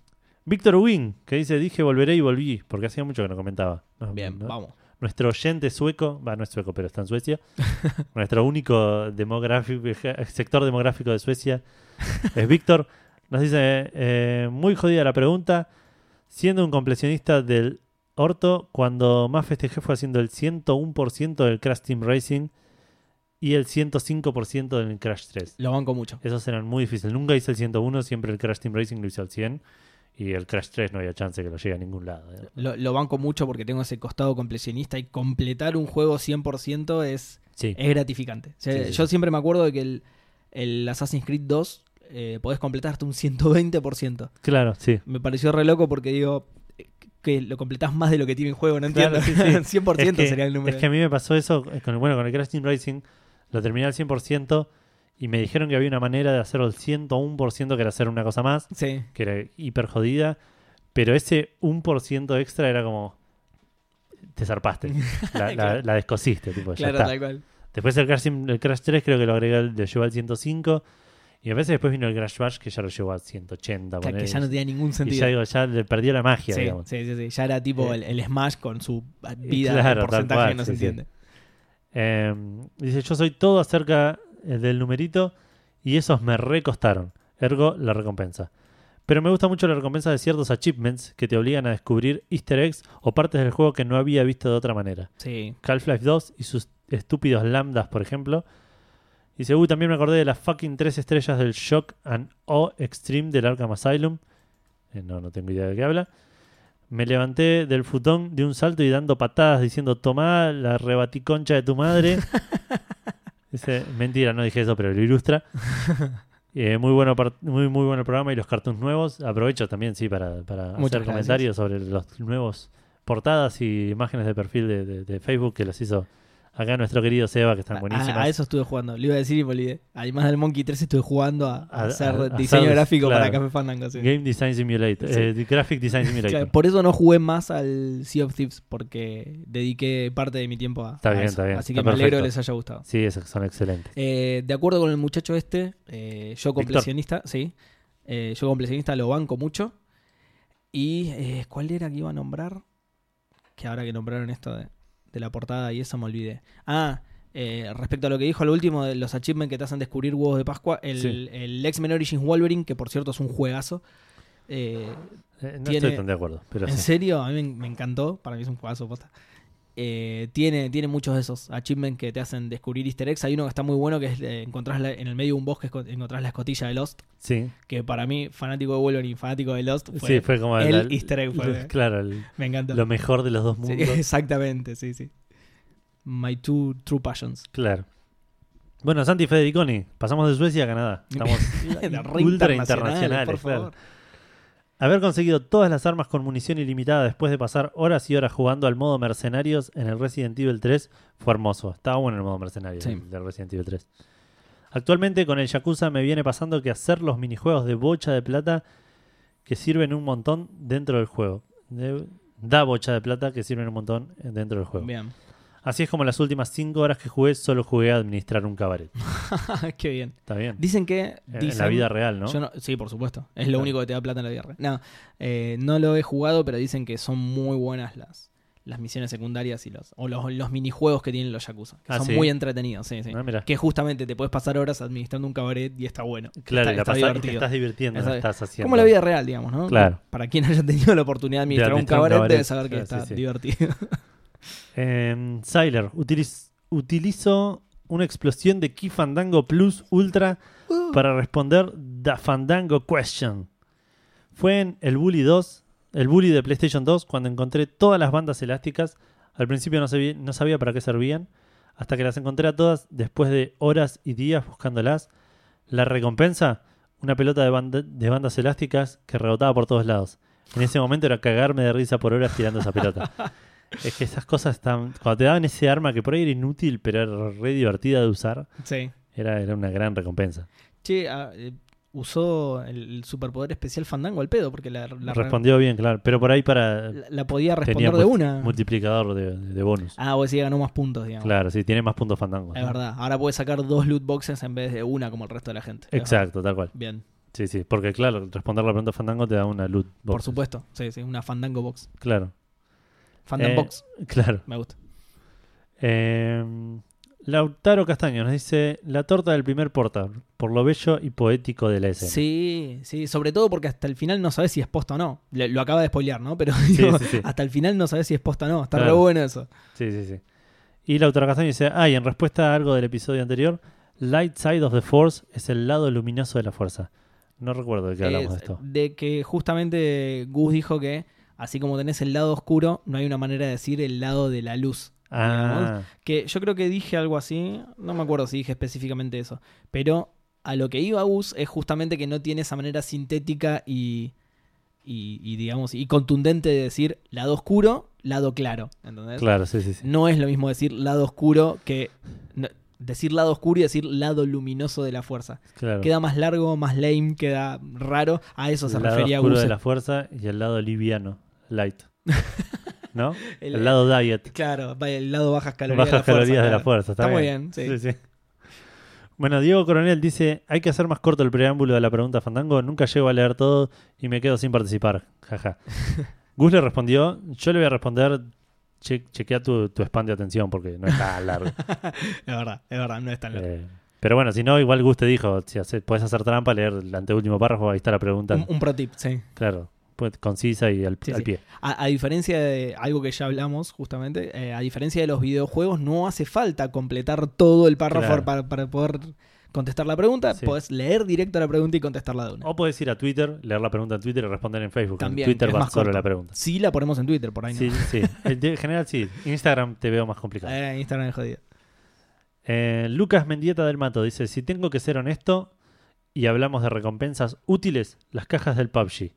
Víctor Wing, que dice, dije volveré y volví, porque hacía mucho que no comentaba. No, Bien, no- vamos. Nuestro oyente sueco, va, no es sueco, pero está en Suecia. nuestro único demográfico, sector demográfico de Suecia es Víctor. Nos dice, eh, muy jodida la pregunta, siendo un completionista del orto, cuando más festejé fue haciendo el 101% del Crash Team Racing y el 105% del Crash 3. Lo banco mucho. Esos eran muy difíciles. Nunca hice el 101, siempre el Crash Team Racing lo hice al 100. Y el Crash 3 no había chance que lo llegue a ningún lado. eh. Lo, lo banco mucho porque tengo ese costado completionista y completar un juego 100% es, Sí, es gratificante. O sea, Sí, sí, yo sí. siempre me acuerdo de que el, el Assassin's Creed 2 eh, podés completar hasta un 120%. claro, sí. Me pareció re loco porque digo eh, que lo completás más de lo que tiene el juego, no Claro, entiendo. sí. 100% Es que- sería el número. Es que a mí me pasó eso eh, con bueno, con el Crash Team Racing. Lo terminé al 100% y me dijeron que había una manera de hacerlo al 101% que era hacer una cosa más, Sí, que era hiper jodida. Pero ese 1% extra era como... Te zarpaste. La, Claro. descosiste, tipo, ya claro, está. tal cual. Después el Crash, el Crash 3 creo que lo agregué, al- lo llevó al 105. Y a veces después vino el Crash Bash que ya lo llevó al 180. O sea, que ya no tenía ningún y sentido. ya digo, ya le perdió la magia, sí, digamos. sí, sí, sí. Ya era tipo Eh, el, el Smash con su vida claro, porcentaje cual, no se sí. entiende. Eh, dice, yo soy todo acerca eh, del numerito y esos me recostaron. Ergo, la recompensa. Pero me gusta mucho la recompensa de ciertos achievements que te obligan a descubrir easter eggs o partes del juego que no había visto de otra manera. Sí. Half-Life 2 y sus estúpidos lambdas, por ejemplo. Dice, uy, también me acordé de las fucking tres estrellas del Shock and O Extreme del Arkham Asylum. Eh, no, no tengo idea de qué habla. Me levanté del futón de un salto y dando patadas diciendo, tomá la rebaticoncha de tu madre. Dice, mentira, no dije eso, pero lo ilustra. Eh, muy, bueno muy, muy bueno el programa y los cartoons nuevos. Aprovecho también, sí, para, para hacer comentarios sobre los nuevos portadas y imágenes de perfil de, de- de Facebook que los hizo acá nuestro querido Seba, que están buenísimas. A, a eso estuve jugando. Le iba a decir y me olvidé. Además del Monkey 3 estuve jugando a, hacer a- diseño hacer- gráfico para. Café Fandango. sí. Game Design Simulator, Sí. eh, Graphic Design Simulator. Claro, por eso no jugué más al Sea of Thieves, porque dediqué parte de mi tiempo a, Está bien, eso. está bien, Así está que me alegro que les haya gustado. Sí, esos son excelentes. Eh, de acuerdo con el muchacho este, eh, yo completionista, sí, yo completionista lo banco mucho. Y ¿cuál era que iba a nombrar? Que ahora que nombraron esto de, de la portada y eso me olvidé. Ah, eh, respecto a lo que dijo al último de los achievements que te hacen descubrir huevos de Pascua, el, Sí. el X-Men Origins Wolverine, que por cierto es un juegazo. eh, Eh, no tiene- estoy tan de acuerdo, pero en sí. serio, a mí me, me encantó. Para mí es un juegazo posta. Eh, tiene, tiene muchos de esos achievements que te hacen descubrir easter eggs. Hay uno que está muy bueno que es eh, encontrás la- en el medio de un bosque encontrás la escotilla de Lost. Sí, Que para mí, fanático de Wolverine fanático de Lost, fue, sí, fue como el easter egg. fue- Claro, el- me encantó. lo mejor de los dos Sí, mundos. exactamente, sí, sí. My two true passions. Claro. Bueno, Santi Federiconi, pasamos de Suecia a Canadá. Estamos ultra internacionales, internacionales. por claro. Haber conseguido todas las armas con munición ilimitada después de pasar horas y horas jugando al modo mercenarios en el Resident Evil 3 fue hermoso. Estaba bueno el modo mercenarios Sí. del Resident Evil 3. Actualmente con el Yakuza me viene pasando que hacer los minijuegos de bocha de plata que sirven un montón dentro del juego. De- da bocha de plata que sirven un montón dentro del juego. Bien. Así es como las últimas 5 horas que jugué solo jugué a administrar un cabaret. Qué bien. ¿Está bien? Dicen que. En- la vida real, ¿no? Yo no- sí, por supuesto. Es lo Claro. único que te da plata en la vida real. No, eh, no lo he jugado, pero dicen que son muy buenas las, las misiones secundarias y los, o los, los minijuegos que tienen los Yakuza. Que Ah, son ¿sí? muy entretenidos, sí, sí. Ah. Que justamente te puedes pasar horas administrando un cabaret y está bueno. Claro, está, la está te estás divirtiendo, estás haciendo. Como la vida real, digamos, ¿no? Claro. Para quien haya tenido la oportunidad de administrar, administrar un un cabaret, debe saber que claro, está divertido. Eh, Syler, utiliz- utilizo una explosión de Key Fandango Plus Ultra Uh. para responder The Fandango Question. Fue en el Bully 2, el Bully de PlayStation 2, cuando encontré todas las bandas elásticas. Al principio no sabía, no sabía para qué servían, hasta que las encontré a todas después de horas y días buscándolas. La recompensa, una pelota de, banda- de bandas elásticas que rebotaba por todos lados. En ese momento era cagarme de risa por horas tirando esa pelota. Es que esas cosas están. Cuando te daban ese arma que por ahí era inútil, pero era re divertida de usar, sí. era, era una gran recompensa. Che, ah, eh, usó el, superpoder especial Fandango al pedo, porque la, la, Respondió bien, claro. Pero por ahí para. la- la podía responder de multi- una. multiplicador de, de bonus. Ah, vos sí ganó más puntos, digamos. Claro, sí, tiene más puntos fandango. Es verdad. Ahora puedes sacar dos loot boxes en vez de una como el resto de la gente. Es. Exacto, tal cual. Bien. Sí, sí. Porque, claro, responder la pregunta fandango te da una loot box. Por supuesto. Sí, sí. Una Fandango box. Claro, Fandango Eh, box. claro. Me gusta. Eh, Lautaro Castaño nos dice: La torta del primer porta, por lo bello y poético de la escena. Sí, sí. Sobre todo porque hasta el final no sabes si es posta o no. Le- lo acaba de spoilear, ¿no? Pero Sí, digo, sí, sí. hasta el final no sabes si es posta o no. Está Claro. re bueno eso. Sí, sí, sí. Y Lautaro Castaño dice, ah, y en respuesta a algo del episodio anterior, Light Side of the Force es el lado luminoso de la fuerza. No recuerdo de qué hablamos de Es esto. de que justamente Gus dijo que así como tenés el lado oscuro, no hay una manera de decir el lado de la luz. Ah, Que yo creo que dije algo así, no me acuerdo si dije específicamente eso, pero a lo que iba Gus es justamente que no tiene esa manera sintética y, y, y, digamos, y contundente de decir lado oscuro, lado claro. ¿entendés? claro, sí, sí, sí. No es lo mismo decir lado oscuro que no- decir lado oscuro y decir lado luminoso de la fuerza. Claro. Queda más largo, más lame, queda raro. A eso se el lado refería oscuro Gus. de la fuerza y el lado liviano, light. ¿No? El- el, lado diet. Claro, el lado bajas calorías. Bajas de la fuerza, calorías de la fuerza. Está, Está muy bien, sí. sí. Bueno, Diego Coronel dice, hay que hacer más corto el preámbulo de la pregunta Fandango. Nunca llego a leer todo y me quedo sin participar. Jaja. Gus le respondió, yo le voy a responder, che- chequea tu, tu spam de atención porque no es tan largo. Es verdad, es verdad, no es tan largo. Eh, pero bueno, si no, igual Gus te dijo, si hace- puedes hacer trampa, leer el anteúltimo párrafo, ahí está la pregunta. Un, un pro tip, sí. Claro, pues, concisa y al, Sí, al sí. pie. A, a diferencia de algo que ya hablamos, justamente, eh, a diferencia de los videojuegos, no hace falta completar todo el párrafo Claro. para, para poder contestar la pregunta. Sí. Podés leer directo la pregunta y contestarla de una. O puedes ir a Twitter, leer la pregunta en Twitter y responder en Facebook. También, en Twitter va más solo la pregunta. Sí, la ponemos en Twitter, por ahí no. Sí, sí. En de- en general sí. Instagram te veo más complicado. Eh, Instagram es jodido. Eh, Lucas Mendieta del Mato dice: Si tengo que ser honesto y hablamos de recompensas útiles, las cajas del PUBG.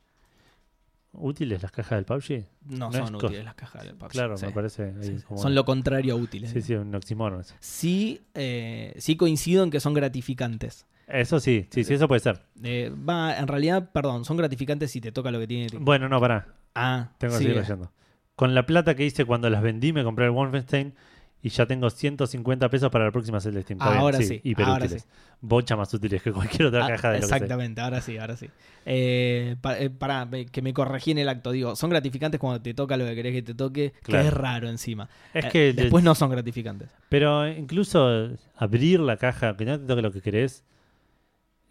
¿Útiles las cajas del PUBG? No, No son es útiles las cajas del PUBG. Claro, sí. me parece. ahí Sí, sí. como- Son lo contrario a útiles. Sí, sí, un oxímoron. Sí, eh, sí coincido en que son gratificantes. Eso sí, sí, sí, eso puede ser. Eh, va, en realidad, perdón, son gratificantes si te toca lo que tiene. Bueno, no, pará. Ah, Tengo que seguir leyendo. Con la plata que hice cuando las vendí, me compré el Wolfenstein y ya tengo 150 pesos para la próxima set de Steam. Está bien, Ahora sí, hiper ahora útiles. Bocha más útiles que cualquier otra Ah, caja de lo que. Exactamente, ahora sí, ahora sí. Eh, eh, pará, me- que me corregí en el acto. Digo, son gratificantes cuando te toca lo que querés que te toque, Claro. que es raro encima. Es Eh, que después no son gratificantes. Pero incluso abrir la caja, que no te toque lo que querés,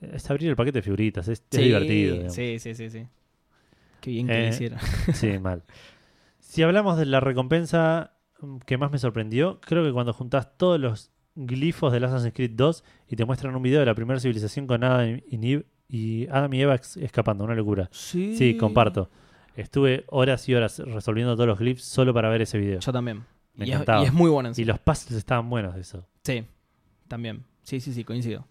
es abrir el paquete de figuritas, es, es Sí, divertido. digamos. Sí, sí, sí, sí. Qué bien que Eh, lo hicieron. Sí, mal. Si hablamos de la recompensa que más me sorprendió, creo que cuando juntás todos los glifos del Assassin's Creed 2 y te muestran un video de la primera civilización con Adam y, Eve- y Adam y Eva escapando, una locura. Sí. Sí, comparto. Estuve horas y horas resolviendo todos los glifs solo para ver ese video. Yo también. Me y, es, encantaba. y es muy bueno Y encima. los puzzles estaban buenos de eso. Sí, también. Sí, sí, sí, coincido.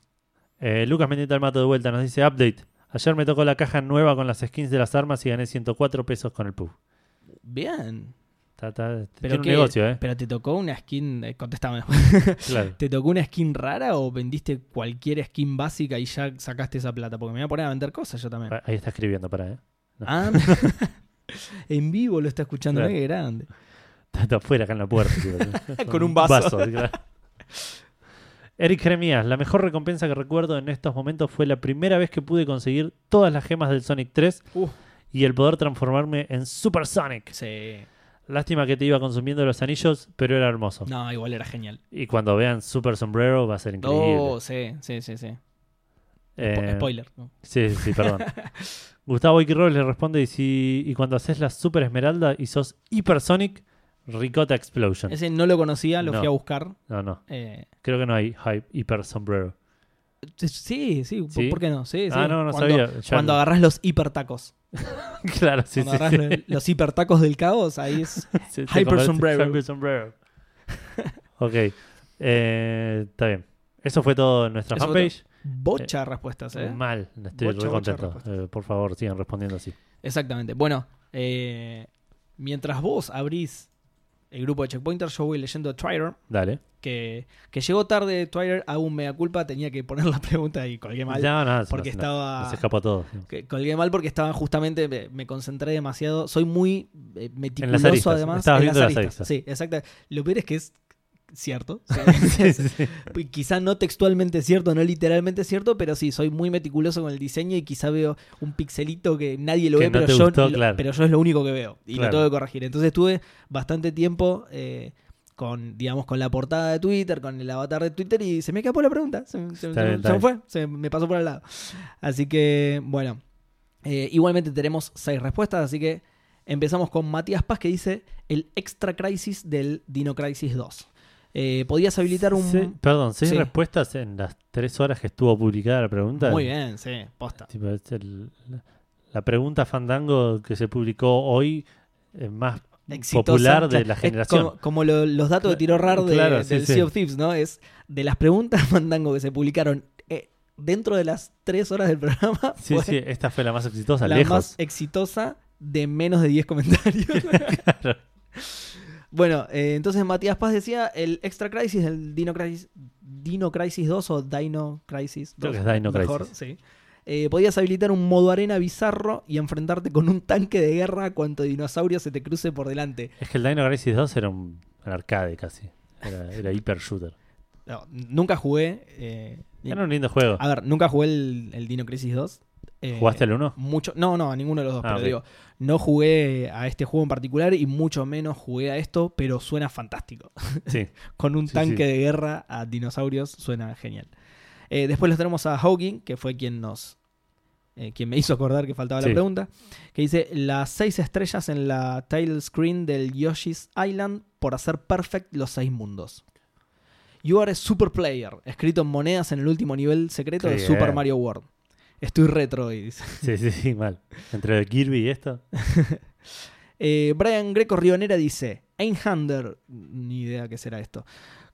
Eh, Lucas Mendieta del Mato de vuelta nos dice update. Ayer me tocó la caja nueva con las skins de las armas y gané 104 pesos con el pub. Bien. Está, está- ¿Pero tiene un qué? negocio, ¿eh? Pero te tocó una skin, eh, contestame. Claro. ¿Te tocó una skin rara o vendiste cualquier skin básica y ya sacaste esa plata? Porque me voy a poner a vender cosas yo también. Ahí está escribiendo, para, ¿eh? Ah, en vivo lo está escuchando, Claro. qué grande. Está, afuera, acá en la puerta. tipo, Con un vaso. claro. Eric Jeremías, la mejor recompensa que recuerdo en estos momentos fue la primera vez que pude conseguir todas las gemas del Sonic 3 Uh. y el poder transformarme en Super Sonic. Sí. Lástima que te iba consumiendo los anillos, pero era hermoso. No, igual era genial. Y cuando vean Super Sombrero va a ser increíble. Oh, sí, sí, sí, sí. Eh, Spoiler. ¿no? Sí, sí, perdón. Gustavo Iquirroles le responde y, si, y cuando haces la Super Esmeralda y sos Hyper Sonic, Ricota Explosion. Ese no lo conocía, lo No. fui a buscar. No, no. Eh, Creo que no hay hy- Hyper Sombrero. sí, sí, ¿por- ¿Sí? ¿por qué no? Sí, sí. Ah, no, no cuando, sabía. Ya- Cuando agarras los hipertacos. claro, sí, cuando sí. sí. lo- los hipertacos del caos, ahí es. Sí, Hyper sombrero. Hyper sombrero. ok. Eh, está bien. Eso fue todo en nuestra Eso fanpage. Bocha respuestas, ¿eh? Mal. Estoy Bocha, re contento. Eh, por favor, sigan respondiendo así. Exactamente. Bueno, eh, mientras vos abrís el grupo de Checkpointers, yo voy leyendo Twitter. Dale. Que, que llegó tarde Twitter, un mea culpa, tenía que poner la pregunta y colgué mal. No, no, se porque estaba. nos escapó todo. que colgué mal porque estaba justamente, me, me concentré demasiado. Soy muy eh, meticuloso las además. Estabas en viendo las las aristas. Sí, exacto. Lo peor es que es cierto. Sí, sí, sí. Y Quizá no textualmente cierto, no literalmente cierto, pero sí, soy muy meticuloso con el diseño y quizá veo un pixelito que nadie lo Que ve, no pero, yo, gustó, lo- claro. pero yo es lo único que veo y Claro. lo tengo que corregir. Entonces estuve bastante tiempo eh, con, digamos, con la portada de Twitter, con el avatar de Twitter y se me escapó la pregunta. Se, me fue, se me pasó por al lado. Así que, bueno, eh, igualmente tenemos seis respuestas, así que empezamos con Matías Paz que dice el Extra Crisis del Dino Crisis 2. Eh, ¿Podías habilitar un... Sí, perdón, seis Sí. respuestas en las tres horas que estuvo publicada la pregunta. Muy bien, sí, posta. Tipo, es el- la, la pregunta Fandango que se publicó hoy eh, más Exitosa. popular de la es generación. Como, como lo- los datos de tiro raro de, Claro, sí, del. Sea of Thieves, ¿no? Es de las preguntas Fandango que se publicaron eh, dentro de las tres horas del programa. Sí, fue sí, esta fue la más exitosa, la lejos. más exitosa de menos de 10 comentarios. Claro. Bueno, eh, entonces Matías Paz decía el Extra Crisis del Dino Crisis, Dino Crisis 2 o Dino Crisis 2. Creo que es Dino mejor, Crisis. sí. Eh, podías habilitar un modo arena bizarro y enfrentarte con un tanque de guerra cuanto dinosaurio se te cruce por delante. Es que el Dino Crisis 2 era un, un arcade casi. Era, era hiper shooter. No, nunca jugué. eh, Era un lindo juego. a ver, nunca jugué el, el Dino Crisis 2. Eh, ¿Jugaste el 1? Mucho, no, no, a ninguno de los dos, Ah, pero digo, no jugué a este juego en particular y mucho menos jugué a esto, pero suena fantástico. Sí. Con un Sí, tanque sí. de guerra a dinosaurios suena genial. Eh, después los tenemos a Hawking, que fue quien nos. eh, quien me hizo acordar que faltaba Sí. la pregunta. Que dice: Las seis estrellas en la title screen del Yoshi's Island por hacer perfect los seis mundos. You are a super player, escrito en monedas en el último nivel secreto Qué de Super. Mario World. Estoy retro hoy, dice. Sí, sí, sí, mal. Entre Kirby y esto. Eh, Brian Greco Rionera dice: Einhander, ni idea qué será esto.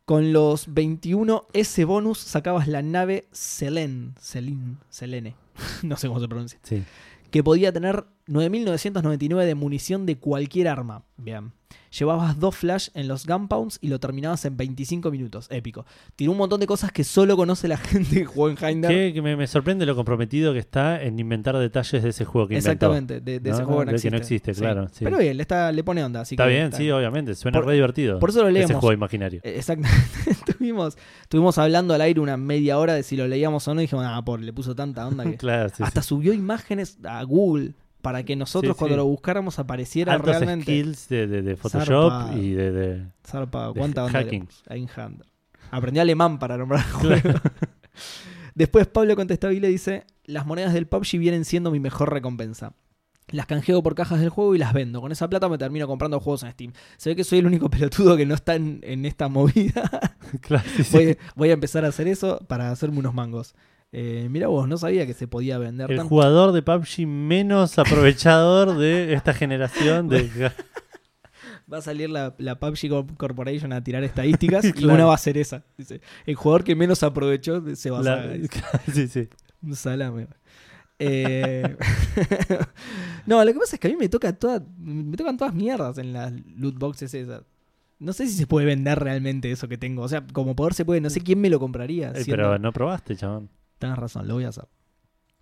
Con los 21 S bonus sacabas la nave Selen, Selin, Selene, no sé cómo se pronuncia, Sí. que podía tener 9.999 de munición de cualquier arma. Bien. Llevabas dos flash en los gunpounds y lo terminabas en 25 minutos. Épico. Tiene un montón de cosas que solo conoce la gente en Heinder. Que, que me, me sorprende lo comprometido que está en inventar detalles de ese juego que inventó. Exactamente, de, de ese juego no, no de que existe. no existe, Sí. claro, sí. Pero bien, le, está, le pone onda. Así Está que bien, sí, obviamente. Suena Por- re divertido. por eso lo Ese leemos. juego imaginario. Eh, Exactamente. estuvimos, estuvimos hablando al aire una media hora de si lo leíamos o no. Y dijimos, ah, por, le puso tanta onda que. claro, sí, hasta subió imágenes a Google para que nosotros Sí, cuando sí. lo buscáramos apareciera Altos realmente. skills de, de- de Photoshop Zarpado. y de, de- Zarpa, de ¿cuánta onda hacking. Aprendí alemán para nombrar el juego. Después Pablo Contestable le dice: Las monedas del PUBG vienen siendo mi mejor recompensa. Las canjeo por cajas del juego y las vendo. Con esa plata me termino comprando juegos en Steam. Se ve que soy el único pelotudo que no está en, en esta movida. Claro, sí, sí. voy, voy a empezar a hacer eso para hacerme unos mangos. Eh, mira vos, no sabía que se podía vender El tanto. jugador de PUBG menos aprovechador de esta generación de... Va a salir la, la PUBG Corp- Corporation a tirar estadísticas y Claro. una va a ser esa. Dice, el jugador que menos aprovechó se va la- a sí, sí. Un salame. Eh, no, lo que pasa es que a mí me toca toda, me tocan todas mierdas en las loot boxes esas. No sé si se puede vender realmente eso que tengo. O sea, como poder se puede, no sé quién me lo compraría. Siendo- pero no probaste, chabón. Tenés razón, lo voy a hacer.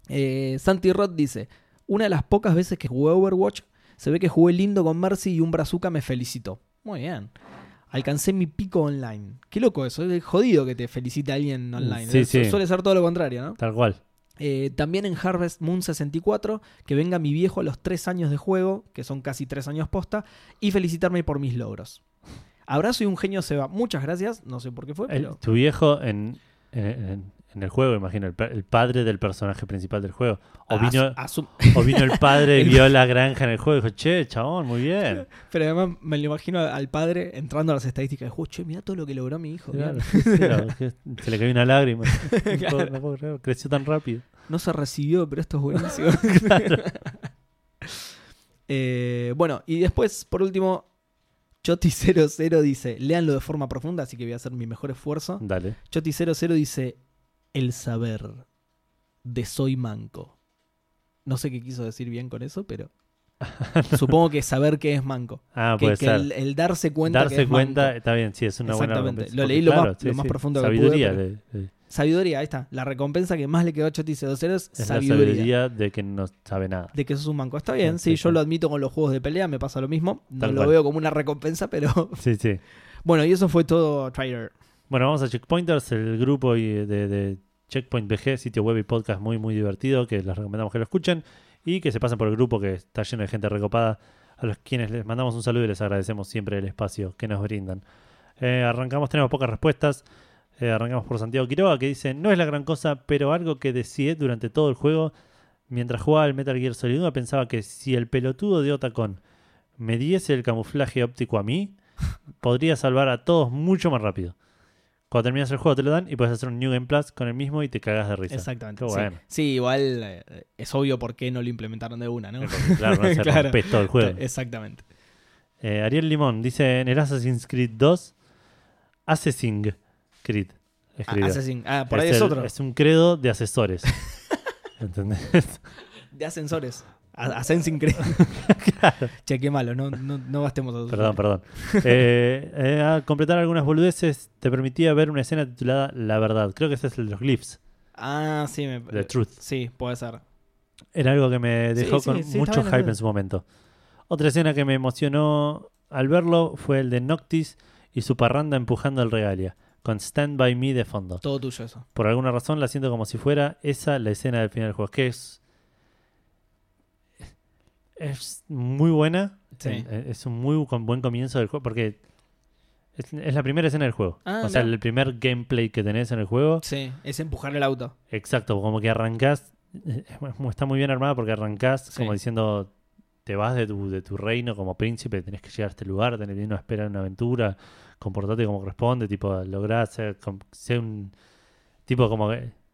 Eh, Santi Rod dice: Una de las pocas veces que jugué Overwatch, se ve que jugué lindo con Mercy y un brazuca me felicitó. Muy bien. Alcancé mi pico online. Qué loco eso, es jodido que te felicite alguien online. Sí, Eh, sí. Suele ser todo lo contrario, ¿no? Tal cual. Eh, también en Harvest Moon 64, que venga mi viejo a los 3 años de juego, que son casi 3 años posta, y felicitarme por mis logros. Abrazo y un genio Seba. Muchas gracias, no sé por qué fue, El- pero... tu viejo en, en, en- el juego, imagino, el, pa- el padre del personaje principal del juego. O vino, asum- o vino el padre y vio la granja en el juego y dijo, che, chabón, muy bien. Pero además me lo imagino al padre entrando a las estadísticas. Dijo, che, mira todo lo que logró mi hijo. mirá". Claro, sí, se le cayó una lágrima. No puedo- Claro. no puedo creer, creció tan rápido. No se recibió, pero esto es buenísimo. Eh, bueno, y después, por último, Choti00 dice, léanlo de forma profunda, así que voy a hacer mi mejor esfuerzo. Dale. Choti00 dice, el saber de soy manco. No sé qué quiso decir bien con eso, pero supongo que saber que es manco. Ah, Que, puede que ser. el, el darse cuenta que Darse es cuenta, manco. está bien, sí, es una buena Exactamente. recompensa. Lo leí lo más- sí, lo más profundo que pude, sabiduría pero- de- Sabiduría, ahí está. La recompensa que más le quedó a Choti00 es, es la sabiduría. sabiduría de que no sabe nada. De que sos un manco. Está bien, Sí, yo lo admito con los juegos de pelea, me pasa lo mismo. No Tal lo cual. veo como una recompensa, pero. Sí, sí. bueno, y eso fue todo Trader. Bueno, vamos a Checkpointers, el grupo y de, Checkpoint BG, sitio web y podcast muy, muy divertido, que les recomendamos que lo escuchen y que se pasen por el grupo que está lleno de gente recopada, a los quienes les mandamos un saludo y les agradecemos siempre el espacio que nos brindan. Eh, arrancamos, tenemos pocas respuestas. Eh, arrancamos por Santiago Quiroga, que dice: No es la gran cosa, pero algo que decía durante todo el juego, mientras jugaba al Metal Gear Solid 1, pensaba que si el pelotudo de Otacon me diese el camuflaje óptico a mí, podría salvar a todos mucho más rápido. Cuando terminas el juego te lo dan y puedes hacer un New Game Plus con el mismo y te cagas de risa. Exactamente. Sí. bueno. Sí, igual eh, es obvio por qué no lo implementaron de una, ¿no? Claro, no se Claro. todo el juego. Exactamente. Eh, Ariel Limón dice en el Assassin's Creed 2, Assassin's Creed. escribió. Assassin. Ah, por ahí es, el- otro. Es un credo de asesores. ¿Entendés? De ascensores. A- Ascensing Creed. Che, qué malo, no, no, no gastemos a perdón, perdón. Eh, eh, a completar algunas boludeces te permitía ver una escena titulada La Verdad. Creo que ese es el de los glyphs, Ah, sí, me... The Truth. Sí, puede ser. Era algo que me dejó sí, con sí, mucho hype en su momento. Otra escena que me emocionó al verlo fue el de Noctis y su parranda empujando el regalia, con Stand By Me de fondo. Todo tuyo eso. Por alguna razón la siento como si fuera esa la escena del final del juego. Que es. Es muy buena. Sí. Eh, Es un muy buen comienzo del juego. Porque es, es la primera escena del juego. Ah, o sea, el primer gameplay que tenés en el juego. Sí, es empujar el auto. Exacto, como que arrancás. eh, Está muy bien armada porque arrancás Sí. como diciendo. Te vas de tu, de tu reino como príncipe, tenés que llegar a este lugar, tenés que esperar una aventura, comportate como corresponde, tipo, lográs ser, ser un tipo como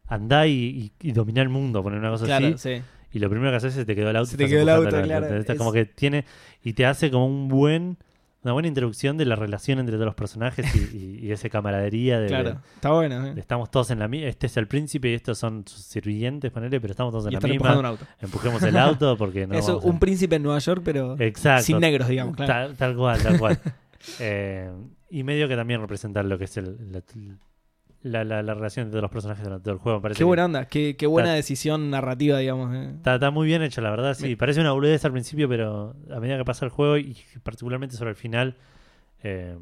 andá y, y, y dominar el mundo, poner una cosa Claro, así. sí. Y lo primero que haces es te quedó el auto. Se te quedó el auto, claro, ¿entendés? es- Como que tiene. Y te hace como un buen. Una buena introducción de la relación entre todos los personajes y, y- y esa camaradería de, Claro, está bueno. ¿eh? estamos todos en la misma. Este es el príncipe y estos son sus sirvientes, ponele, pero estamos todos en Y la misma. un auto. Empujemos el auto porque no. es vamos a- un príncipe en Nueva York, pero Exacto. sin negros, digamos. Claro. Tal, tal cual, tal cual. Eh, y medio que también representar lo que es el, la, la, la- la relación entre los personajes durante todo el juego. Me parece Qué buena onda, qué, qué buena Está- decisión narrativa, digamos. ¿eh? Está, está muy bien hecho, la verdad. Sí, Me- parece una boludez al principio, pero a medida que pasa el juego y particularmente sobre el final, eh,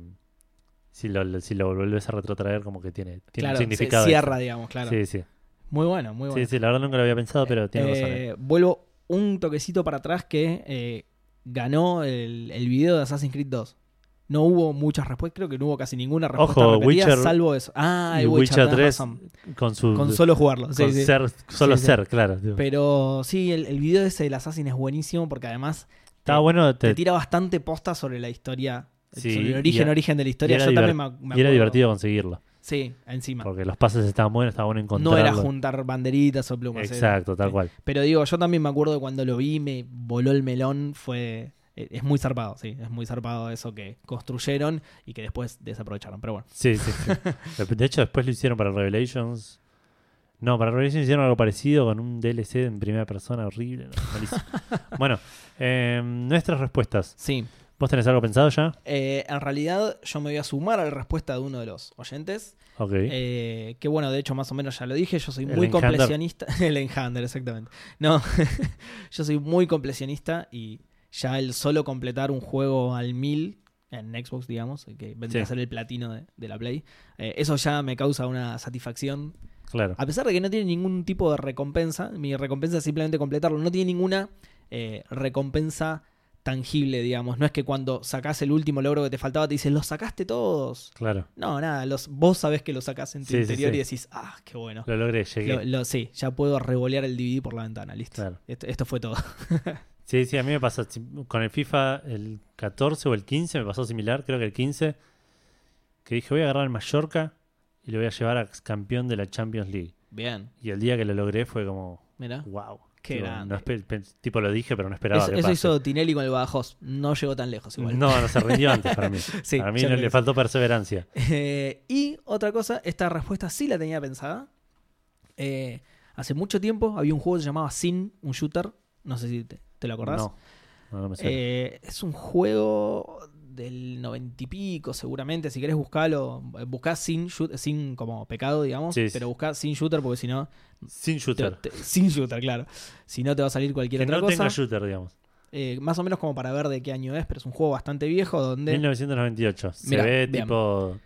si, lo, si lo volvés a retrotraer, como que tiene, tiene Claro, un se significado. cierra, digamos, claro. Sí, sí. Muy bueno, muy bueno. Sí, sí, la verdad nunca lo había pensado, pero tiene razón. Eh, vuelvo un toquecito para atrás que ganó el, el video de Assassin's Creed 2. No hubo muchas respuestas, creo que no hubo casi ninguna respuesta Ojo, repetida, Witcher- salvo eso. Ah, y el Witcher, Witcher tenés 3 razón. Con su. Con solo jugarlo. con sí. ser, solo Sí, ser, claro. Pero sí, el, el video ese del Assassin es buenísimo porque además Estaba bueno. te Te, tira bastante posta sobre la historia, Sí, sobre el origen, a- origen de la historia. Yo también me, me y era divertido conseguirlo. Sí, encima. Porque los pases estaban buenos, estaba bueno No encontrarlo. era juntar banderitas o plumas. era- Exacto, tal cual. Pero digo, yo también me acuerdo cuando lo vi, me voló el melón, fue... eh, Es muy zarpado, sí, es muy zarpado eso que construyeron y que después desaprovecharon, pero bueno. Sí, sí, sí. De hecho, después lo hicieron para Revelations. No, para Revelation hicieron algo parecido con un DLC en primera persona horrible. no, bueno, eh, nuestras respuestas. Sí. ¿Vos tenés algo pensado ya? Eh, en realidad, yo me voy a sumar a la respuesta de uno de los oyentes. Ok. Eh, que bueno, de hecho, más o menos ya lo dije. Yo soy muy completionista. El Enhander, exactamente. No, yo soy muy completionista y ya el solo completar un juego al mil en Xbox, digamos, que vendría Sí. a ser el platino de, de la Play, eh, eso ya me causa una satisfacción. claro. A pesar de que no tiene ningún tipo de recompensa, mi recompensa es simplemente completarlo. No tiene ninguna eh, recompensa tangible, digamos. No es que cuando sacás el último logro que te faltaba te dicen, los sacaste todos. Claro. No, nada, los, vos sabés que lo sacás en tu Sí, interior sí. y decís, ah, qué bueno. Lo logré, llegué. Lo- lo- sí, ya puedo revolear el DVD por la ventana, listo. Claro. Esto, esto fue todo. Sí, sí, a mí me pasa con el FIFA el 14 o el 15, me pasó similar, creo que el 15, que dije voy a agarrar el Mallorca y lo voy a llevar a campeón de la Champions League. Bien, Y el día que lo logré fue como, mira. wow. Qué Tipo, grande. no tipo lo dije, pero no esperaba Eso, que eso pase. hizo Tinelli con el Badajoz. No llegó tan lejos igual. No, no se rindió antes para mí. Sí, a mí no le faltó perseverancia. Eh, y otra cosa, esta respuesta sí la tenía pensada. Eh, hace mucho tiempo había un juego que se llamaba Sin, un shooter. No sé si te, te lo acordás. No, no, no me. Eh, es un juego del noventa y pico, seguramente. Si querés buscarlo, buscá sin, sin como pecado, digamos. Sí, sí. pero buscá sin shooter porque si no. Sin te- shooter. te- sin shooter, claro. Si no, te va a salir cualquier que otra no cosa. tenga shooter, digamos. Eh, más o menos como para ver de qué año es, pero es un juego bastante viejo donde. 1998. Se Mirá, ve bien. tipo.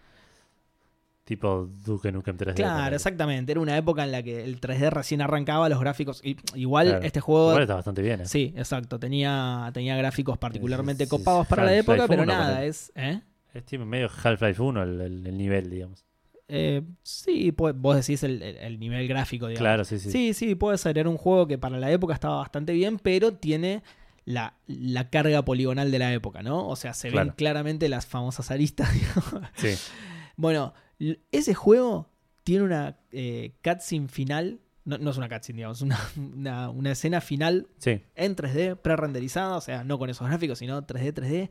Tipo Duke Nukem 3D. Claro, exactamente. Era una época en la que el 3D recién arrancaba, los gráficos. y- igual Claro. este juego. Igual está bastante bien. ¿eh? Sí, exacto. Tenía, tenía gráficos particularmente Es- es- copados para la época, pero 1, nada, es. ¿eh? Es tipo medio Half-Life 1 el, el- el nivel, digamos. Eh, sí, pues, vos decís el, el- el nivel gráfico, digamos. Claro, sí, sí. Sí, sí, puede ser. Era un juego que para la época estaba bastante bien, pero tiene la, la carga poligonal de la época, ¿no? O sea, se ven claramente las famosas aristas. digamos. Sí. Bueno, ese juego tiene una eh, cutscene final. No, no es una cutscene, digamos, una, una, una escena final Sí. en 3D, pre-renderizada, o sea, no con esos gráficos, sino 3D, 3D,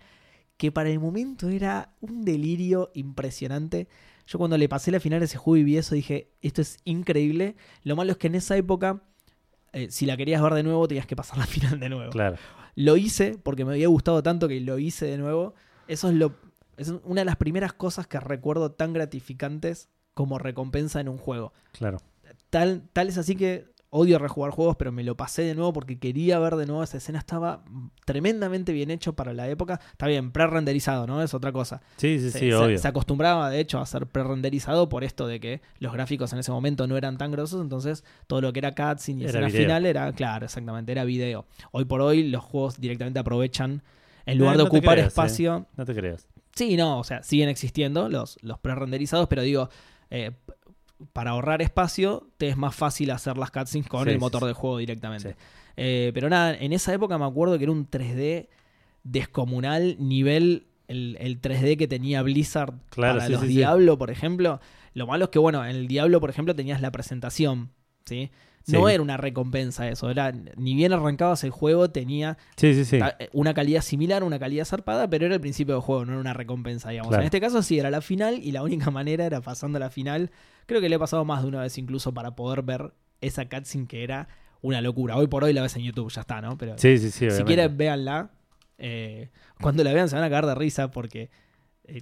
que para el momento era un delirio impresionante. Yo cuando le pasé la final a ese juego y vi eso dije, esto es increíble. Lo malo es que en esa época, eh, si la querías ver de nuevo, tenías que pasar la final de nuevo. Claro. Lo hice porque me había gustado tanto que lo hice de nuevo. Eso es lo es una de las primeras cosas que recuerdo tan gratificantes como recompensa en un juego. Claro. Tal, tal es así que odio rejugar juegos, pero me lo pasé de nuevo porque quería ver de nuevo esa escena. Estaba tremendamente bien hecho para la época. Está bien, pre-renderizado, ¿no? Es otra cosa. Sí, sí, se, sí, se- obvio. se acostumbraba, de hecho, a ser pre-renderizado por esto de que los gráficos en ese momento no eran tan grosos. Entonces, todo lo que era cutscene y escena final era, claro, exactamente, era video. Hoy por hoy, los juegos directamente aprovechan, en lugar Eh, de no te ocupar creas, espacio. No te creas. Sí, no, o sea, siguen existiendo los, los pre-renderizados, pero digo, eh, para ahorrar espacio, te es más fácil hacer las cutscenes con Sí, el motor sí. de juego directamente. Eh, pero nada, en esa época me acuerdo que era un 3D descomunal, nivel el, el 3D que tenía Blizzard Claro, para los. Diablo, por ejemplo. Lo malo es que, bueno, en el Diablo, por ejemplo, tenías la presentación, ¿sí? No Sí. era una recompensa eso, era ni bien arrancabas el juego, tenía Sí, sí, eh, una calidad similar, una calidad zarpada, pero era el principio del juego, no era una recompensa, digamos. Claro. En este caso sí, era la final y la única manera era pasando la final. Creo que le he pasado más de una vez incluso para poder ver esa cutscene que era una locura. Hoy por hoy la ves en YouTube, ya está, ¿no? Pero Sí, sí, sí. si quieren, véanla. Eh, cuando la vean se van a cagar de risa porque eh,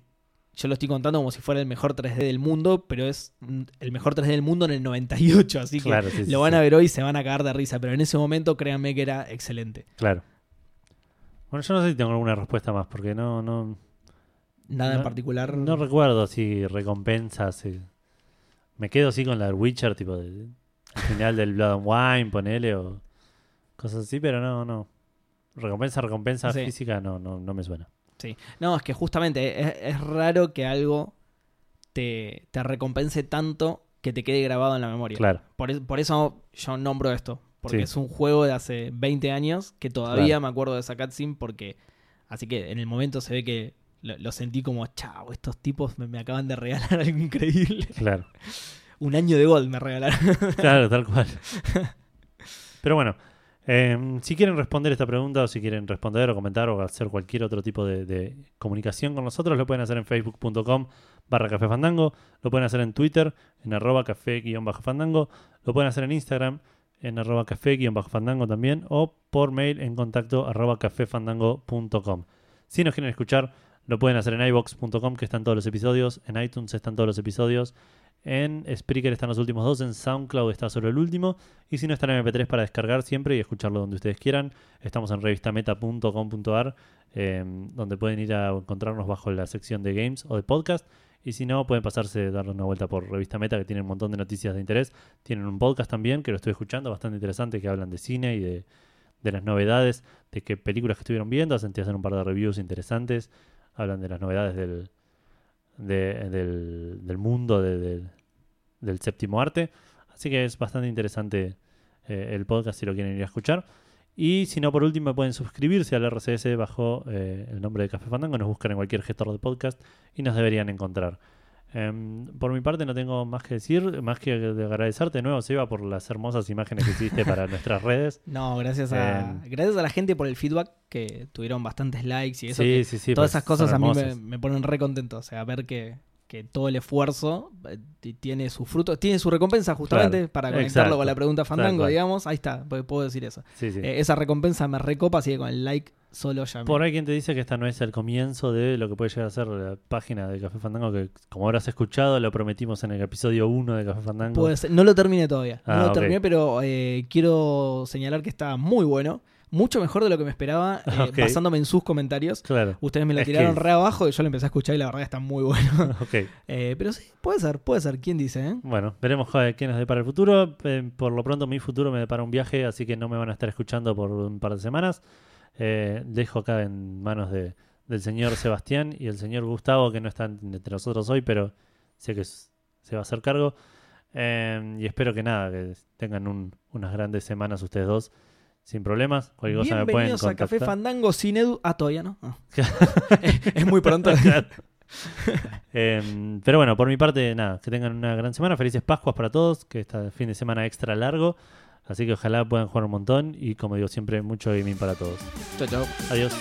yo lo estoy contando como si fuera el mejor 3D del mundo, pero es mm, el mejor 3D del mundo en el 98, así que Claro, sí, sí, lo van a ver hoy y se van a cagar de risa, pero en ese momento créanme que era excelente. Claro. Bueno, yo no sé si tengo alguna respuesta más, porque no, no, Nada en particular. no recuerdo si recompensas. si- Me quedo así con la Witcher, tipo de, al final del Blood and Wine, ponele, o cosas así, pero no, no. Recompensa, recompensa Sí. física, no, no, no me suena. Sí. No, es que justamente es, es raro que algo te, te recompense tanto que te quede grabado en la memoria. Claro, Por, por eso yo nombro esto. Porque Sí. es un juego de hace 20 años que todavía Claro. me acuerdo de esa cutscene porque... Así que en el momento se ve que lo, lo sentí como, chao, estos tipos me, me acaban de regalar algo increíble. claro. Un año de Gold me regalaron. Claro, tal cual. Pero bueno, eh, si quieren responder esta pregunta o si quieren responder o comentar o hacer cualquier otro tipo de, comunicación con nosotros, lo pueden hacer en facebook.com barra Café Fandango. Lo pueden hacer en Twitter, en arroba café-fandango. Lo pueden hacer en Instagram, en arroba café-fandango también. O por mail en contacto arroba. Si nos quieren escuchar, lo pueden hacer en ibox.com, que están todos los episodios. En iTunes están todos los episodios. En Spreaker están los últimos dos, en SoundCloud está solo el último. Y si no, está en MP3 para descargar siempre y escucharlo donde ustedes quieran. Estamos en revistameta.com.ar, eh, donde pueden ir a encontrarnos bajo la sección de games o de podcast. Y si no, pueden pasarse, darle una vuelta por Revista Meta, que tiene un montón de noticias de interés. Tienen un podcast también, que lo estoy escuchando, bastante interesante, que hablan de cine y de, de las novedades, de qué películas que estuvieron viendo. Hacen, hacen un par de reviews interesantes. Hablan de las novedades del, de- del, mundo de- del séptimo arte. Así que es bastante interesante eh, el podcast si lo quieren ir a escuchar. Y si no, por último, pueden suscribirse al RCS bajo eh, el nombre de Café Fandango. Nos buscan en cualquier gestor de podcast y nos deberían encontrar. Em, por mi parte, no tengo más que decir, más que de agradecerte de nuevo, Seba, por las hermosas imágenes que hiciste para nuestras redes. No, gracias a, Eh, gracias a la gente por el feedback, que tuvieron bastantes likes y eso. sí, que sí, sí. todas pues esas cosas a mí me, ponen re contento. O sea, ver que, que todo el esfuerzo eh, tiene su fruto, tiene su recompensa justamente Claro, para conectarlo exacto, con la pregunta fandango, digamos. Ahí está, p- puedo decir eso. Eh, esa recompensa me recopa, así que con el like solo Por ahí quien te dice que esta no es el comienzo de lo que puede llegar a ser la página de Café Fandango, que como habrás escuchado, lo prometimos en el episodio 1 de Café Fandango. Puede ser- No lo terminé todavía. No Ah, lo terminé, pero eh, quiero señalar que está muy bueno. Mucho mejor de lo que me esperaba, eh, basándome en sus comentarios. Claro, Ustedes me lo Es tiraron que- re abajo y yo lo empecé a escuchar y la verdad está muy bueno. ok. Eh, pero sí, puede ser, puede ser. ¿Quién dice, eh? Bueno, veremos qué nos depara el futuro. Por lo pronto, mi futuro me depara un viaje, así que no me van a estar escuchando por un par de semanas. Eh, dejo acá en manos de, del señor Sebastián y el señor Gustavo, que no están entre nosotros hoy, pero sé que se va a hacer cargo. Eh, y espero que nada, que tengan un- unas grandes semanas ustedes dos, sin problemas. Cualquier cosa me pueden Bienvenidos a. Café Fandango sin Edu. Ah, todavía no. Ah. es, es muy pronto. Em, pero bueno, por mi parte, nada, que tengan una gran semana. Felices Pascuas para todos, que está fin de semana extra largo. Así que ojalá puedan jugar un montón y como digo siempre, mucho gaming para todos. chau, chau. Adiós.